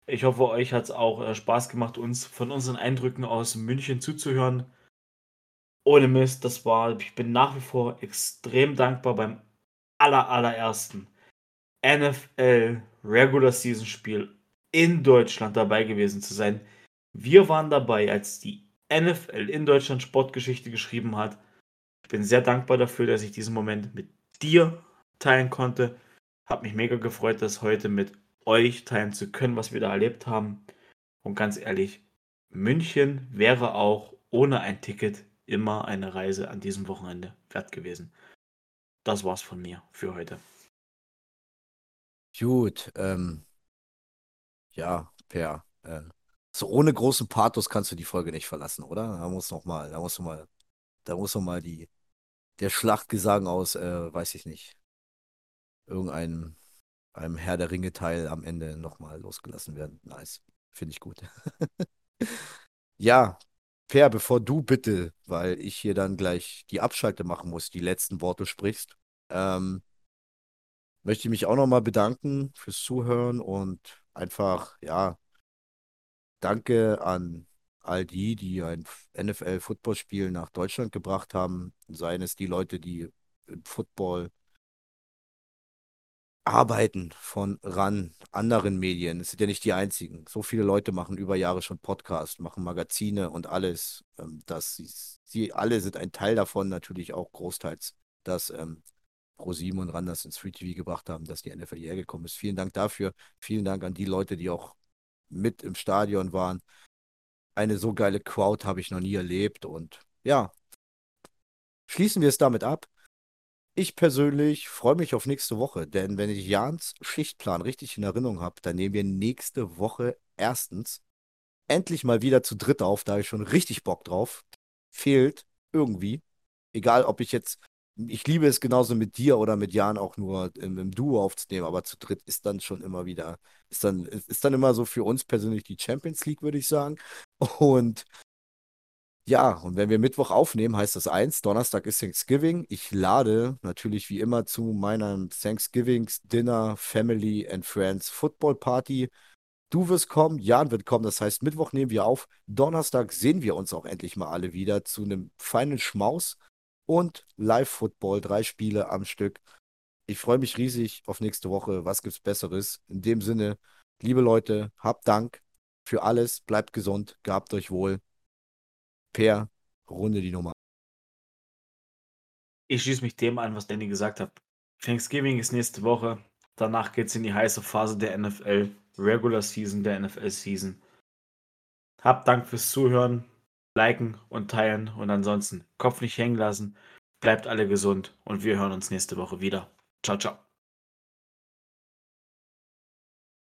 Ich hoffe, euch hat es auch äh, Spaß gemacht, uns von unseren Eindrücken aus München zuzuhören. Ohne Mist, das war, ich bin nach wie vor extrem dankbar beim aller, allerersten NFL Regular Season Spiel in Deutschland dabei gewesen zu sein. Wir waren dabei, als die NFL in Deutschland Sportgeschichte geschrieben hat. Ich bin sehr dankbar dafür, dass ich diesen Moment mit dir teilen konnte. Hab mich mega gefreut, das heute mit euch teilen zu können, was wir da erlebt haben. Und ganz ehrlich, München wäre auch ohne ein Ticket immer eine Reise an diesem Wochenende wert gewesen. Das war's von mir für heute. Gut, ähm, ja, Per, äh, so ohne großen Pathos kannst du die Folge nicht verlassen, oder? Da muss noch mal, da muss noch mal, da muss noch mal die der Schlachtgesang aus, äh, weiß ich nicht, irgendeinem einem Herr der Ringe-Teil am Ende nochmal losgelassen werden. Nice. Finde ich gut. ja, Per, bevor du bitte, weil ich hier dann gleich die Abschalte machen muss, die letzten Worte sprichst, ähm, möchte ich mich auch nochmal bedanken fürs Zuhören und einfach, ja, danke an all die, die ein NFL-Footballspiel nach Deutschland gebracht haben, seien es die Leute, die im Football arbeiten von RAN, anderen Medien. Es sind ja nicht die einzigen. So viele Leute machen über Jahre schon Podcasts, machen Magazine und alles. Ähm, dass sie, sie alle sind ein Teil davon, natürlich auch großteils, dass ähm, ProSieben und RAN das ins Free TV gebracht haben, dass die NFL hierher gekommen ist. Vielen Dank dafür. Vielen Dank an die Leute, die auch mit im Stadion waren eine so geile Crowd habe ich noch nie erlebt. Und ja, schließen wir es damit ab. Ich persönlich freue mich auf nächste Woche, denn wenn ich Jans Schichtplan richtig in Erinnerung habe, dann nehmen wir nächste Woche erstens endlich mal wieder zu dritt auf. Da habe ich schon richtig Bock drauf. Fehlt irgendwie. Egal, ob ich jetzt ich liebe es genauso mit dir oder mit Jan auch nur im, im, Duo aufzunehmen, aber zu dritt ist dann schon immer wieder, ist dann, ist dann immer so für uns persönlich die Champions League, würde ich sagen. Und ja, und wenn wir Mittwoch aufnehmen, heißt das eins, Donnerstag ist Thanksgiving. Ich lade natürlich wie immer zu meiner Thanksgiving Dinner Family and Friends Football Party. Du wirst kommen, Jan wird kommen, das heißt, Mittwoch nehmen wir auf. Donnerstag sehen wir uns auch endlich mal alle wieder zu einem feinen Schmaus und Live-Football, drei Spiele am Stück. Ich freue mich riesig auf nächste Woche. Was gibt's Besseres? In dem Sinne, liebe Leute, habt Dank für alles, bleibt gesund, gehabt euch wohl. Per Runde die Nummer. Ich schließe mich dem an, was Danny gesagt hat. Thanksgiving ist nächste Woche. Danach geht es in die heiße Phase der NFL, Regular Season der NFL Season. Habt Dank fürs Zuhören liken und teilen und ansonsten Kopf nicht hängen lassen. Bleibt alle gesund und wir hören uns nächste Woche wieder. Ciao, ciao.